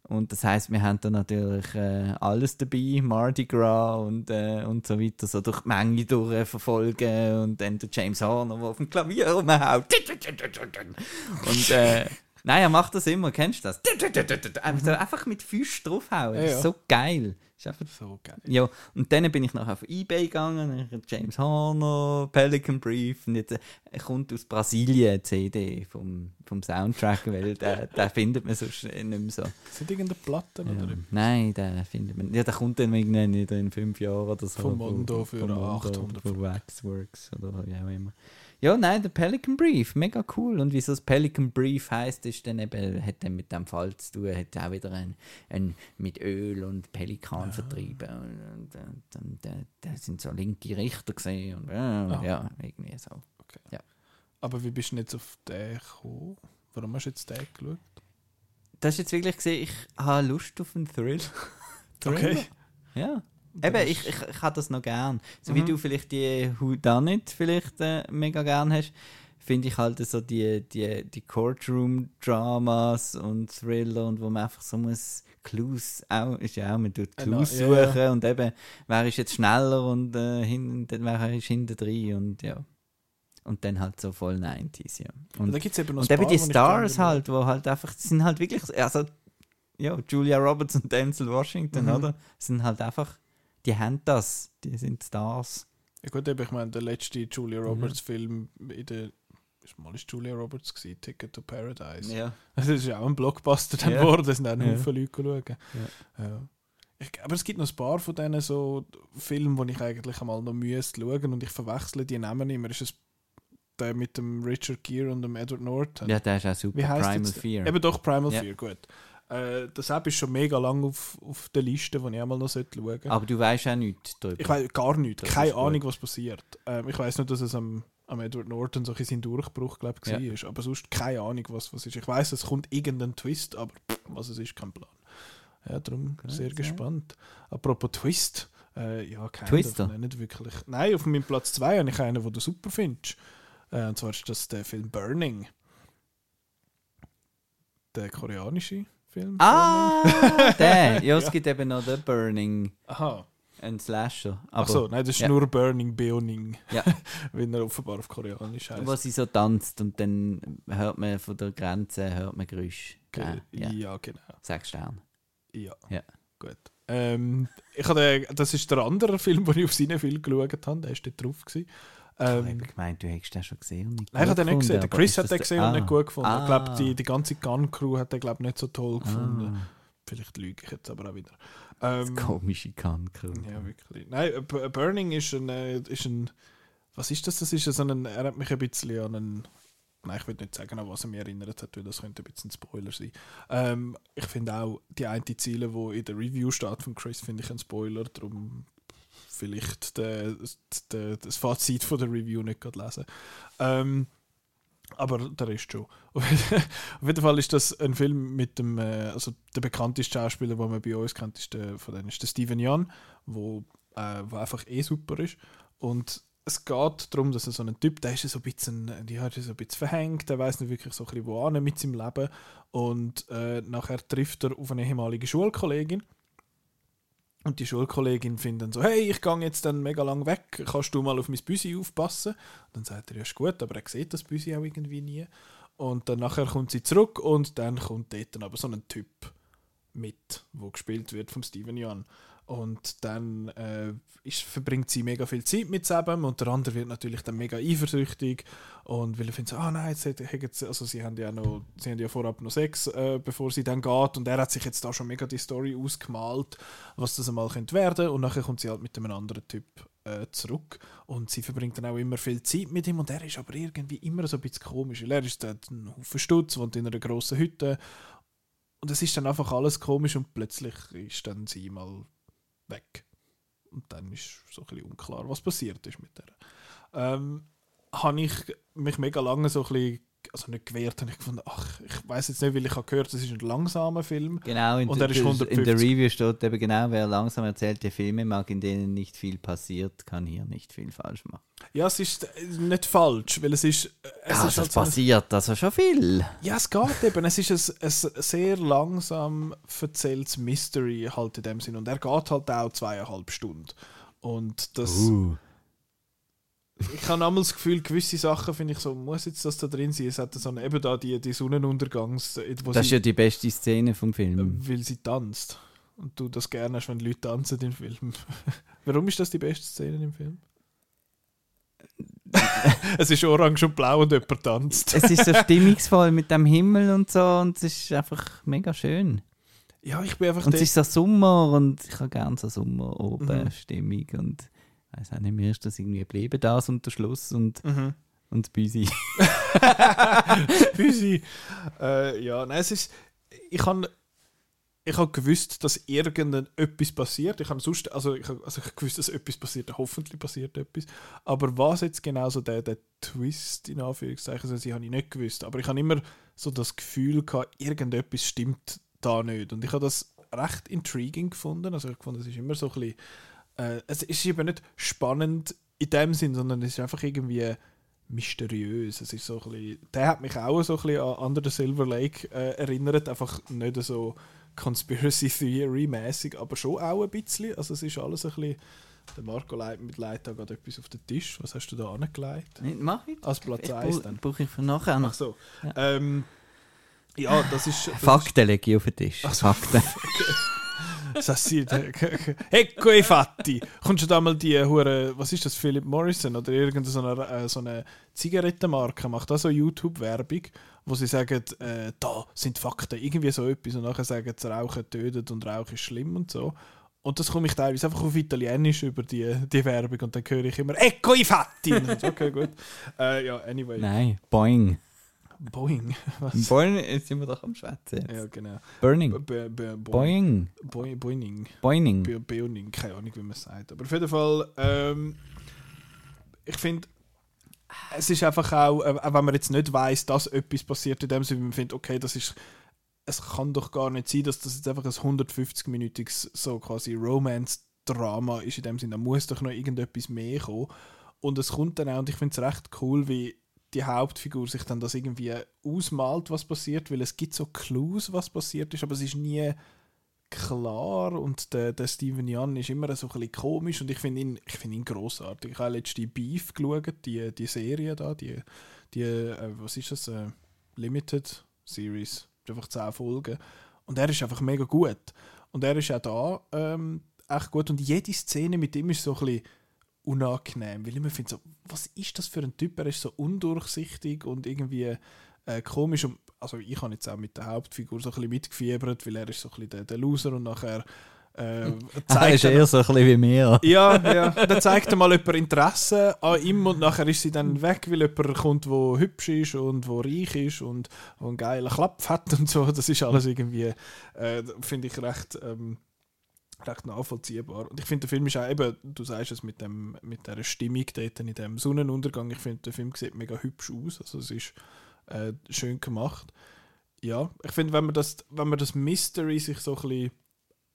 Und das heißt, wir haben da natürlich äh, alles dabei, Mardi Gras und, äh, und so weiter, so durch die Menge durch verfolgen und dann der James Horner, der auf dem Klavier rumhaut. Und äh, nein, er macht das immer, kennst du das? Einfach mit Füßen draufhauen, das Ja, ist ja. so geil. Ist einfach So geil. ja, und dann bin ich nachher auf Ebay gegangen, James Horner, Pelican Brief, und jetzt äh, kommt aus Brasilien eine CD vom, vom Soundtrack, weil den, den findet man sonst nicht mehr so. Sind irgendeine Platten Ja. oder? Nein, den findet man Ja, der kommt dann irgendwann in fünf Jahren oder so. Vom Mondo für vom 800 Von Waxworks oder wie auch immer. Ja, nein, der Pelican Brief, mega cool. Und wieso das Pelican Brief heißt, ist dann eben, hat dann mit dem Fall zu tun, hat auch wieder ein, ein mit Öl und Pelikan vertrieben. Und, und, und, und, da sind so linke Richter gesehen und äh, ja, irgendwie so. Aber wie bist du jetzt auf den gekommen? Warum hast du jetzt den geschaut? Das ist jetzt wirklich gesehen, ich habe Lust auf einen Thrill. Okay. Ja. Eben, ich, ich, ich habe das noch gern. So wie du vielleicht die Who Done It vielleicht äh, mega gern hast, finde ich halt so die, die, die Courtroom-Dramas und Thriller und wo man einfach so muss Clues auch, ist ja auch, man tut Äh, Clues ja, suchen ja. und eben, wer ist jetzt schneller und äh, hin, wer ist hinten drin und ja. Und dann halt so voll 90s, ja. Und da gibt es eben noch und eben die Stars halt, wo halt einfach, sind halt wirklich, also, ja, Julia Roberts und Denzel Washington, Mhm. oder? Sind halt einfach, die haben das, die sind Stars. Ja gut, eben, ich meine, der letzte Mhm. Julia Roberts Film in der mal ist Julia Roberts gewesen, Ticket to Paradise. Ja. Das ist ja auch ein Blockbuster dann Ja. geworden, da sind auch ein Ja. Haufen Leute schauen. Ja. Ich, aber es gibt noch ein paar von diesen so Filmen, die ich eigentlich einmal noch müsste schauen und ich verwechsle die Namen immer. Ist es der mit dem Richard Gere und dem Edward Norton? Ja, der ist auch super. Wie heißt Primal jetzt? Fear. Eben doch, Primal Ja. Fear, gut. Äh, das App ist schon mega lang auf, auf der Liste, die ich einmal noch schauen sollte. Aber du weißt auch nichts darüber. Ich weiß gar nichts, Das keine ist gut. Ahnung, was passiert. Ähm, ich weiß nur, dass es am, am Edward Norton so ein sein Durchbruch glaub, Ja. war. Aber sonst keine Ahnung, was was ist. Ich weiß, es kommt irgendein Twist, aber was es ist, kein Plan. Ja, darum sehr sein. gespannt. Apropos Twist, äh, ja, keinen Twister? nicht wirklich. Nein, auf meinem Platz 2 habe ich einen, den du super findest. Äh, und zwar ist das der Film Burning. Der koreanische Film. ah, der! Ja, es gibt eben noch den Burning. Aha. ein Slasher. Aber, Ach so, nein, das ist ja. nur Burning Beoning. Ja. Wenn er offenbar auf Koreanisch heißt. wo sie so tanzt und dann hört man von der Grenze hört man Geräusche. Ge- Ja, ja. ja, genau. Sechs Sterne. Ja. Ja. Gut. Ähm, ich hatte, das ist der andere Film, den ich auf seinen Film geschaut habe. Der war dort drauf. Gewesen. Ich habe Ähm, gemeint, du hättest den schon gesehen und nicht nein, ich habe den nicht gesehen. Der Chris hat das den gesehen und nicht Ah. gut gefunden. Ich glaube, Ah. die, die ganze Gun-Crew hat den glaub, nicht so toll gefunden. Ah, Vielleicht lüge ich jetzt aber auch wieder. Ähm, komische Kanker. ja, wirklich. Nein, Burning ist ein, äh, ist ein. Was ist das? Das ist so ein. Er hat mich ein bisschen an einen. Nein, ich will nicht sagen, an was er mich erinnert hat, weil das könnte ein bisschen ein Spoiler sein. Ähm, ich finde auch die eine Ziele, die in der Review steht von Chris, finde ich ein Spoiler. Darum vielleicht der, der, das Fazit von der Review nicht lesen. Ähm, aber der Rest schon. Auf jeden Fall ist das ein Film mit dem, äh, also der bekannteste Schauspieler, den man bei uns kennt, ist der, von denen ist der Steven Yeun, wo, äh, wo einfach eh super ist. Und es geht darum, dass er so ein Typ, der ist so ein bisschen, ja, ist so ein bisschen verhängt, der weiß nicht wirklich so ein bisschen, wo mit seinem Leben. Und äh, nachher trifft er auf eine ehemalige Schulkollegin. Und die Schulkollegin findet dann so, hey, ich gehe jetzt dann mega lang weg, kannst du mal auf mein Büsi aufpassen? Dann sagt er, ja, ist gut, aber er sieht das Büsi auch irgendwie nie. Und dann nachher kommt sie zurück und dann kommt dort dann aber so ein Typ mit, wo gespielt wird vom Steven Yeun. Und dann äh, ist, verbringt sie mega viel Zeit mit ihm und der andere wird natürlich dann mega eifersüchtig Und weil er findet ah nein, jetzt hat, also sie haben ja noch, sie haben ja vorab noch Sex, äh, bevor sie dann geht und er hat sich jetzt da schon mega die Story ausgemalt, was das einmal könnte werden und nachher kommt sie halt mit einem anderen Typ äh, zurück und sie verbringt dann auch immer viel Zeit mit ihm und er ist aber irgendwie immer so ein bisschen komisch, er ist dort ein Haufen Stutz, wohnt in einer grossen Hütte und es ist dann einfach alles komisch und plötzlich ist dann sie mal weg. Und dann ist so ein bisschen unklar, was passiert ist mit der. Ähm, habe ich mich mega lange so ein bisschen, also nicht gewehrt, habe ich gefunden, ach, ich weiß jetzt nicht, weil ich habe gehört, es ist ein langsamer Film. Genau, in, Und er ist in 150. der Review steht eben genau, wer langsam erzählte Filme mag, in denen nicht viel passiert, kann hier nicht viel falsch machen. Ja, es ist äh, nicht falsch, weil es ist, äh, es ja, ist das halt so ein- passiert also schon viel. Ja, es geht eben. Es ist ein, ein sehr langsam erzähltes Mystery halt in dem Sinn. Und er geht halt auch zweieinhalb Stunden. Und das... Uh. Ich habe einmal das Gefühl, gewisse Sachen finde ich so, muss jetzt das da drin sein? Es hat so eine, eben da die, die Sonnenuntergangs... äh, Das ist sie, ja die beste Szene vom Film. weil sie tanzt. Und du das gerne hast, wenn Leute tanzen im Film. Warum ist das die beste Szene im Film? es ist orange und blau und jemand tanzt. Es ist so stimmungsvoll mit dem Himmel und so und es ist einfach mega schön. Ja, ich bin einfach Und es ist so Sommer und ich habe gerne so Sommer oben Mhm. Stimmung und weiß auch nicht, mir ist das irgendwie geblieben, das und der Schluss und, Mhm. und Büsi. Büsi. Äh, ja, nein, es ist. Ich habe ich hab gewusst, dass irgendein etwas passiert. Ich habe sonst, also ich habe also ich hab gewusst, dass etwas passiert. Hoffentlich passiert etwas. Aber was jetzt genau so der, der Twist in Anführungszeichen, also, habe ich nicht gewusst. Aber ich habe immer so das Gefühl gehabt, irgendetwas stimmt da nicht. Und ich habe das recht intriguing gefunden. Also ich fand, es ist immer so ein bisschen, äh, es ist eben nicht spannend in dem Sinn, sondern es ist einfach irgendwie mysteriös. Es ist so ein bisschen, der hat mich auch so ein bisschen an Under the Silver Lake äh, erinnert, einfach nicht so Conspiracy Theory mäßig, aber schon auch ein bisschen. Also es ist alles ein bisschen. Der Marco legt mit Leid da gerade etwas auf den Tisch. Was hast du da angelegt? Nicht, mach ich. Als Platz Ich 1 bra- dann. Brauche ich für nachher Ach noch. so. Ja. Ähm, ja, das ist. Das Fakten lege ich auf den Tisch. Ach so. Fakten. Ist, das sieht, Ecco i fatti! Kommst du da mal die hure, was ist das, Philip Morrison oder irgendeine so eine, äh, so eine Zigarettenmarke macht da so YouTube-Werbung, wo sie sagen, äh, da sind Fakten, irgendwie so etwas und nachher sagen sie, Rauchen tötet und Rauchen ist schlimm und so. Und das komme ich teilweise einfach auf Italienisch über die, die Werbung und dann höre ich immer Ecco i fatti! Okay, gut. Äh, ja, anyway. Nein, Boing. Boing. Was? Boing, jetzt sind wir doch am Schwätzen. Ja, genau. Burning. B- b- Boing. Boing. Boing. Boing. Boining. Be- Beoning, keine Ahnung, wie man es sagt. Aber auf jeden Fall, ähm, ich finde, es ist einfach auch, äh, auch wenn man jetzt nicht weiß, dass etwas passiert, in dem Sinne, man findet, okay, das ist, es kann doch gar nicht sein, dass das jetzt einfach ein 150-minütiges so quasi Romance-Drama ist, in dem Sinne, da muss doch noch irgendetwas mehr kommen. Und es kommt dann auch, und ich finde es recht cool, wie die Hauptfigur sich dann das irgendwie ausmalt, was passiert, weil es gibt so Clues, was passiert ist, aber es ist nie klar und der, der Steven Jan ist immer so ein bisschen komisch und ich finde ihn, find ihn grossartig. Ich habe letztens die Beef geschaut, die, die Serie da, die, die äh, was ist das, äh, Limited Series, einfach 10 Folgen und er ist einfach mega gut und er ist auch da ähm, echt gut und jede Szene mit ihm ist so ein bisschen unangenehm, weil ich immer finde so, was ist das für ein Typ, er ist so undurchsichtig und irgendwie äh, komisch und also ich habe jetzt auch mit der Hauptfigur so ein bisschen mitgefiebert, weil er ist so ein bisschen der, der Loser und nachher äh, zeigt ist er- eher so ein bisschen wie mir. ja, ja. Dann zeigt er mal jemand Interesse an ihm und nachher ist sie dann weg, weil jemand kommt, der hübsch ist und wo reich ist und wo einen geilen Klapp hat und so. Das ist alles irgendwie, äh, finde ich, recht, ähm, recht nachvollziehbar. Und ich finde, der Film ist auch eben, du sagst es mit, dem, mit dieser Stimmung dort in dem Sonnenuntergang, ich finde, der Film sieht mega hübsch aus. Also es ist äh, schön gemacht. Ja, ich finde, wenn man das, wenn man das Mystery sich so ein bisschen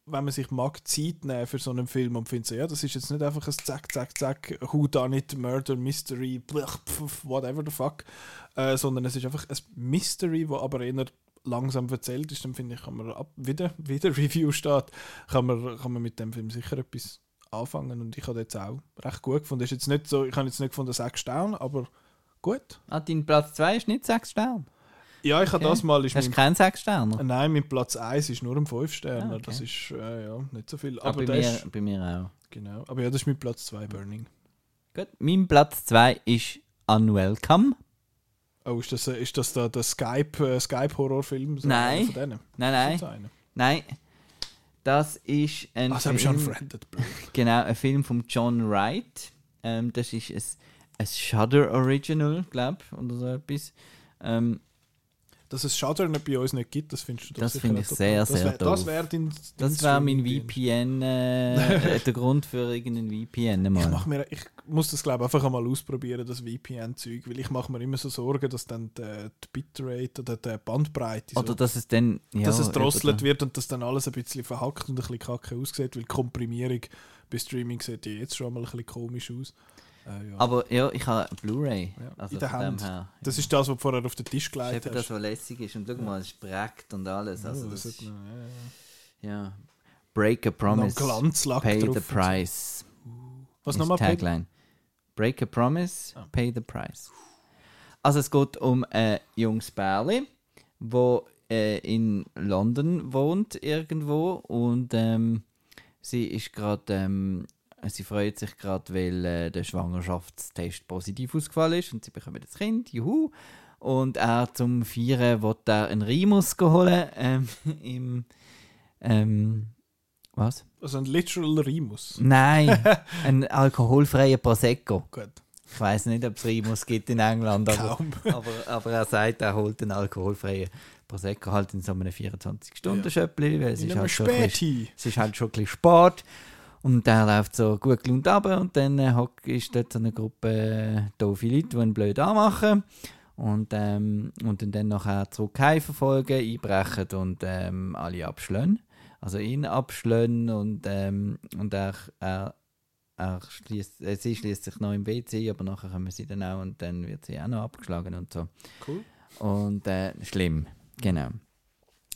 wenn man sich mag Zeit nehmen für so einen Film und findet so, ja, das ist jetzt nicht einfach ein Zack, Zack, Zack, Who Done It, Murder, Mystery, blech, pf, whatever the fuck, äh, sondern es ist einfach ein Mystery, wo aber eher langsam erzählt ist, dann finde ich, kann man ab, wieder, wieder Review steht, kann man, kann man mit dem Film sicher etwas anfangen und ich habe jetzt auch recht gut gefunden. Ist jetzt nicht so, ich habe jetzt nicht gefunden, sechs Sterne, aber gut. Ah, dein Platz 2 ist nicht 6 Sterne. Ja, ich habe Okay. das mal, ist Hast du mein, keinen 6 Sterne? nein, mein Platz 1 ist nur ein 5 Sterne, Ah, okay. das ist äh, ja, nicht so viel, Ah, aber bei, der ist, mir, bei mir auch. Genau. Aber ja, das ist mein Platz 2, Burning. Gut. Mein Platz 2 ist Unwelcome. Oh, ist das, ist das da der Skype, äh, Skype-Horrorfilm? So Nein. Von denen? Nein, nein, nein. Das ist ein habe ich schon Film, Friended. genau, ein Film von John Wright. Ähm, das ist ein, ein Shudder Original, glaube ich, oder so etwas. Ähm, Dass es Shudder nicht bei uns nicht gibt, das findest du Das finde ich sehr, sehr wär, Das doof. wäre das wäre mein. VPN, äh, der Grund für irgendeinen VPN Ich, mal. mach mir, ich muss das glaube ich einfach einmal ausprobieren, das VPN-Zeug, weil ich mache mir immer so Sorgen, dass dann die, die Bitrate oder die Bandbreite Oder so, dass es dann. Ja, dass es drosselt wird und dass dann alles ein bisschen verhackt und ein bisschen kacke aussieht, weil die Komprimierung bei Streaming sieht ja jetzt schon mal ein bisschen komisch aus. Äh, ja. Aber ja, ich habe Bluray. Ja, Also in der Hand. her. das ist das, was du vorher auf den Tisch gelegt eben das, hast. was lässig ist. Und schau mal, es prägt und alles. Also das das ist, noch, ja. Break a promise. Pay the price. Was ist nochmal? Tagline. Break a promise, Ah. pay the price. Also es geht um ein junges Bärli, wo äh, in London wohnt irgendwo und ähm, sie ist gerade, ähm, sie freut sich gerade, weil äh, der Schwangerschaftstest positiv ausgefallen ist und sie bekommen das Kind, juhu. Und er zum Feiern will er einen Rimus holen ähm, im ähm, was? Also ein literal Rimus. Nein, ein alkoholfreier Prosecco. Gut, Ich weiß nicht, ob es Rimus gibt in England, aber, aber, aber er sagt, er holt einen alkoholfreien Prosecco halt in so einem 24-Stunden-Schöppli, weil es ist, halt schon ein bisschen, es ist halt schon ein bisschen spät. Und der läuft so gut gelaunt runter und dann äh, ist dort so eine Gruppe äh, doofe Leute, die ihn blöd anmachen. Und, ähm, und ihn dann nachher zurück verfolgen, einbrechen und ähm, alle abschlönen. Also ihn abschlönen und, ähm, und er, er, er schließt, äh, sie schließt sich noch im WC, aber nachher kommen sie dann auch und dann wird sie auch noch abgeschlagen und so. Cool. Und äh, schlimm, genau.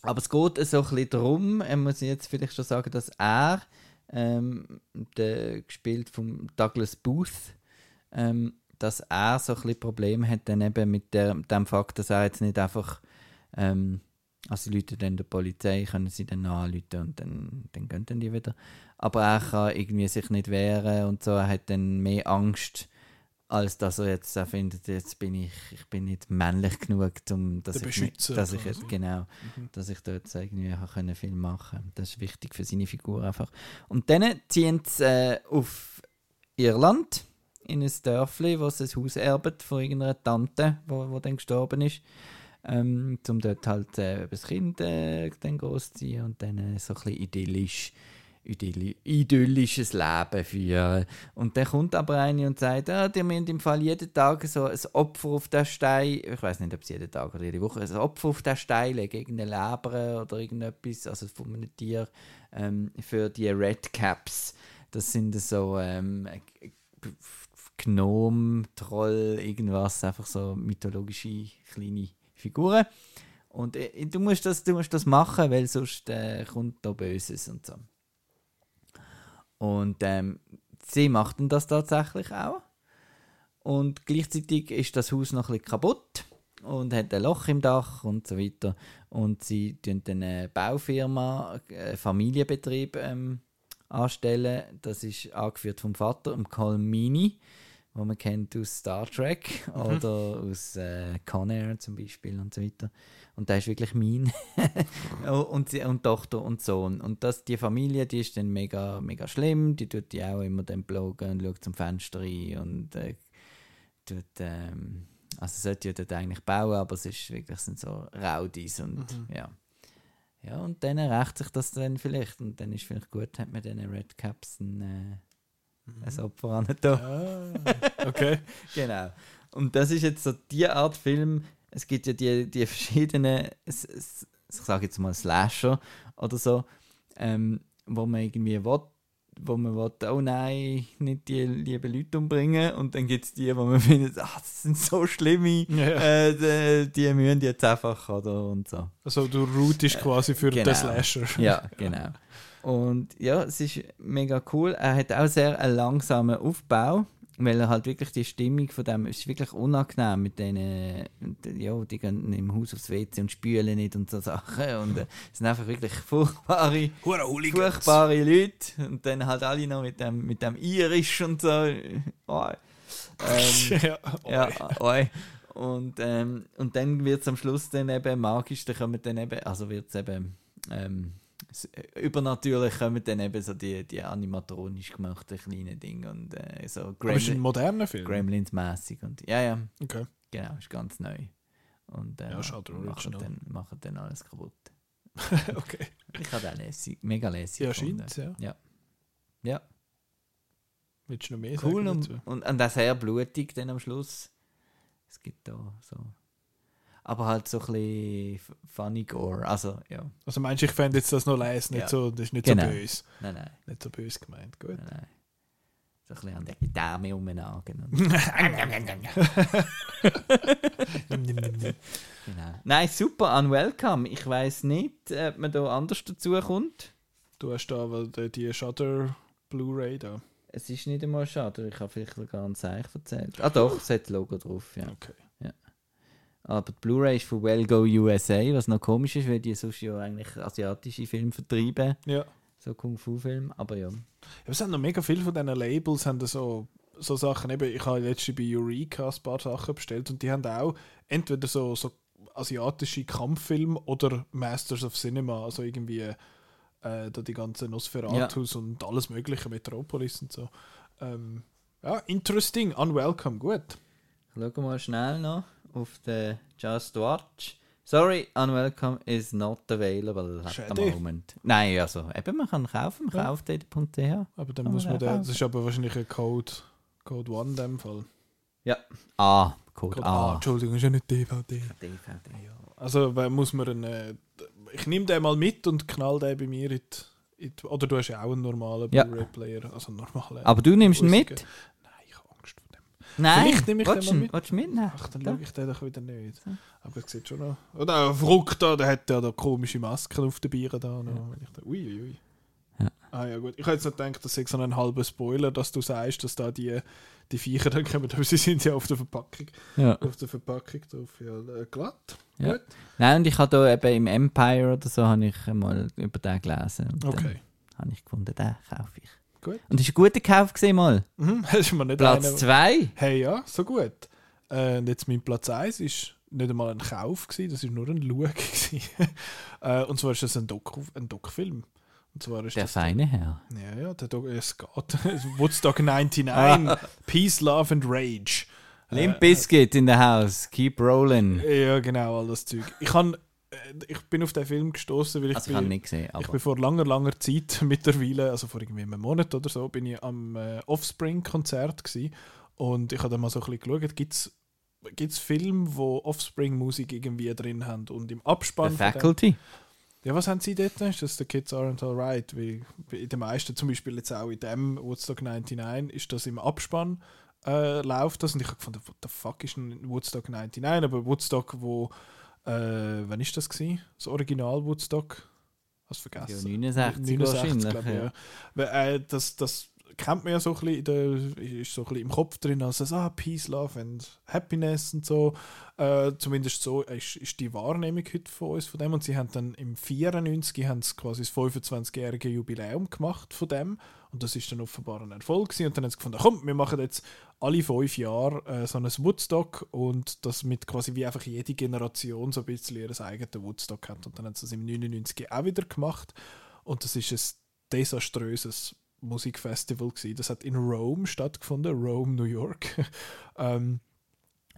Aber es geht so ein bisschen darum, äh, muss ich jetzt vielleicht schon sagen, dass er, ähm, der, gespielt von Douglas Booth, ähm, dass er so ein bisschen Probleme hat dann eben mit der, dem Fakt, dass er jetzt nicht einfach, ähm, also Leute dann der Polizei können sie dann anrufen und dann, dann gehen dann die wieder. Aber er kann irgendwie sich nicht wehren und so, er hat dann mehr Angst, als dass er jetzt auch findet, jetzt bin ich, ich bin nicht männlich genug, um dass ich, Beschützer dass ich jetzt, genau, Mhm. dass ich dort irgendwie können viel machen. Das ist wichtig für seine Figur einfach. Und dann ziehen sie äh, auf Irland in ein Dörfli, wo sie ein Haus erben von irgendeiner Tante, wo, wo dann gestorben ist, ähm, um dort halt äh, das Kind äh, dann groß zu ziehen und dann äh, so ein bisschen idyllisch idylli idyllisches Leben führen. Und dann kommt aber eine und sagt, ah, die müssen im Fall jeden Tag so ein Opfer auf den Stein, ich weiß nicht, ob es jeden Tag oder jede Woche, ein Opfer auf den Stein legen, irgendeine Leber oder irgendetwas, also von einem Tier, ähm, für die Red Caps. Das sind so ähm, Gnom, Troll, irgendwas, einfach so mythologische kleine Figuren. Und äh, du, musst das, du musst das machen, weil sonst äh, kommt da Böses und so. Und ähm, sie macht dann das tatsächlich auch. Und gleichzeitig ist das Haus noch ein bisschen kaputt und hat ein Loch im Dach und so weiter. Und sie tun dann eine Baufirma, einen Familienbetrieb ähm, anstellen. Das ist angeführt vom Vater, dem Colmini, wo man kennt aus Star Trek oder aus äh, Con Air zum Beispiel und so weiter. Und der ist wirklich mein. Oh, und, und Tochter und Sohn. Und das, die Familie, die ist dann mega, mega schlimm. Die tut die auch immer dann blogen und schaut zum Fenster rein und äh, tut, ähm, also sollte ja dort eigentlich bauen, aber es ist wirklich sind so Raudis und ja. Ja, und dann rächt sich das dann vielleicht und dann ist vielleicht gut, hat man diesen Red Caps ein, äh, ein Opfer an Ah, okay. Genau. Und das ist jetzt so die Art Film. Es gibt ja die, die verschiedenen, ich sage jetzt mal Slasher oder so, ähm, wo man irgendwie will, wo man will, oh nein, nicht die lieben Leute umbringen. Und dann gibt es die, wo man findet, ach, das sind so schlimme, Ja. äh, die, die müssen jetzt einfach, oder, und so. Also du routest quasi für genau. den Slasher. Ja, genau. Und ja, es ist mega cool. Er hat auch sehr einen langsamen Aufbau, weil er halt wirklich die Stimmung von dem ist wirklich unangenehm mit denen, ja, die gehen im Haus aufs WC und spülen nicht und so Sachen und äh, es sind einfach wirklich furchtbare, furchtbare Leute und dann halt alle noch mit dem, mit dem Irisch und so. Oh. Ähm, ja, ja, oi. Und, ähm, und dann wird es am Schluss dann eben magisch, dann kommen dann eben, also wird es eben ähm, äh, übernatürlich kommen dann eben so die, die animatronisch gemachten kleinen Dinge und äh, so Aber ist ein Gremlin, moderner Film. Gremlins-mäßig. Und ja, ja, Okay. genau, ist ganz neu. Und äh, Ja, schade, machen, dann, machen dann alles kaputt. okay. Ich habe den lässig, mega lässig. Ja, gefunden. scheint ja. Ja, Willst du noch mehr cool sagen und, dazu? und, und auch sehr blutig dann am Schluss. Es gibt da so. Aber halt so ein bisschen funny gore. Also, ja. Also meinst du, ich fände jetzt das noch lesen, nicht Ja. so, das ist nicht Genau. so böse. Nein, nein, Nicht so böse gemeint, gut. nein, nein. So ein bisschen an der Dame und- Genau. Nein, super, unwelcome. Ich weiß nicht, ob man da anders dazu kommt. Du hast da weil die, Shutter Blu-ray da. Es ist nicht einmal schade, ich habe vielleicht gar ein Zeichen erzählt. Ah doch, es hat Logo drauf, ja. Okay. Aber die Blu-ray ist von Well Go USA, was noch komisch ist, weil die sonst ja eigentlich asiatische Filme vertreiben. Ja. So Kung-Fu-Filme, aber ja. Ja, es haben noch mega viele von diesen Labels haben da so, so Sachen. Eben, ich habe letztens bei Eureka ein paar Sachen bestellt und die haben auch entweder so, so asiatische Kampffilme oder Masters of Cinema, also irgendwie äh, da die ganzen Nosferatus und alles mögliche, Metropolis und so. Ähm, ja, interesting, unwelcome, gut. Ich schaue mal schnell noch auf den Just Watch. Sorry, Unwelcome is not available at the Schade. moment. Nein, also eben, man kann kaufen, Ja. kauft.ch. Aber dann muss man den, das ist aber wahrscheinlich ein Code, Code One in dem Fall. Ja. Ah, Code Code A. Entschuldigung, ist ja nicht DVD. DVD. Also weil muss man einen, ich nehme den mal mit und knall den bei mir in die, in die, Oder du hast ja auch einen normalen Ja. Blu-ray-Player, also normalen. Aber du nimmst ihn mit? Nein, ich habe Angst vor dem. Nein, Vielleicht nehme ich den willst mal du ihn- mit. willst du mitnehmen? Ach, dann Da. schaue ich den doch wieder nicht. Aber es sieht schon noch... Oder ein Frucht da, der hat ja da komische Masken auf den Bieren da. Noch. Wenn ich ui, ui, ui. Ja. Ah ja gut, ich habe jetzt noch gedacht, das ist so ein halber Spoiler, dass du sagst, dass da die, die Viecher dann kommen, aber sie sind ja auf der Verpackung, Ja. auf der Verpackung drauf, ja, äh, glatt. Ja. Gut. Nein, und ich habe da eben im Empire oder so habe ich mal über den gelesen. Und Okay. Habe ich gefunden, den kaufe ich. Gut. Und das ist ein guter Kauf mal. Mhm, das ist mir nicht Platz einer- 2. Hey, ja, so gut. Äh, und jetzt mein Platz 1 ist nicht einmal ein Kauf, gewesen, das war nur ein Schau. gewesen. äh, und zwar ist das ein, Doku-Film. Und zwar ist Der das feine Herr. Ja, ja, der Doku, es geht. Woodstock 99, Peace, Love and Rage. Limp Bizkit in the house. Keep rolling. Ja, genau, all das Zeug. Ich, äh, ich bin auf den Film gestoßen, weil ich, Also ich bin, nicht gesehen, ich bin vor langer, langer Zeit mittlerweile, also vor irgendwie einem Monat oder so, bin ich am äh, Offspring-Konzert und ich habe dann mal so ein bisschen geschaut, gibt es Filme, wo Offspring-Musik irgendwie drin haben und im The Abspann dem- Faculty. Ja, was haben sie dort? Ist das The Kids Aren't Alright? Wie in den meisten, zum Beispiel jetzt auch in dem Woodstock 99, ist das im Abspann äh, läuft das und ich habe gefunden, what the fuck ist ein Woodstock 99? Aber Woodstock, wo, äh, wann ist das gewesen? Das Original Woodstock? Hast du Ja, vergessen? 69, wahrscheinlich. ich, ja. Weil, äh, das, das kennt man ja so ein bisschen, der, ist so ein bisschen im Kopf drin, als das, ah, Peace, Love and Happiness und so. Äh, zumindest so ist, ist die Wahrnehmung heute von uns von dem. Und sie haben dann im 94 haben sie quasi das 25-jährige Jubiläum gemacht von dem. Und das ist dann offenbar ein Erfolg gewesen. Und dann haben sie gefunden, komm, wir machen jetzt alle fünf Jahre äh, so ein Woodstock und das mit quasi wie einfach jede Generation so ein bisschen ihr eigenes Woodstock hat. Und dann haben sie das im 99 auch wieder gemacht. Und das ist ein desaströses Musikfestival gewesen. Das hat in Rome stattgefunden, Rome, New York. ähm,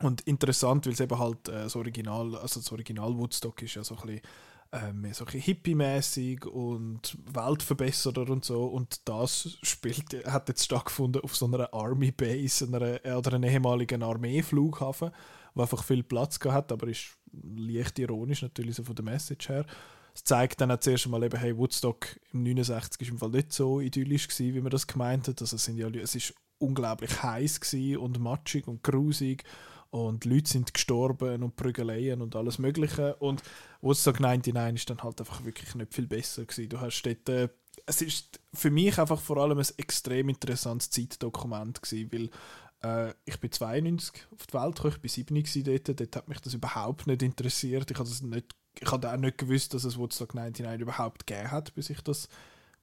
und interessant, weil es eben halt äh, das Original, also das Original Woodstock ist ja so ein bisschen, ähm, mehr so ein hippie-mäßig und Weltverbesserer und so. Und das spielt, hat jetzt stattgefunden auf so einer Army Base einer, äh, oder einem ehemaligen Armeeflughafen, wo einfach viel Platz hat, aber ist leicht ironisch natürlich so von der Message her. Es zeigt dann auch zuerst einmal eben, hey, Woodstock im 69 ist im Fall nicht so idyllisch gewesen, wie man das gemeint hat. Also es, sind ja, es ist unglaublich heiß und matschig und grusig und Leute sind gestorben und Prügeleien und alles mögliche und Woodstock 99 ist dann halt einfach wirklich nicht viel besser gewesen. Du hast dort, äh, es ist für mich einfach vor allem ein extrem interessantes Zeitdokument gewesen, weil äh, ich bin 92 auf die Welt gekommen, ich bin 7 gewesen dort, dort hat mich das überhaupt nicht interessiert. Ich habe das nicht, ich habe auch nicht gewusst, dass es Woodstock 99 überhaupt gegeben hat, bis ich das,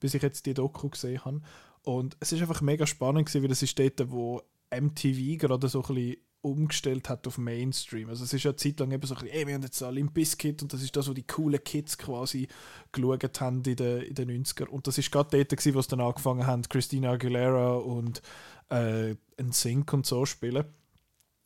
bis ich jetzt die Doku gesehen habe. Und es ist einfach mega spannend weil das ist dort, wo MTV gerade so ein bisschen umgestellt hat auf Mainstream. Also es ist ja eine Zeit lang eben so ein bisschen, ey, wir haben jetzt Limp Bizkit und das ist das, was die coolen Kids quasi geschaut haben in den, in den 90er. Und das ist gerade dort, gewesen, wo es dann angefangen haben, Christina Aguilera und äh, Sync und so spielen.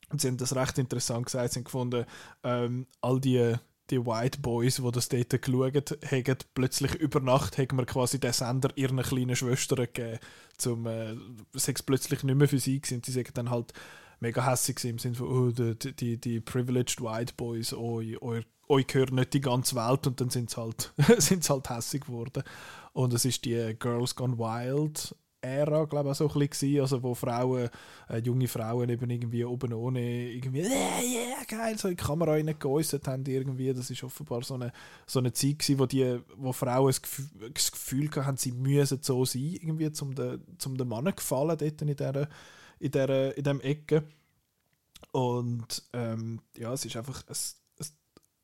Und sie haben das recht interessant gesagt, sie haben gefunden, ähm, all die die White Boys, die das dort geschaut haben, plötzlich über Nacht haben wir quasi den Sender ihren kleinen Schwestern gegeben, zum, äh, hat plötzlich nicht mehr für sie gewesen. Die sind dann halt mega hässlich im Sinne von, oh, die, die, die privileged White Boys, euch, euch, euch gehört nicht die ganze Welt und dann sind sie halt, sind's halt hässlich geworden. Und es ist die Girls Gone Wild Ära, glaube ich, so ein bisschen also wo Frauen, äh, junge Frauen eben irgendwie oben ohne irgendwie, yeah, yeah, geil, so in die Kamera reingeäussert haben irgendwie, das ist offenbar so eine, so eine Zeit gewesen, wo, die, wo Frauen das Gefühl, hatten, sie müssen so sein, irgendwie, zum den, zum den Mann gefallen dort in dieser, in dieser, in dieser Ecke. Und ähm, ja, es ist einfach ein, ein,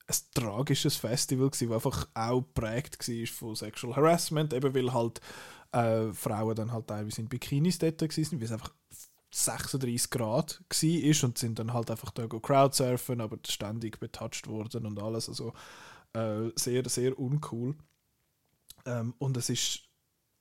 ein tragisches Festival das einfach auch geprägt war von Sexual Harassment, eben weil halt äh, Frauen dann halt teilweise in Bikinis dort waren, weil es einfach 36 Grad war und sind dann halt einfach da Crowdsurfen, aber ständig betatscht worden und alles. Also äh, sehr, sehr uncool. Ähm, und es ist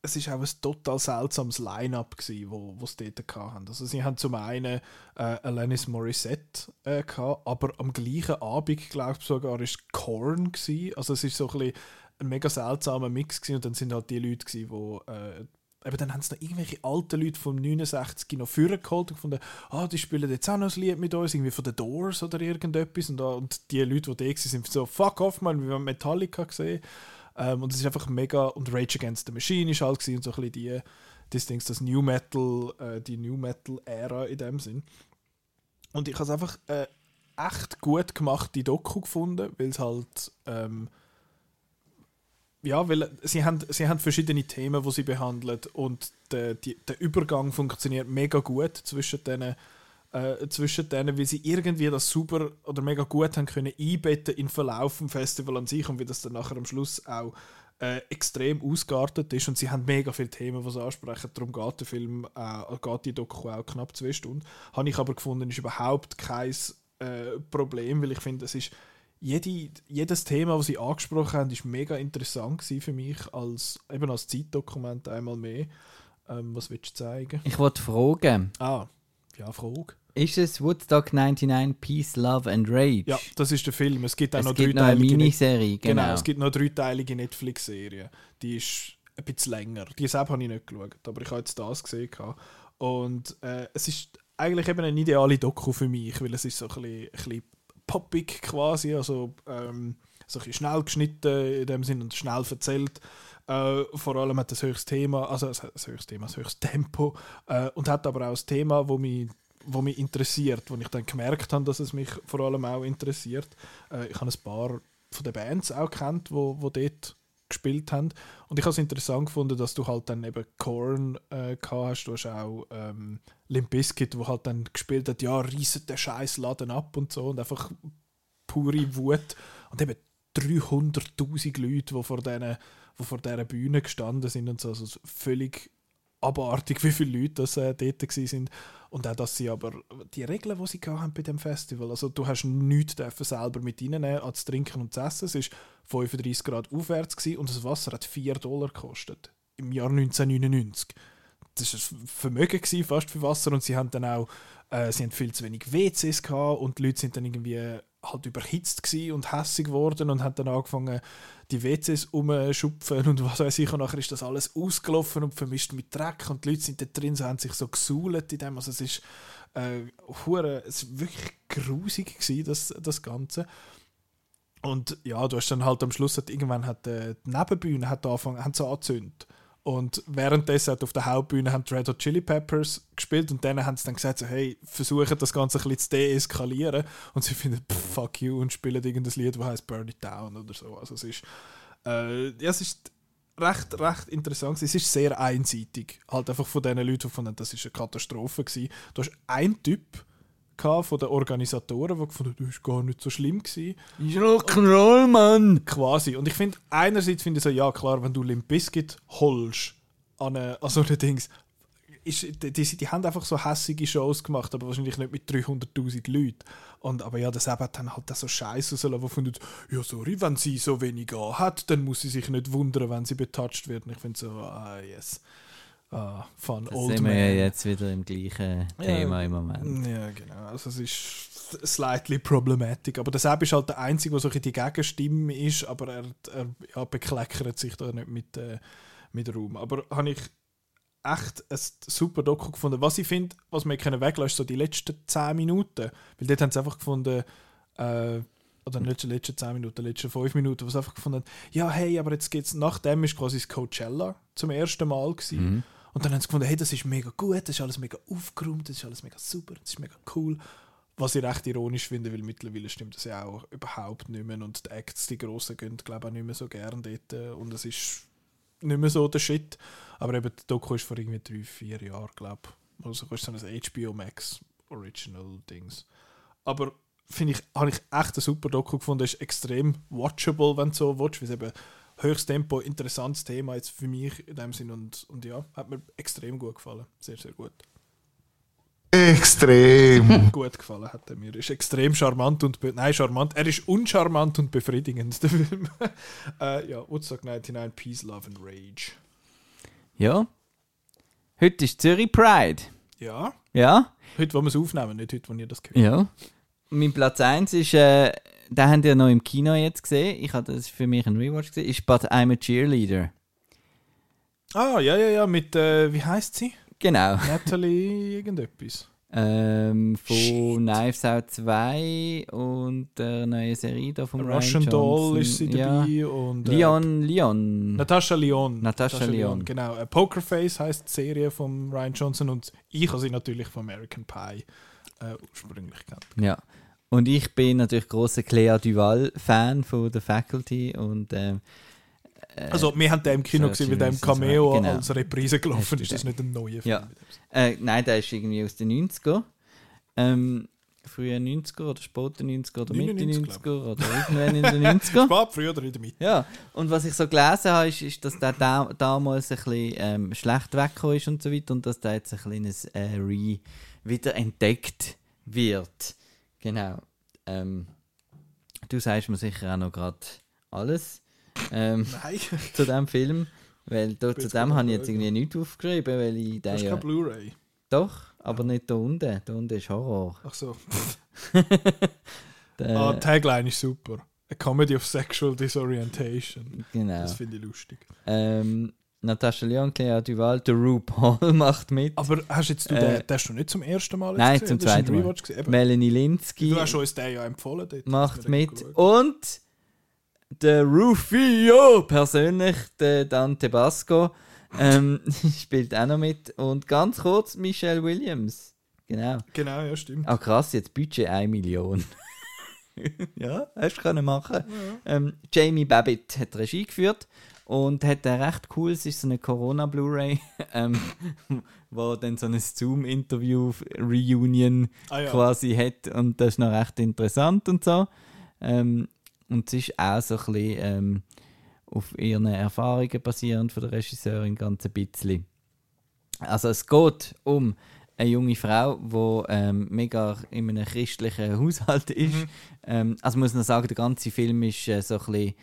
es ist auch ein total seltsames Line-Up gsi, wo wo sie dort hatten. Also sie haben zum einen äh, Alanis Morissette äh, gehabt, aber am gleichen Abend glaube ich sogar ist Korn. Also es ist so ein bisschen ein mega seltsamer Mix gewesen. und dann sind halt die Leute gewesen, wo äh, eben dann haben sie noch irgendwelche alten Leute vom 69 noch vorgeholt und gefunden, ah, die spielen jetzt auch noch ein Lied mit uns, irgendwie von den Doors oder irgendetwas und, und die Leute, die da waren, sind so, fuck off, man, wir haben Metallica gesehen ähm, und es ist einfach mega, und Rage Against the Machine ist halt gewesen, und so ein bisschen die, Dings, das New Metal, äh, die New Metal Ära in dem Sinn. Und ich habe es einfach äh, echt gut gemacht, die Doku gefunden, weil es halt ähm, ja, weil sie haben, sie haben verschiedene Themen, die sie behandeln und der, die, der Übergang funktioniert mega gut zwischen denen, äh, zwischen denen, wie sie irgendwie das super oder mega gut haben können einbetten in Verlauf vom Festival an sich und wie das dann nachher am Schluss auch äh, extrem ausgeartet ist und sie haben mega viele Themen, die sie ansprechen. Darum geht der Film, äh, geht die Doku auch knapp zwei Stunden. Habe ich aber gefunden, ist überhaupt kein äh, Problem, weil ich finde, es ist jede, jedes Thema, das sie angesprochen haben, ist mega interessant für mich als, eben als Zeitdokument einmal mehr. Ähm, was willst du zeigen? Ich wollte fragen. Ah, ja, Frage. Ist es Woodstock 99 Peace, Love and Rage? Ja, das ist der Film. Es gibt auch es noch gibt noch eine Miniserie, genau. genau. Es gibt noch eine dreiteilige Netflix-Serie. Die ist ein bisschen länger. Die selbst habe ich nicht geschaut, aber ich habe jetzt das gesehen. Und äh, es ist eigentlich eben eine ideale Doku für mich, weil es ist so ein bisschen, ein bisschen poppig quasi, also ähm, so ein schnell geschnitten in dem Sinne und schnell erzählt. Äh, vor allem hat das höchste Thema, also das höchste Thema, das höchste Tempo äh, und hat aber auch das Thema, wo mich wo mich interessiert, wo ich dann gemerkt habe, dass es mich vor allem auch interessiert. Äh, ich habe ein paar von den Bands auch kennt, wo, wo dort gespielt haben. Und ich habe es interessant gefunden, dass du halt dann eben Korn äh, hast. Du hast auch ähm, Limp Bizkit, wo halt dann gespielt hat, ja, reissen den scheiß Laden ab und so und einfach pure Wut. Und eben 300'000 Leute, die vor, diesen, die vor dieser Bühne gestanden sind und so. Also völlig abartig, wie viele Leute das äh, dort waren. Und auch, dass sie aber die Regeln, die sie haben bei dem Festival, also du hast nichts selber mit reinnehmen als Trinken und zu essen. Es war 35 Grad aufwärts gewesen und das Wasser hat 4 Dollar gekostet. Im Jahr 1999. Das war ein Vermögen gewesen, fast für Wasser und sie haben dann auch äh, sie haben viel zu wenig WCs gehabt und die Leute sind dann irgendwie halt überhitzt und hässig geworden und haben dann angefangen, die WCs umschupfen und was weiß ich. Und nachher ist das alles ausgelaufen und vermischt mit Dreck und die Leute sind da drin, so haben sich so gesuhlt in dem. Also es ist, äh, hure, es ist wirklich grusig gewesen, das, das Ganze. Und ja, du hast dann halt am Schluss, hat, irgendwann hat äh, die Nebenbühne hat angefangen, haben so angezündet. Und währenddessen hat auf der Hauptbühne haben die Red Hot Chili Peppers gespielt und dann haben sie dann gesagt, so, hey, versuchen das Ganze ein bisschen zu deeskalieren. Und sie finden, fuck you, und spielen irgendein Lied, das heißt Burn It Down oder so. Also es ist, äh, ja, es ist recht, recht interessant. Es ist sehr einseitig. Halt einfach von diesen Leuten, die fanden, das ist eine Katastrophe gewesen. Du hast einen Typ, von den Organisatoren, die gefunden das war gar nicht so schlimm. Gewesen. Ist Rock'n'Roll, Mann! Quasi. Und ich finde, einerseits finde ich so, ja klar, wenn du Limp Bizkit holst an, eine, an so ein Dings, ist, die, die, die haben einfach so hässige Shows gemacht, aber wahrscheinlich nicht mit 300'000 Leuten. Und, aber ja, das hat dann halt so Scheiße sollen, wo findet, ja sorry, wenn sie so wenig hat, dann muss sie sich nicht wundern, wenn sie betouched wird. Und ich finde so, ah yes. Ah, fun, Da old sind wir man. ja jetzt wieder im gleichen Thema im Moment. Ja, genau. Also es ist slightly problematic. Aber der Sepp ist halt der Einzige, der so ein die Gegenstimme ist, aber er, er ja, bekleckert sich da nicht mit, äh, mit Raum. Aber habe ich echt ein super Doku gefunden. Was ich finde, was wir können weglassen, ist so die letzten 10 Minuten. Weil dort haben sie einfach gefunden, äh, oder nicht die letzten 10 Minuten, die letzten 5 Minuten, was einfach gefunden haben, ja, hey, aber jetzt geht's, nach dem ist quasi das Coachella zum ersten Mal gewesen. Mhm. Und dann haben sie gefunden, hey, das ist mega gut, das ist alles mega aufgeräumt, das ist alles mega super, das ist mega cool. Was ich recht ironisch finde, weil mittlerweile stimmt das ja auch überhaupt nicht mehr und die Acts, die grossen, gehen glaube ich auch nicht mehr so gern dort äh, und es ist nicht mehr so der Shit. Aber eben, die Doku ist vor irgendwie drei, vier Jahren, glaube ich. Also ist so ein HBO Max Original Dings. Aber finde ich, habe ich echt ein super Doku gefunden. Ist extrem watchable, wenn du so willst, weil es eben höchstes Tempo, interessantes Thema jetzt für mich in dem Sinn und, und ja, hat mir extrem gut gefallen. Sehr, sehr gut. Extrem. Gut gefallen hat er mir. Ist extrem charmant und nein, charmant. Er ist uncharmant und befriedigend, der Film. äh, ja, Woodstock 99, Peace, Love and Rage. Ja. Heute ist Zürich Pride. Ja, Ja? heute, wo wir es aufnehmen, nicht heute, wo ihr das gehört Ja. Mein Platz 1 ist, äh, den habt ihr noch im Kino jetzt gesehen. Ich hatte das für mich ein Rewatch gesehen. Ist But I'm a Cheerleader. Ah, ja, ja, ja, mit, äh, wie heißt sie? Genau. Natalie irgendetwas. Ähm, von Shit. Knives Out 2 und der neuen Serie da von Ryan Russian Johnson. Doll ist sie Ja. dabei und... Äh, Leon, Leon. Natascha Leon. Natascha Lyonne. Genau. Äh, Pokerface heißt die Serie von Ryan Johnson und ich habe sie natürlich von American Pie äh, ursprünglich kennt. Ja. Und ich bin natürlich großer Clea Duval-Fan von The Faculty und ähm, äh, Also, wir haben den im Kino so gesehen, der Season zwei, Cameo genau. als Reprise gelaufen ist. Das nicht ein neuer Film. Ja. Äh, nein, der ist irgendwie aus den 90er. Ähm, früher 90er oder später 90er oder Mitte 99, 90er oder irgendwann in den 90er. Spät, früher oder in der Mitte. Ja, und was ich so gelesen habe, ist, ist dass der da, damals ein bisschen ähm, schlecht weggekommen ist und so weiter und dass der jetzt ein kleines äh, Re wieder entdeckt wird. Genau. Ähm, du sagst mir sicher auch noch gerade alles ähm, zu dem Film, weil da, zu dem habe ich jetzt irgendwie nichts aufgeschrieben, weil ich den das ist ja... kein Blu-ray. Doch, aber nicht da unten. Da unten ist Horror. Ach so. Der, Ah, die Tagline ist super. A Comedy of Sexual Disorientation. genau. Das finde ich lustig. Ähm, Natascha Leon, Clea Duval, der RuPaul macht mit. Aber hast jetzt du Äh, den, den hast du nicht zum ersten Mal nein, gesehen? zum Das zweiten Mal. Melanie Linsky Du hast uns den ja empfohlen. Dort. macht mit. Und der Rufio persönlich, der Dante Basco, ähm, spielt auch noch mit. Und ganz kurz Michelle Williams. Genau. Genau, ja, stimmt. Ah, krass, jetzt Budget 1 Million. ja, hast du können machen. Ähm, Jamie Babbitt hat Regie geführt und hat ein recht cool, es ist so eine Corona-Blu-ray, ähm, wo dann so ein Zoom-Interview-Reunion Ah, ja. quasi hat und das ist noch recht interessant und so. Ähm, und es ist auch so ein bisschen ähm, auf ihren Erfahrungen basierend von der Regisseurin ganz ein bisschen. Also es geht um eine junge Frau, die ähm, mega in einem christlichen Haushalt ist. Mhm. Ähm, also muss noch sagen, der ganze Film ist äh, so ein bisschen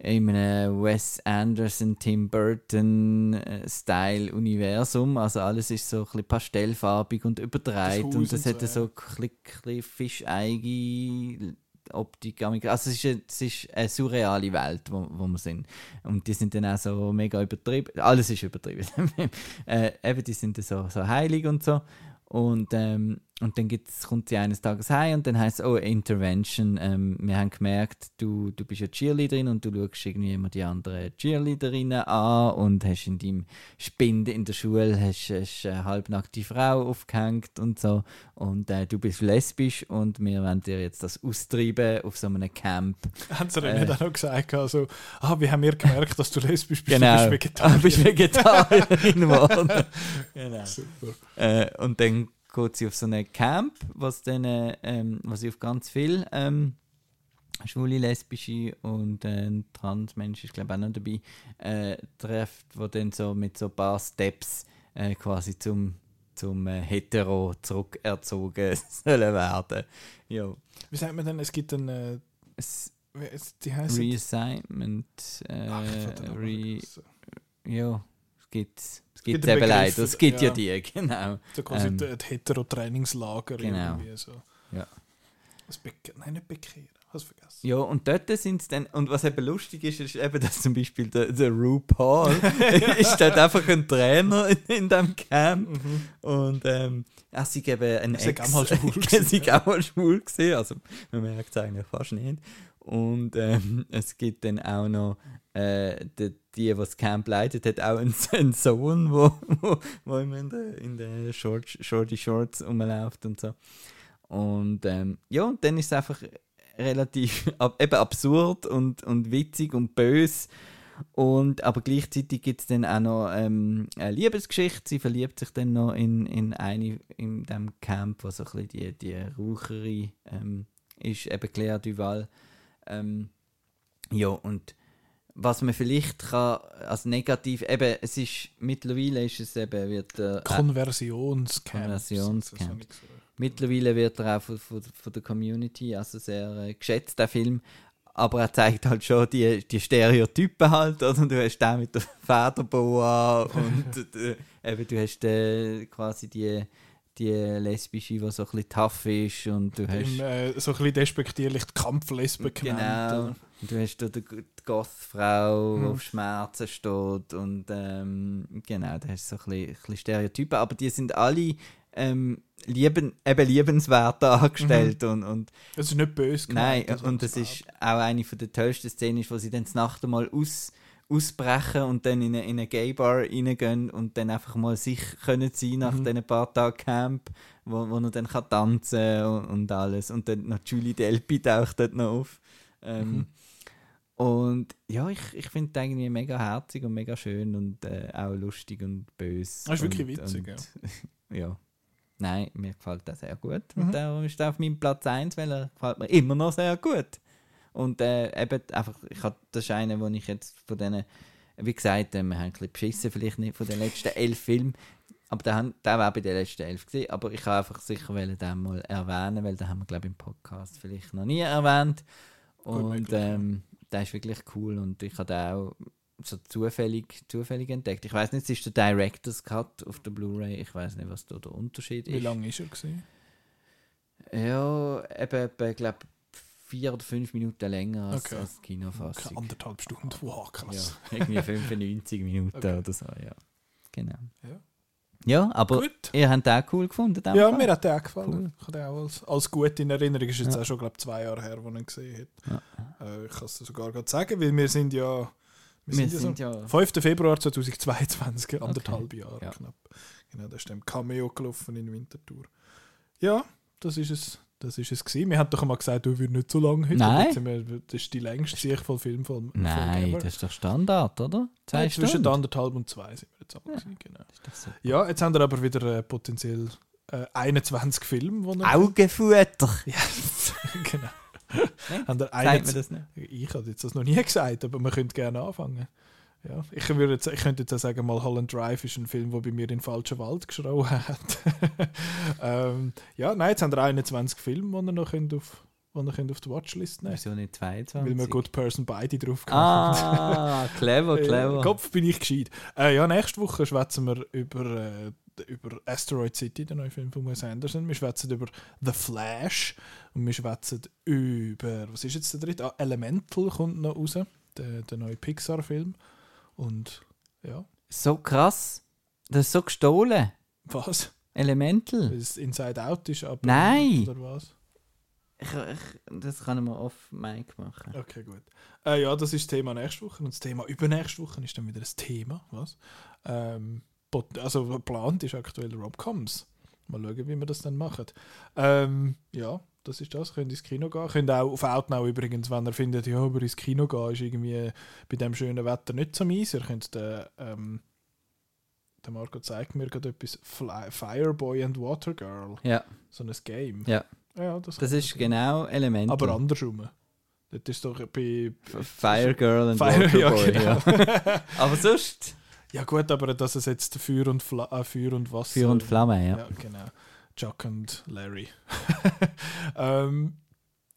in einem Wes Anderson, Tim Burton äh, Style Universum. Also alles ist so ein bisschen pastellfarbig und überdreht Das und das hat so, so ein bisschen fischeige Optik. Also es ist, eine, es ist eine surreale Welt, wo, wo wir sind. Und die sind dann auch so mega übertrieben. Alles ist übertrieben. äh, eben, die sind dann so, so heilig und so. Und, ähm, und dann kommt sie eines Tages heim und dann heißt es, oh, Intervention. Ähm, wir haben gemerkt, du, du bist ja Cheerleaderin und du schaust irgendwie immer die anderen Cheerleaderinnen an und hast in deinem Spind in der Schule hast, hast eine halbnackte Frau aufgehängt und so. Und äh, du bist lesbisch und wir wollen dir jetzt das austreiben auf so einem Camp. Haben sie dir Äh. nicht auch noch gesagt, also, ah, wie haben wir gemerkt, dass du lesbisch bist, Genau. du bist Vegetarier. Du bist Vegetarierin geworden. genau. Super. Äh, und dann geht sie auf so ein Camp, was dann, äh, ähm, was sie auf ganz viel ähm, schwule, lesbische und äh, Transmenschen, ich glaube auch noch dabei, äh, trifft, wo dann so mit so ein paar Steps äh, quasi zum, zum äh, Hetero zurückerzogen sollen werden. Ja. Wie sagt man denn, es gibt ein. Äh, Es, die heißt. Reassignment, äh, Ach, ich re, ja, es gibt es gibt eben leider, es gibt ja. ja. die, genau. So quasi Ähm, ähm, Hetero-Trainingslager. genau. Irgendwie so. Ja. Das Beke Nein, nicht Bekehren. Hast vergessen. Ja, und dort sind es dann, und was eben lustig ist, ist eben, dass zum Beispiel der, der RuPaul ist dort einfach ein Trainer in, in diesem Camp und ähm, er ist eben ein Ex. er sei auch mal schwul gewesen, also man merkt es eigentlich fast nicht. Und ähm, es gibt dann auch noch äh, die, die, das Camp leitet, hat auch einen, einen Sohn, wo, wo, wo immer in den in der Short, Shorty Shorts rumläuft und so. Und ähm, ja, und dann ist es einfach relativ ab, eben absurd und, und witzig und bös. Und, aber gleichzeitig gibt es dann auch noch ähm, eine Liebesgeschichte. Sie verliebt sich dann noch in, in eine in dem Camp, wo so ein bisschen die, die Raucherin ähm, ist, eben Claire Duval. Ähm, ja, und was man vielleicht kann, als negativ, eben, es ist, mittlerweile ist es eben, wird äh, Konversionscamp. Konversionscamp. Mittlerweile wird er auch von, von, von der Community also sehr äh, geschätzt, der Film. Aber er zeigt halt schon die, die Stereotypen halt, oder? Du hast den mit der Federboa und äh, eben, du hast äh, quasi die, die lesbische, die so ein bisschen tough ist und du hast... Im, äh, so ein bisschen despektierlich die Kampflesbe genannt. Genau. oder? Und du hast da die, Goth-Frau, die Mhm. auf Schmerzen steht. Und ähm, genau, da hast du so ein bisschen, ein bisschen Stereotypen. Aber die sind alle ähm, lieben, eben liebenswert dargestellt. Und, und Es ist nicht böse nein, gemeint, also und das das ist auch eine von der tollsten Szenen, wo sie dann die Nacht einmal aus, ausbrechen und dann in eine, in eine Gay-Bar reingehen und dann einfach mal sich können sein nach Mhm. diesen paar Tagen Camp, wo, wo er dann kann tanzen und, und alles. Und dann noch Julie Delpy taucht dort noch auf. Ähm, Mhm. Und ja, ich, ich finde es irgendwie mega herzig und mega schön und äh, auch lustig und böse. Das ist wirklich und, witzig, und, ja. Nein, mir gefällt das sehr gut. Mhm. Und der ist auf meinem Platz 1, weil er gefällt mir immer noch sehr gut. Und äh, eben einfach, ich hab, das ist einer, wo ich jetzt von denen, wie gesagt, äh, wir haben ein bisschen beschissen, vielleicht nicht von den letzten elf Filmen, aber der, der war bei den letzten elf gesehen, aber ich habe einfach sicher wollen, den mal erwähnen, weil den haben wir, glaube ich, im Podcast vielleicht noch nie erwähnt. Und ähm, der ist wirklich cool und ich habe den auch so zufällig, zufällig entdeckt. Ich weiß nicht, es ist der Director's Cut auf der Blu-ray. Ich weiß nicht, was da der Unterschied Wie ist. lange ist er gewesen? Ja, eben, ich glaube, vier oder fünf Minuten länger als, Okay. als die Okay, Kinofassung. anderthalb Stunden. Wow, krass. Ja, irgendwie 95 Minuten Okay. oder so, ja. Genau. Ja. Ja, aber Gut. ihr habt den auch cool gefunden, den Ja, Fall? mir hat der auch gefallen. Cool. Ich habe auch als, als gut in Erinnerung. Ist jetzt Ja. auch schon, glaube zwei Jahre her, wo ich ihn gesehen Ja. habe. Äh, ich kann es dir sogar gerade sagen, weil wir sind ja... Wir Wir sind, ja ja... so 5. Februar 2022, anderthalb Jahre Ja. knapp. Genau, da ist dem Cameo gelaufen in Winterthur. Ja, das ist es. Das ist es gewesen. Wir haben doch einmal gesagt, du würdest nicht so lange heute. Nein. Wir, das ist die längste Sicht von Film von Nein, das ist doch Standard, oder? Zwei ja, Zwischen anderthalb und zwei sind wir jetzt einmal Ja. gewesen, genau. Ja, jetzt haben wir aber wieder äh, potenziell äh, 21 Filme, die Augenfutter! Ja, genau. Nein, Haben wir Sagt mir 21 das nicht? Ich habe jetzt das noch nie gesagt, aber man könnte gerne anfangen. Ja, ich, würde jetzt, ich könnte jetzt auch sagen, mal Holland Drive ist ein Film, der bei mir in den falschen Wald geschrauen hat. ähm, ja, nein, jetzt haben wir 21 Filme, die ihr noch könnt auf, die ihr könnt auf die Watchlist nehmen Wieso nicht Weil 22? wir Good Person beide drauf haben. Ah, clever, clever. Äh, Kopf bin ich gescheit. Äh, ja, nächste Woche schwätzen wir über, äh, über Asteroid City, den neuen Film von Wes Anderson. Wir schwätzen über The Flash. Und wir schwätzen über, was ist jetzt der dritte? Ah, Elemental kommt noch raus. Der, der neue Pixar-Film. Und ja, So krass. Das ist so gestohlen. was? Elemental. Weil es Inside Out ist, aber. Nein. Oder was? Ich, ich, das kann man off Mic machen. Okay, gut. Äh, ja, das ist das Thema nächste Woche. Und das Thema übernächste Woche ist dann wieder das Thema. Was? Ähm, also geplant ist aktuell Romcoms. Mal schauen, wie wir das dann machen. Ähm, ja, das ist das. Könnt ins Kino gehen. Könnt auch auf Outnow übrigens, wenn ihr findet, ja, aber ins Kino gehen ist irgendwie bei dem schönen Wetter nicht so mies. Ihr könnt den, ähm, der Marco zeigt mir gerade etwas Fly, Fireboy and Water Girl. Ja, So ein Game. Ja. ja das, das ist man genau Elemental. Aber andersrum. Das ist doch bei. Fire Girl und Fire, Water ja, Boy, genau. ja. Aber sonst, Ja gut, aber dass es jetzt Feuer und, Fla äh, Feuer und Wasser... Feuer und Flamme, ja. Ja, genau. Chuck und Larry. ähm,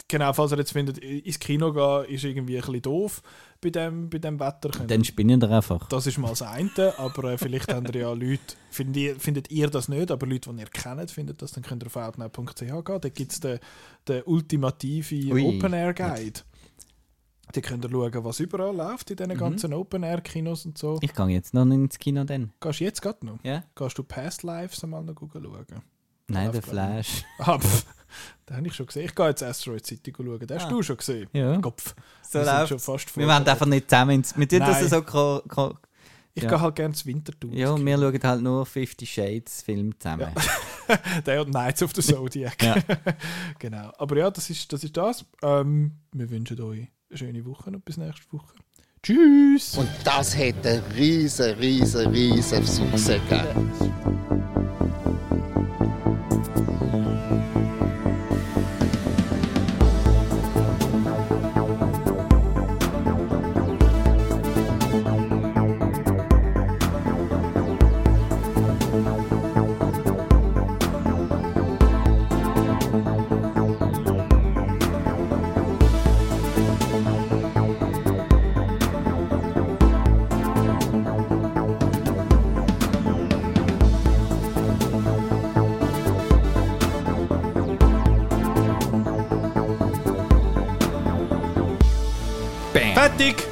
genau, falls ihr jetzt findet, ins Kino gehen ist irgendwie ein bisschen doof bei dem, bei dem Wetter. Dann spinnen wir einfach. das ist mal das eine, aber äh, vielleicht habt ihr ja Leute, findet ihr, findet ihr das nicht, aber Leute, die ihr kennt, findet das, dann könnt ihr auf outnow.ch gehen. Da gibt es den, den ultimative Ui. Open-Air-Guide. Da könnt ihr schauen, was überall läuft in diesen Mhm. ganzen Open-Air-Kinos und so. Ich gehe jetzt noch ins Kino dann. Gehst du jetzt gerade noch? Ja? Gehst du Past Lives einmal noch schauen? Nein, der. Flash. Ah, pff, den habe ich schon gesehen. Ich gehe jetzt Asteroid City schauen. Den hast Ah. du schon gesehen? Ja. Kopf. So Wir sind schon fast Wir wollen einfach nicht zusammen ins... Wir tun das so... Ko ko Ich Ja. gehe halt gerne ins Winterthur. ja, wir schauen halt nur Fifty Shades Film zusammen. Der und Knights of the Zodiac. Ja. genau. Aber ja, das ist das. Ist das. Ähm, wir wünschen euch eine schöne Woche und bis nächste Woche. Tschüss! Und das hätte riesen, riesen, riesen Success gegeben. Thank you. Fertig!